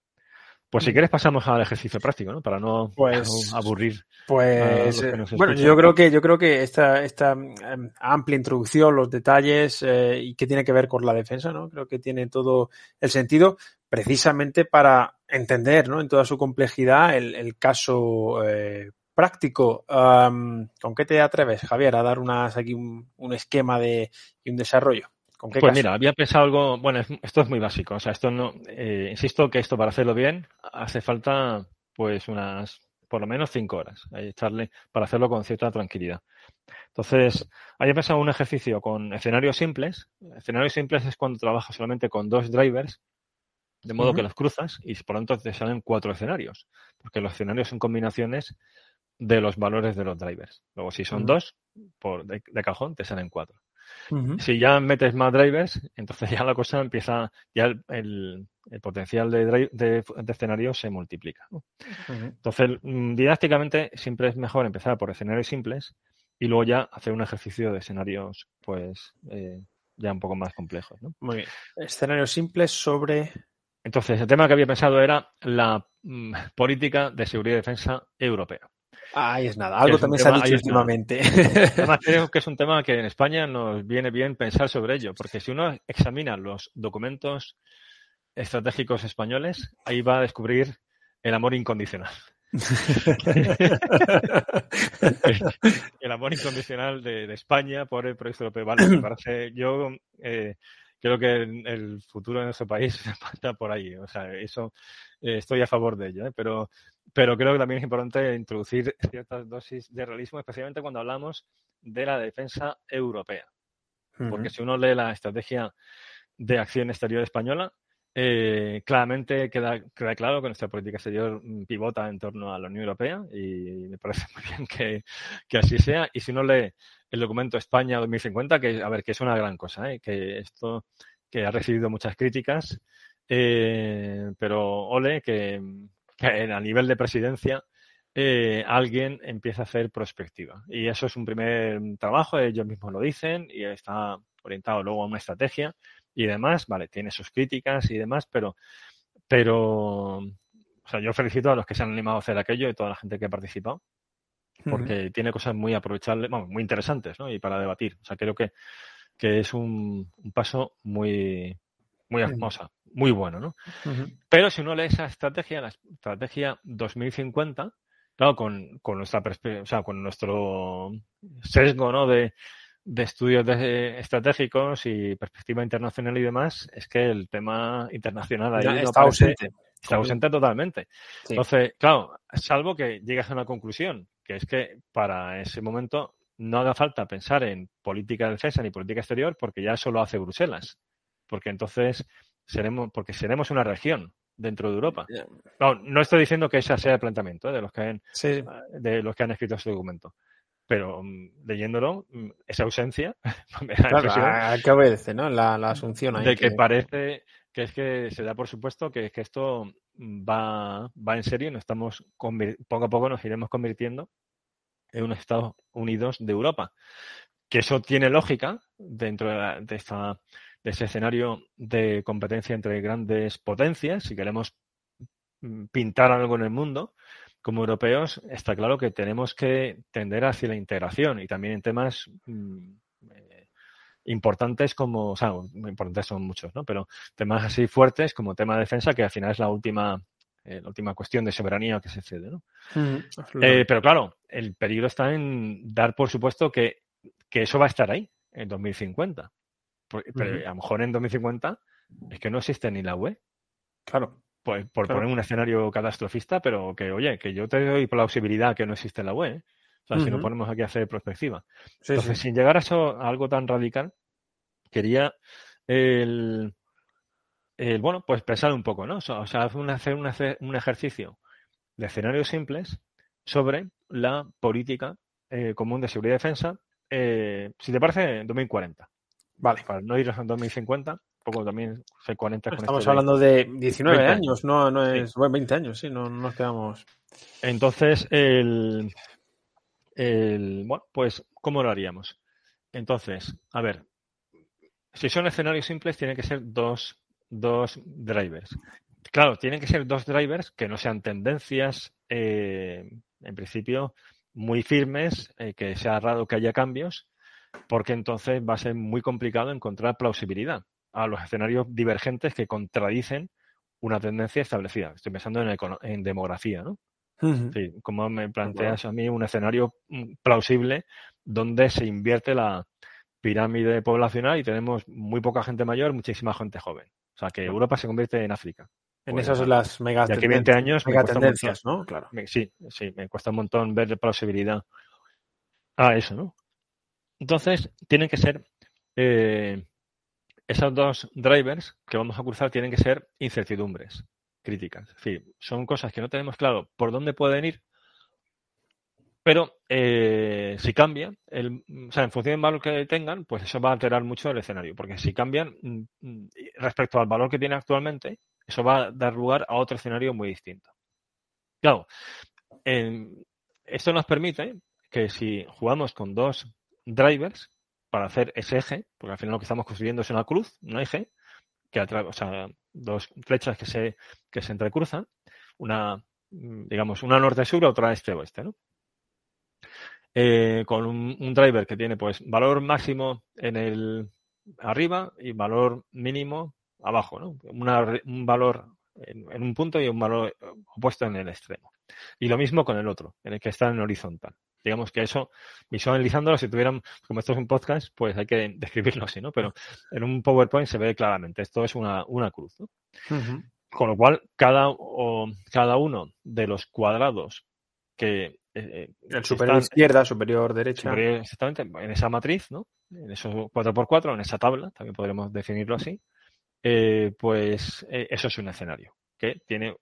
Pues si quieres pasamos al ejercicio práctico, ¿no? Para no pues, aburrir. Pues bueno, yo creo que yo creo que esta, esta em, amplia introducción, los detalles eh, y qué tiene que ver con la defensa, ¿no? Creo que tiene todo el sentido precisamente para entender, ¿no? En toda su complejidad el, caso eh, práctico. ¿Con qué te atreves, Javier, a dar unas aquí un, un esquema de y un desarrollo? pues mira, había pensado algo, bueno, esto es muy básico, o sea, esto no, eh, insisto que esto para hacerlo bien hace falta pues unas, por lo menos cinco horas, echarle para hacerlo con cierta tranquilidad. Entonces, había pensado un ejercicio con escenarios simples. Escenarios simples es cuando trabajas solamente con dos drivers, de modo que los cruzas y por lo tanto te salen cuatro escenarios, porque los escenarios son combinaciones de los valores de los drivers. Luego, si son dos, por de, cajón te salen cuatro. Si ya metes más drivers, entonces ya la cosa empieza, ya el, potencial de, de, escenario se multiplica. Entonces, mm, didácticamente siempre es mejor empezar por escenarios simples y luego ya hacer un ejercicio de escenarios, pues, eh, ya un poco más complejos. Muy bien. Escenarios simples sobre. Entonces, el tema que había pensado era la mm, política de seguridad y defensa europea. Ahí es nada, algo también se ha dicho últimamente. Además, creo que es un tema que en España nos viene bien pensar sobre ello, porque si uno examina los documentos estratégicos españoles, ahí va a descubrir el amor incondicional. el amor incondicional de, España por el proyecto europeo. Vale, me parece, yo eh, creo que el, futuro de nuestro país pasa por ahí. O sea, eso eh, estoy a favor de ello, ¿eh? pero pero creo que también es importante introducir ciertas dosis de realismo, especialmente cuando hablamos de la defensa europea. Porque si uno lee la estrategia de acción exterior española, eh, claramente queda, queda, claro que nuestra política exterior pivota en torno a la Unión Europea y me parece muy bien que, que así sea. Y si uno lee el documento España 2050, que a ver, que es una gran cosa, ¿eh? que esto que ha recibido muchas críticas, eh, pero ole que, a nivel de presidencia eh, alguien empieza a hacer prospectiva. Y eso es un primer trabajo, ellos mismos lo dicen, y está orientado luego a una estrategia y demás, vale, tiene sus críticas y demás, pero, pero, o sea, yo felicito a los que se han animado a hacer aquello y toda la gente que ha participado, porque tiene cosas muy aprovechables, muy interesantes, ¿no? Y para debatir. O sea, creo que, que es un, un paso muy, muy hermosa, muy bueno, ¿no? Pero si uno lee esa estrategia, la estrategia 2050, claro, con, con nuestra o sea, con nuestro sesgo, ¿no? De, de estudios estratégicos y perspectiva internacional y demás, es que el tema internacional ahí está ausente. Está ausente totalmente. Entonces, claro, salvo que llegas a una conclusión, que es que para ese momento no haga falta pensar en política de defensa ni política exterior, porque ya eso lo hace Bruselas porque entonces seremos, porque seremos una región dentro de Europa. No, no estoy diciendo que ese sea el planteamiento ¿eh? de los que han, de los que han escrito este documento. Pero mm, leyéndolo, mm, esa ausencia me da claro, que obedece, ¿no? La, asunción ahí de que, parece que es que se da por supuesto que, que esto va, va en serio y nos estamos poco a poco nos iremos convirtiendo en unos Estados Unidos de Europa. Que eso tiene lógica dentro de, esta, de ese escenario de competencia entre grandes potencias. Si queremos mm, pintar algo en el mundo, como europeos, está claro que tenemos que tender hacia la integración y también en temas mm, eh, importantes como, o sea, importantes son muchos, ¿no? Pero temas así fuertes como tema de defensa, que al final es la última, eh, la última cuestión de soberanía que se cede, ¿no? Eh, pero claro, el peligro está en dar por supuesto que, que eso va a estar ahí en 2050. Pero a lo mejor en 2050 es que no existe ni la UE. Claro. Pues, por poner un escenario catastrofista, pero que, oye, que yo te doy plausibilidad que no existe en la web. ¿eh? O sea, si no ponemos aquí a hacer prospectiva. Entonces, sin llegar a eso, a algo tan radical, quería el, el, bueno, pues pensar un poco, ¿no? O sea, hacer un, un ejercicio de escenarios simples sobre la política eh, común de seguridad y defensa, eh, si te parece, en 2040. Vale. Para no ir a 2050 poco también se 40 Estamos hablando de 19 años, no, no es. Bueno, 20 años, sí, no, nos quedamos. Entonces, el, el. Bueno, pues, ¿cómo lo haríamos? Entonces, a ver, si son escenarios simples, tienen que ser dos, dos drivers. Claro, tienen que ser dos drivers que no sean tendencias, eh, en principio, muy firmes, eh, que sea raro que haya cambios, porque entonces va a ser muy complicado encontrar plausibilidad a los escenarios divergentes que contradicen una tendencia establecida. Estoy pensando en, en demografía, ¿no? sí, como me planteas a mí un escenario mm, plausible donde se invierte la pirámide poblacional y tenemos muy poca gente mayor, muchísima gente joven. O sea, que Europa se convierte en África. En esas son las mega de aquí 20 años mega tendencias, ¿no? Claro. sí, sí, me cuesta un montón ver plausibilidad a eso, ¿no? Entonces, tienen que ser eh, esos dos drivers que vamos a cruzar tienen que ser incertidumbres críticas. Es decir, son cosas que no tenemos claro por dónde pueden ir, pero eh, si cambian, el, o sea, en función del valor que tengan, pues eso va a alterar mucho el escenario, porque si cambian mm, mm, respecto al valor que tiene actualmente, eso va a dar lugar a otro escenario muy distinto. Claro, esto nos permite que si jugamos con dos drivers, para hacer ese eje, porque al final lo que estamos construyendo es una cruz, un eje, que o sea, dos flechas que se, que se entrecruzan, una, digamos, una norte-sur, otra este-oeste, ¿no? Eh, con un, driver que tiene pues valor máximo en el arriba y valor mínimo abajo, ¿no? un valor en, en, un punto y un valor opuesto en el extremo. Y lo mismo con el otro, en el que está en horizontal digamos que eso, visualizándolo, si tuvieran, como esto es un podcast, pues hay que describirlo así, ¿no? Pero en un PowerPoint se ve claramente, esto es una, una cruz, ¿no? Con lo cual, cada, o, cada uno de los cuadrados que... Eh, el superior izquierda, superior derecha. exactamente, en esa matriz, ¿no? En esos 4x4, en esa tabla, también podremos definirlo así, eh, pues eh, eso es un escenario que tiene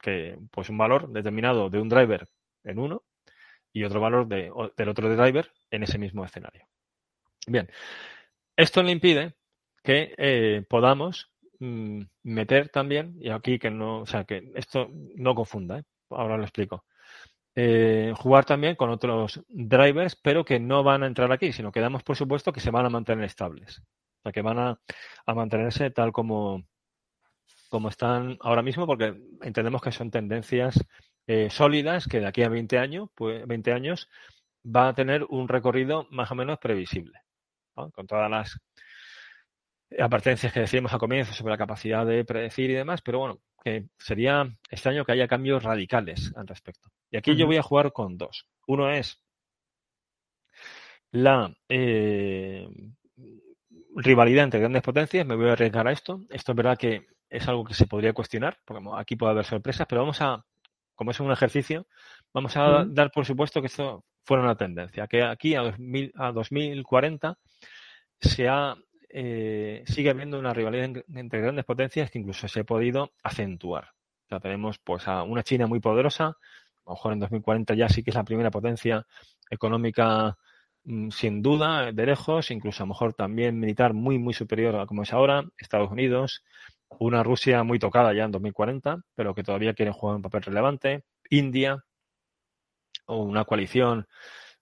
que, pues un valor determinado de un driver en uno y otro valor de, del otro driver en ese mismo escenario. Bien, esto le impide que eh, podamos mm, meter también, y aquí que no, o sea, que esto no confunda, ¿eh? ahora lo explico. Eh, jugar también con otros drivers, pero que no van a entrar aquí, sino que damos por supuesto que se van a mantener estables. O sea, que van a, a mantenerse tal como, como están ahora mismo, porque entendemos que son tendencias eh, sólidas que de aquí a 20 años, pues 20 años va a tener un recorrido más o menos previsible, con todas las apartencias que decíamos al comienzo sobre la capacidad de predecir y demás, pero bueno, que sería extraño que haya cambios radicales al respecto. Y aquí yo voy a jugar con dos. Uno es la eh, rivalidad entre grandes potencias, me voy a arriesgar a esto. Esto es verdad que es algo que se podría cuestionar, porque aquí puede haber sorpresas, pero vamos a como es un ejercicio, vamos a dar por supuesto que esto fuera una tendencia, que aquí a, 2000, a 2040 se ha, eh, sigue habiendo una rivalidad entre grandes potencias que incluso se ha podido acentuar. O sea, tenemos pues a una China muy poderosa, a lo mejor en 2040 ya sí que es la primera potencia económica mm, sin duda, de lejos, incluso a lo mejor también militar muy, muy superior a como es ahora, Estados Unidos, una Rusia muy tocada ya en 2040, pero que todavía quiere jugar un papel relevante, India, o una coalición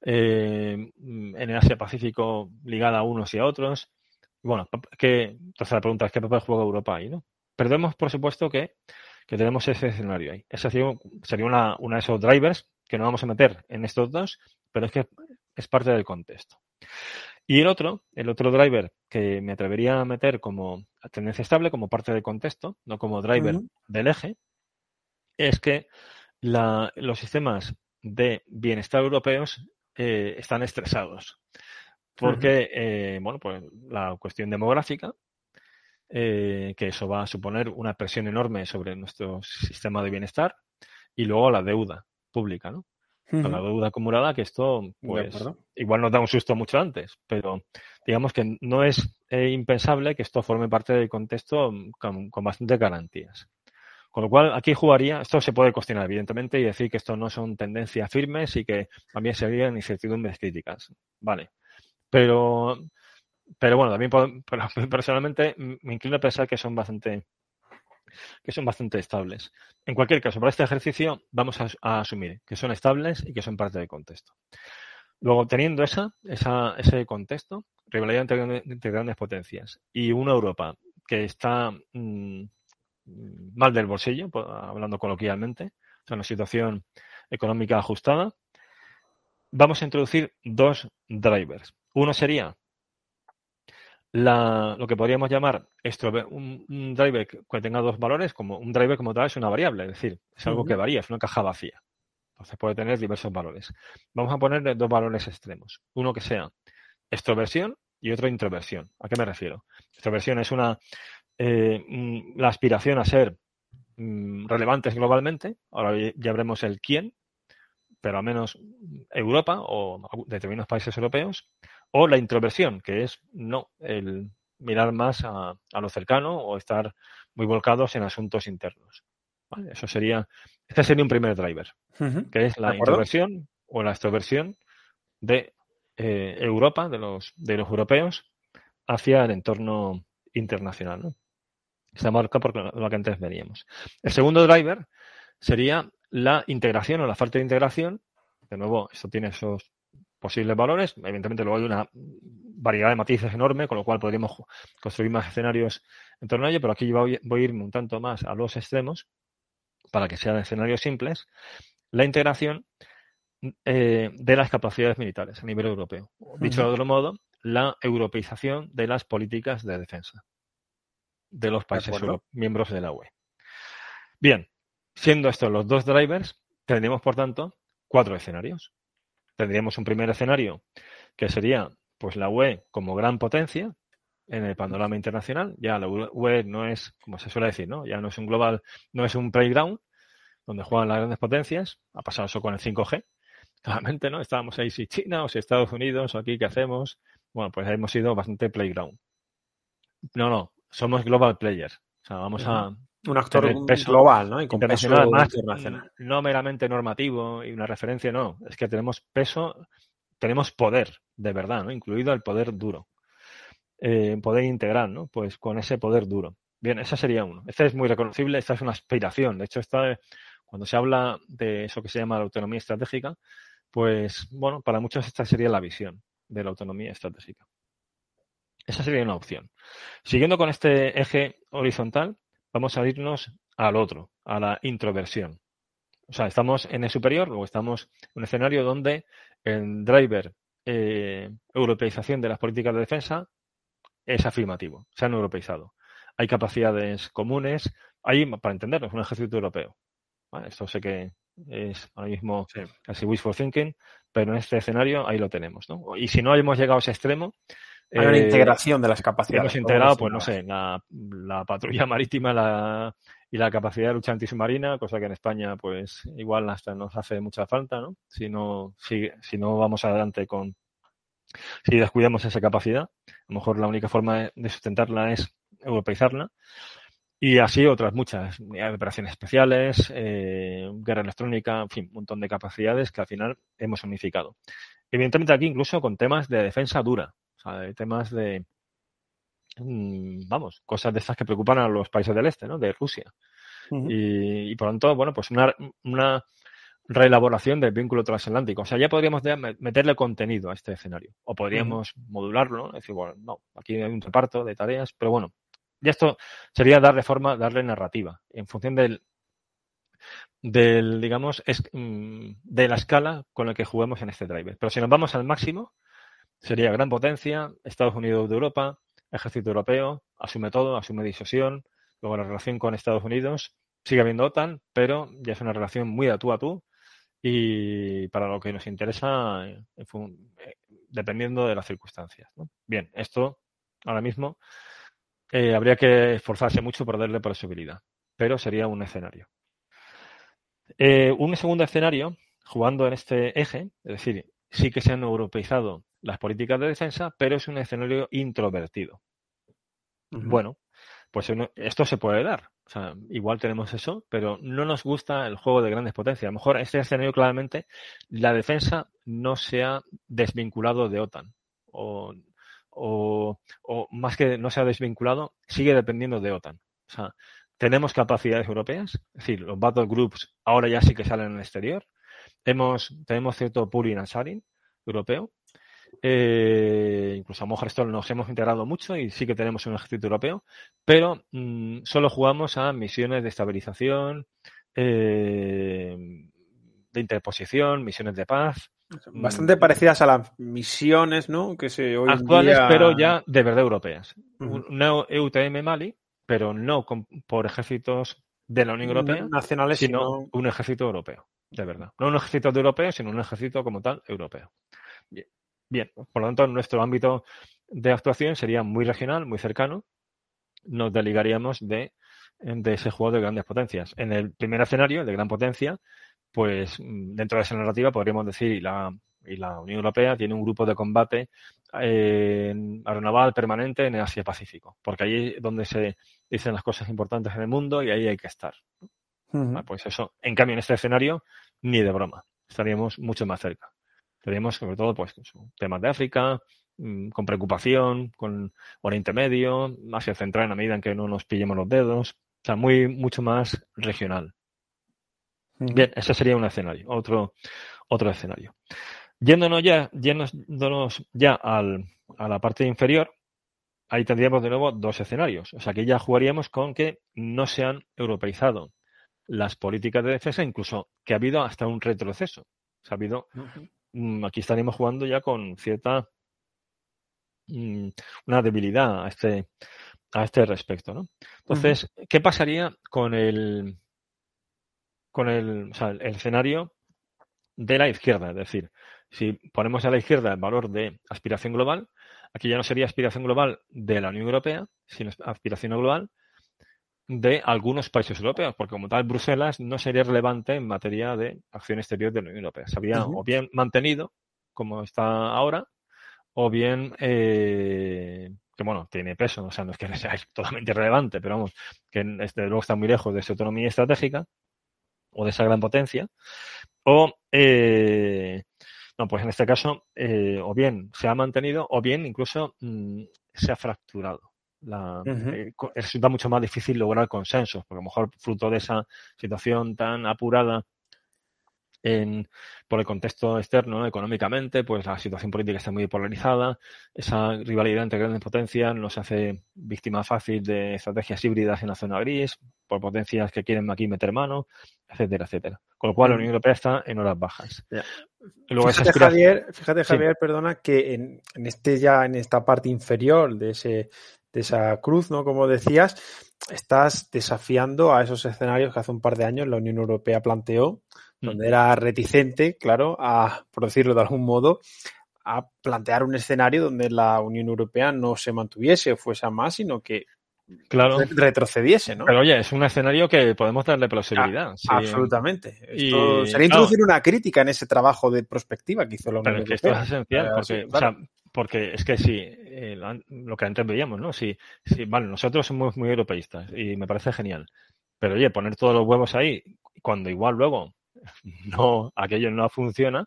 eh, en el Asia-Pacífico ligada a unos y a otros. Bueno, que, entonces la pregunta es qué papel juega Europa ahí, ¿no? Perdemos, por supuesto, que, que tenemos ese escenario ahí. Ese sería una, una de esos drivers que no vamos a meter en estos dos, pero es que es parte del contexto. Y el otro, el otro driver que me atrevería a meter como tendencia estable, como parte del contexto, no como driver del eje, es que los sistemas de bienestar europeos eh, están estresados. Porque, eh, bueno, pues la cuestión demográfica, eh, que eso va a suponer una presión enorme sobre nuestro sistema de bienestar, y luego la deuda pública, ¿no? Con la deuda acumulada, que esto, pues, igual nos da un susto mucho antes, pero digamos que no es eh, impensable que esto forme parte del contexto con, con bastantes garantías. Con lo cual, aquí jugaría, esto se puede cuestionar, evidentemente, y decir que esto no son tendencias firmes y que también serían incertidumbres críticas. Vale. Pero, pero bueno, también personalmente me inclino a pensar que son bastante que son bastante estables. En cualquier caso, para este ejercicio vamos a, asumir que son estables y que son parte del contexto. Luego, teniendo esa, ese contexto, rivalidad entre, grandes potencias y una Europa que está mm, mal del bolsillo, hablando coloquialmente, o sea, una situación económica ajustada, vamos a introducir dos drivers. Uno sería la, lo que podríamos llamar un, driver que tenga dos valores, como un driver como tal es una variable, es decir, es algo que varía, es una caja vacía. Entonces puede tener diversos valores. Vamos a ponerle dos valores extremos. Uno que sea extroversión y otro introversión. ¿A qué me refiero? Extroversión es una eh, mm, la aspiración a ser mm, relevantes globalmente. Ahora ya veremos el quién, pero al menos Europa o determinados países europeos o la introversión, que es no el mirar más a, lo cercano o estar muy volcados en asuntos internos. Eso sería, este sería un primer driver, que es la introversión o la extroversión de eh, Europa, de los, de los europeos, hacia el entorno internacional. ¿no? Está marca por lo que antes veníamos. El segundo driver sería la integración o la falta de integración. De nuevo, esto tiene esos posibles valores. Evidentemente luego hay una variedad de matices enorme, con lo cual podríamos construir más escenarios en torno a ello, pero aquí voy, a ir un tanto más a los extremos para que sean escenarios simples. La integración eh, de las capacidades militares a nivel europeo. Dicho de otro modo, la europeización de las políticas de defensa de los países miembros de la UE. Bien, siendo estos los dos drivers, tendríamos, por tanto, cuatro escenarios tendríamos un primer escenario que sería pues la UE como gran potencia en el panorama internacional. Ya la UE no es, como se suele decir, ¿no? Ya no es un global, no es un playground donde juegan las grandes potencias. Ha pasado eso con el 5G. Claramente, ¿no? Estábamos ahí si China o si Estados Unidos o aquí, ¿qué hacemos? Bueno, pues hemos sido bastante playground. No, no, somos global players. O sea, vamos a, un actor global, ¿no? Y con internacional, más, No meramente normativo y una referencia, no. Es que tenemos peso, tenemos poder, de verdad, ¿no? Incluido el poder duro. Eh, poder integral, ¿no? Pues con ese poder duro. Bien, ese sería uno. Este es muy reconocible, esta es una aspiración. De hecho, esta, cuando se habla de eso que se llama la autonomía estratégica, pues, bueno, para muchos esta sería la visión de la autonomía estratégica. Esa sería una opción. Siguiendo con este eje horizontal, vamos a irnos al otro, a la introversión. O sea, estamos en el superior o estamos en un escenario donde el driver eh, europeización de las políticas de defensa es afirmativo, se han europeizado. Hay capacidades comunes, hay, para entenderlo, un ejército europeo. esto sé que es ahora mismo casi wishful thinking, pero en este escenario ahí lo tenemos. ¿no? Y si no hemos llegado a ese extremo, hay una eh, integración de las capacidades. Hemos integrado, pues no sé, la, patrulla marítima y la capacidad de lucha antisubmarina, cosa que en España, pues igual hasta nos hace mucha falta, ¿no? Si no, si, si no vamos adelante con, si descuidamos esa capacidad, a lo mejor la única forma de sustentarla es europeizarla. Y así otras muchas, operaciones especiales, eh, guerra electrónica, en fin, un montón de capacidades que al final hemos unificado. Evidentemente aquí incluso con temas de defensa dura, de temas de, mm, vamos, cosas de estas que preocupan a los países del este, ¿no? De Rusia. y, por lo tanto, bueno, pues una, una, reelaboración del vínculo transatlántico. O sea, ya podríamos meterle contenido a este escenario. O podríamos modularlo, decir, bueno, no, aquí hay un reparto de tareas, pero bueno, ya esto sería darle forma, darle narrativa, en función del, del digamos, es, mm, de la escala con la que juguemos en este driver. Pero si nos vamos al máximo, sería gran potencia, Estados Unidos de Europa, ejército europeo, asume todo, asume disuasión, luego la relación con Estados Unidos, sigue habiendo OTAN, pero ya es una relación muy a tú a tú y para lo que nos interesa, eh, dependiendo de las circunstancias. Bien, esto ahora mismo eh, habría que esforzarse mucho por darle posibilidad, pero sería un escenario. Eh, un segundo escenario, jugando en este eje, es decir, sí que se han europeizado las políticas de defensa, pero es un escenario introvertido. Bueno, pues esto se puede dar. O sea, igual tenemos eso, pero no nos gusta el juego de grandes potencias. A lo mejor este escenario claramente la defensa no se ha desvinculado de OTAN. O, o, o, más que no se ha desvinculado, sigue dependiendo de OTAN. O sea, tenemos capacidades europeas, es decir, los battle groups ahora ya sí que salen en el exterior. Hemos, tenemos cierto pooling and sharing europeo, eh, incluso a esto nos hemos integrado mucho y sí que tenemos un ejército europeo, pero mm, solo jugamos a misiones de estabilización, eh, de interposición, misiones de paz. Bastante mm, parecidas a las misiones, ¿no? Que se hoy actuales, pero ya de verdad europeas. Una EUTM Mali, pero no por ejércitos de la Unión Europea, nacionales, sino, un ejército europeo, de verdad. No un ejército de europeo, sino un ejército como tal europeo. Bien. Por lo tanto, nuestro ámbito de actuación sería muy regional, muy cercano. Nos desligaríamos de, de ese juego de grandes potencias. En el primer escenario, de gran potencia, pues dentro de esa narrativa podríamos decir, y la, y la Unión Europea tiene un grupo de combate eh, aeronaval permanente en Asia Pacífico, porque allí es donde se dicen las cosas importantes en el mundo y ahí hay que estar. pues eso, en cambio, en este escenario, ni de broma, estaríamos mucho más cerca. Tenemos sobre todo pues temas de África, mm, con preocupación, con Oriente Medio, Asia Central en la medida en que no nos pillemos los dedos, o sea, muy, mucho más regional. Bien, ese sería un escenario, otro, otro escenario. Yéndonos ya, yéndonos ya al, a la parte inferior, ahí tendríamos de nuevo dos escenarios. O sea que ya jugaríamos con que no se han europeizado las políticas de defensa, incluso que ha habido hasta un retroceso. ha habido aquí estaríamos jugando ya con cierta mm, una debilidad a este a este respecto, ¿no? Entonces, ¿qué pasaría con el con el, o sea, el escenario de la izquierda? Es decir, si ponemos a la izquierda el valor de aspiración global, aquí ya no sería aspiración global de la Unión Europea, sino aspiración global de algunos países europeos, porque como tal Bruselas no sería relevante en materia de acción exterior de la Unión Europea. Se había o bien mantenido, como está ahora, o bien eh, que bueno, tiene peso, o sea, no es que sea totalmente irrelevante, pero vamos, que desde luego está muy lejos de su autonomía estratégica o de esa gran potencia, o eh, no, pues en este caso, eh, o bien se ha mantenido, o bien incluso mm, se ha fracturado. La, eh, resulta mucho más difícil lograr consensos, porque a lo mejor fruto de esa situación tan apurada en, por el contexto externo, económicamente, pues la situación política está muy polarizada, esa rivalidad entre grandes potencias nos hace víctima fácil de estrategias híbridas en la zona gris, por potencias que quieren aquí meter mano, etcétera, etcétera. Con lo cual la Unión Europea está en horas bajas. fíjate, Javier, fíjate, Javier, perdona, que en, en, este ya, en esta parte inferior de ese de esa cruz, ¿no? Como decías, estás desafiando a esos escenarios que hace un par de años la Unión Europea planteó, donde era reticente, claro, a, por decirlo de algún modo, a plantear un escenario donde la Unión Europea no se mantuviese o fuese a más, sino que claro. retrocediese, ¿no? Pero oye, es un escenario que podemos darle plausibilidad. Ah, absolutamente. Esto sería introducir una crítica en ese trabajo de prospectiva que hizo la Unión Europea. esto es esencial, porque, o sea, porque es que sí, eh, lo que antes veíamos, ¿no? Sí, sí, vale, nosotros somos muy europeístas y me parece genial. Pero oye, poner todos los huevos ahí cuando igual luego no, aquello no funciona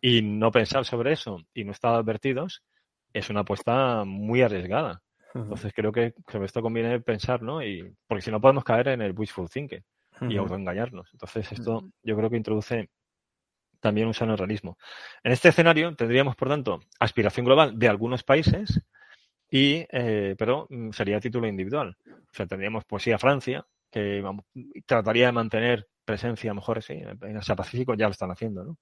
y no pensar sobre eso y no estar advertidos es una apuesta muy arriesgada. Entonces creo que sobre esto conviene pensar, ¿no? Y, porque si no podemos caer en el wishful thinking y autoengañarnos. Entonces esto yo creo que introduce también un sano realismo. En este escenario tendríamos, por tanto, aspiración global de algunos países, y, eh, pero sería a título individual. O sea, tendríamos pues sí a Francia, que vamos, trataría de mantener presencia, a lo mejor sí, en Asia Pacífico ya lo están haciendo, ¿no?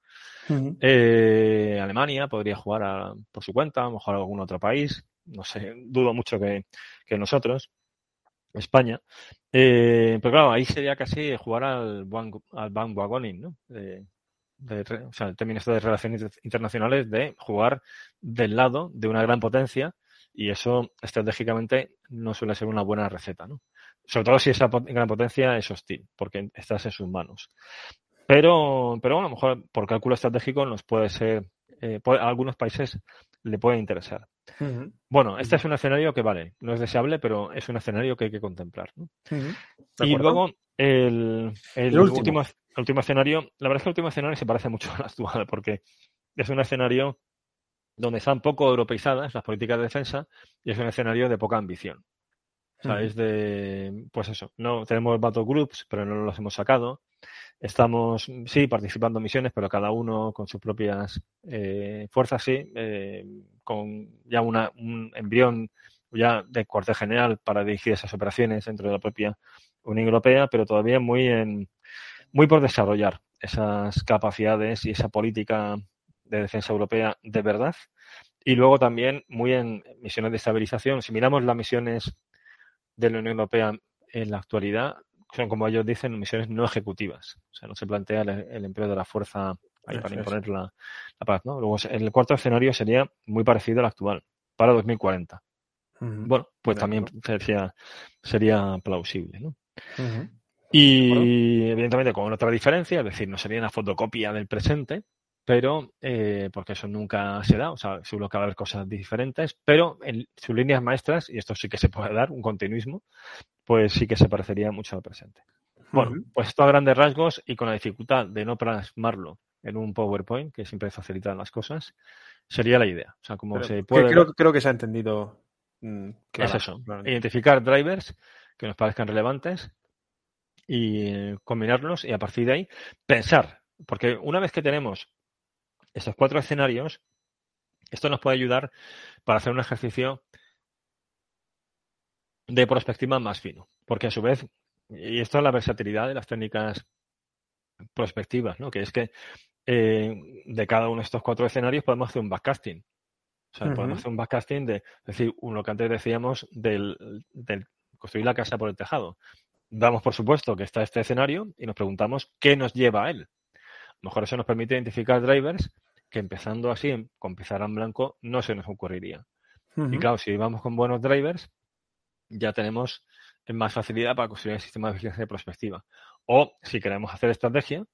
eh, Alemania podría jugar a, por su cuenta, a lo mejor algún otro país, no sé, dudo mucho que, que nosotros, España. Eh, pero claro, ahí sería casi jugar al, al bandwagoning, ¿no? De, o sea, el término de relaciones internacionales de jugar del lado de una gran potencia y eso estratégicamente no suele ser una buena receta, ¿no? Sobre todo si esa gran potencia es hostil, porque estás en sus manos. Pero, pero bueno, a lo mejor por cálculo estratégico nos puede ser, eh, algunos países le puede interesar. Bueno, este es un escenario que vale, no es deseable, pero es un escenario que hay que contemplar. ¿no? Y luego el, el, último. el último escenario, la verdad es que el último escenario se parece mucho al actual, porque es un escenario donde están poco europeizadas las políticas de defensa y es un escenario de poca ambición. O sea, es de, pues eso, no tenemos battle groups, pero no los hemos sacado. Estamos, sí, participando en misiones, pero cada uno con sus propias eh, fuerzas, sí, eh, con ya una, un embrión ya de cuartel general para dirigir esas operaciones dentro de la propia Unión Europea, pero todavía muy en, muy por desarrollar esas capacidades y esa política de defensa europea de verdad. Y luego también muy en misiones de estabilización. Si miramos las misiones de la Unión Europea en la actualidad son, como ellos dicen, misiones no ejecutivas. O sea, no se plantea el, empleo de la fuerza ahí para imponer la, paz. ¿no? Luego, el cuarto escenario sería muy parecido al actual, para 2040. Bueno, pues también sería, sería plausible. ¿no? Y evidentemente con otra diferencia, es decir, no sería una fotocopia del presente, pero eh, porque eso nunca se da, o sea, seguro que va a haber cosas diferentes, pero en sus líneas maestras, y esto sí que se puede dar, un continuismo, pues sí que se parecería mucho al presente. Bueno, pues esto a grandes rasgos y con la dificultad de no plasmarlo en un PowerPoint, que siempre facilita las cosas, sería la idea. O sea, como se puede. Creo, creo, que se ha entendido. Mm, es eso. Identificar drivers que nos parezcan relevantes y combinarlos y a partir de ahí pensar. Porque una vez que tenemos estos cuatro escenarios, esto nos puede ayudar para hacer un ejercicio de prospectiva más fino, porque a su vez, y esto es la versatilidad de las técnicas prospectivas, ¿no? que es que eh, de cada uno de estos cuatro escenarios podemos hacer un backcasting. O sea, podemos hacer un backcasting de, es decir, lo que antes decíamos del, del construir la casa por el tejado. Damos por supuesto que está este escenario y nos preguntamos qué nos lleva a él. A lo mejor eso nos permite identificar drivers que empezando así, con pizarra en blanco, no se nos ocurriría. Y claro, si vamos con buenos drivers, ya tenemos más facilidad para construir el sistema de vigilancia de prospectiva. O si queremos hacer estrategia,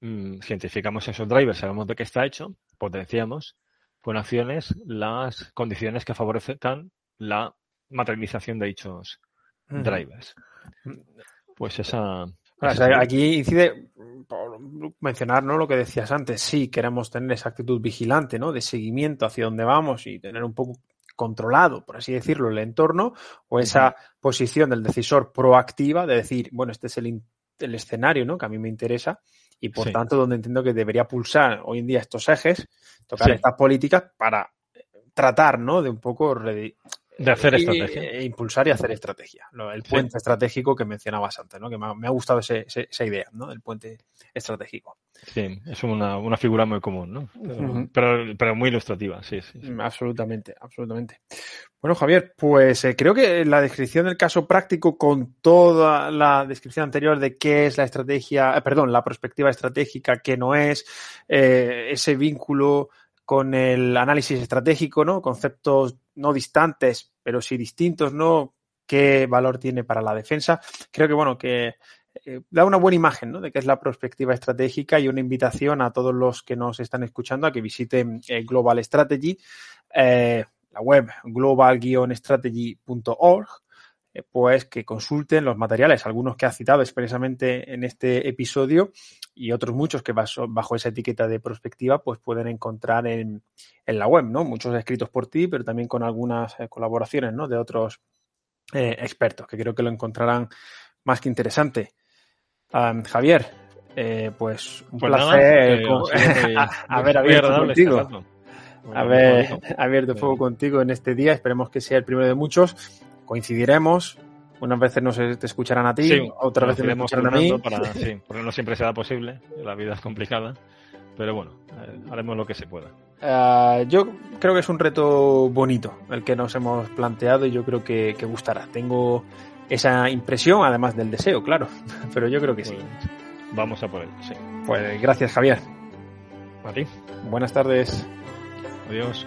mmm, si identificamos esos drivers, sabemos de qué está hecho, potenciamos con acciones las condiciones que favorecen la materialización de dichos drivers. Pues esa, aquí incide por mencionar ¿no? lo que decías antes. Sí, queremos tener esa actitud vigilante, ¿no? De seguimiento hacia dónde vamos y tener un poco controlado, por así decirlo, el entorno o esa posición del decisor proactiva de decir, bueno, este es el, el escenario ¿no? que a mí me interesa y por tanto donde entiendo que debería pulsar hoy en día estos ejes, tocar estas políticas para tratar ¿no? de un poco de hacer estrategia. E impulsar y hacer estrategia. El puente estratégico que mencionabas antes, ¿no? Que me ha, gustado esa idea, ¿no? El puente estratégico. Sí, es una, una figura muy común, ¿no? Pero, pero, muy ilustrativa, sí, sí, Absolutamente, absolutamente. Bueno, Javier, pues eh, creo que la descripción del caso práctico con toda la descripción anterior de qué es la estrategia, eh, perdón, la perspectiva estratégica, qué no es, eh, ese vínculo con el análisis estratégico, ¿no? Conceptos no distantes, pero sí distintos, ¿no? ¿Qué valor tiene para la defensa? Creo que, bueno, que eh, da una buena imagen, ¿no? De qué es la perspectiva estratégica y una invitación a todos los que nos están escuchando a que visiten eh, Global Strategy, eh, la web global-strategy.org pues que consulten los materiales, algunos que ha citado expresamente en este episodio y otros muchos que bajo, esa etiqueta de prospectiva pues pueden encontrar en, la web, ¿no? Muchos escritos por ti, pero también con algunas eh, colaboraciones, ¿no? De otros eh, expertos que creo que lo encontrarán más que interesante. Javier, eh, pues un Pues placer eh, haber abierto este contigo. Muy haber abierto fuego contigo en este día. Esperemos que sea el primero de muchos. Coincidiremos. Unas veces no se te escucharán a ti, Sí, otras nos veces me escucharán a mí. Para, sí, porque no siempre será posible, la vida es complicada, pero bueno, eh, haremos lo que se pueda. Ah, yo creo que es un reto bonito el que nos hemos planteado y yo creo que, que gustará. Tengo esa impresión, además del deseo, claro, pero yo creo que sí. Pues, vamos a por ello, sí. Pues gracias, Javier. A ti, Buenas tardes. adiós.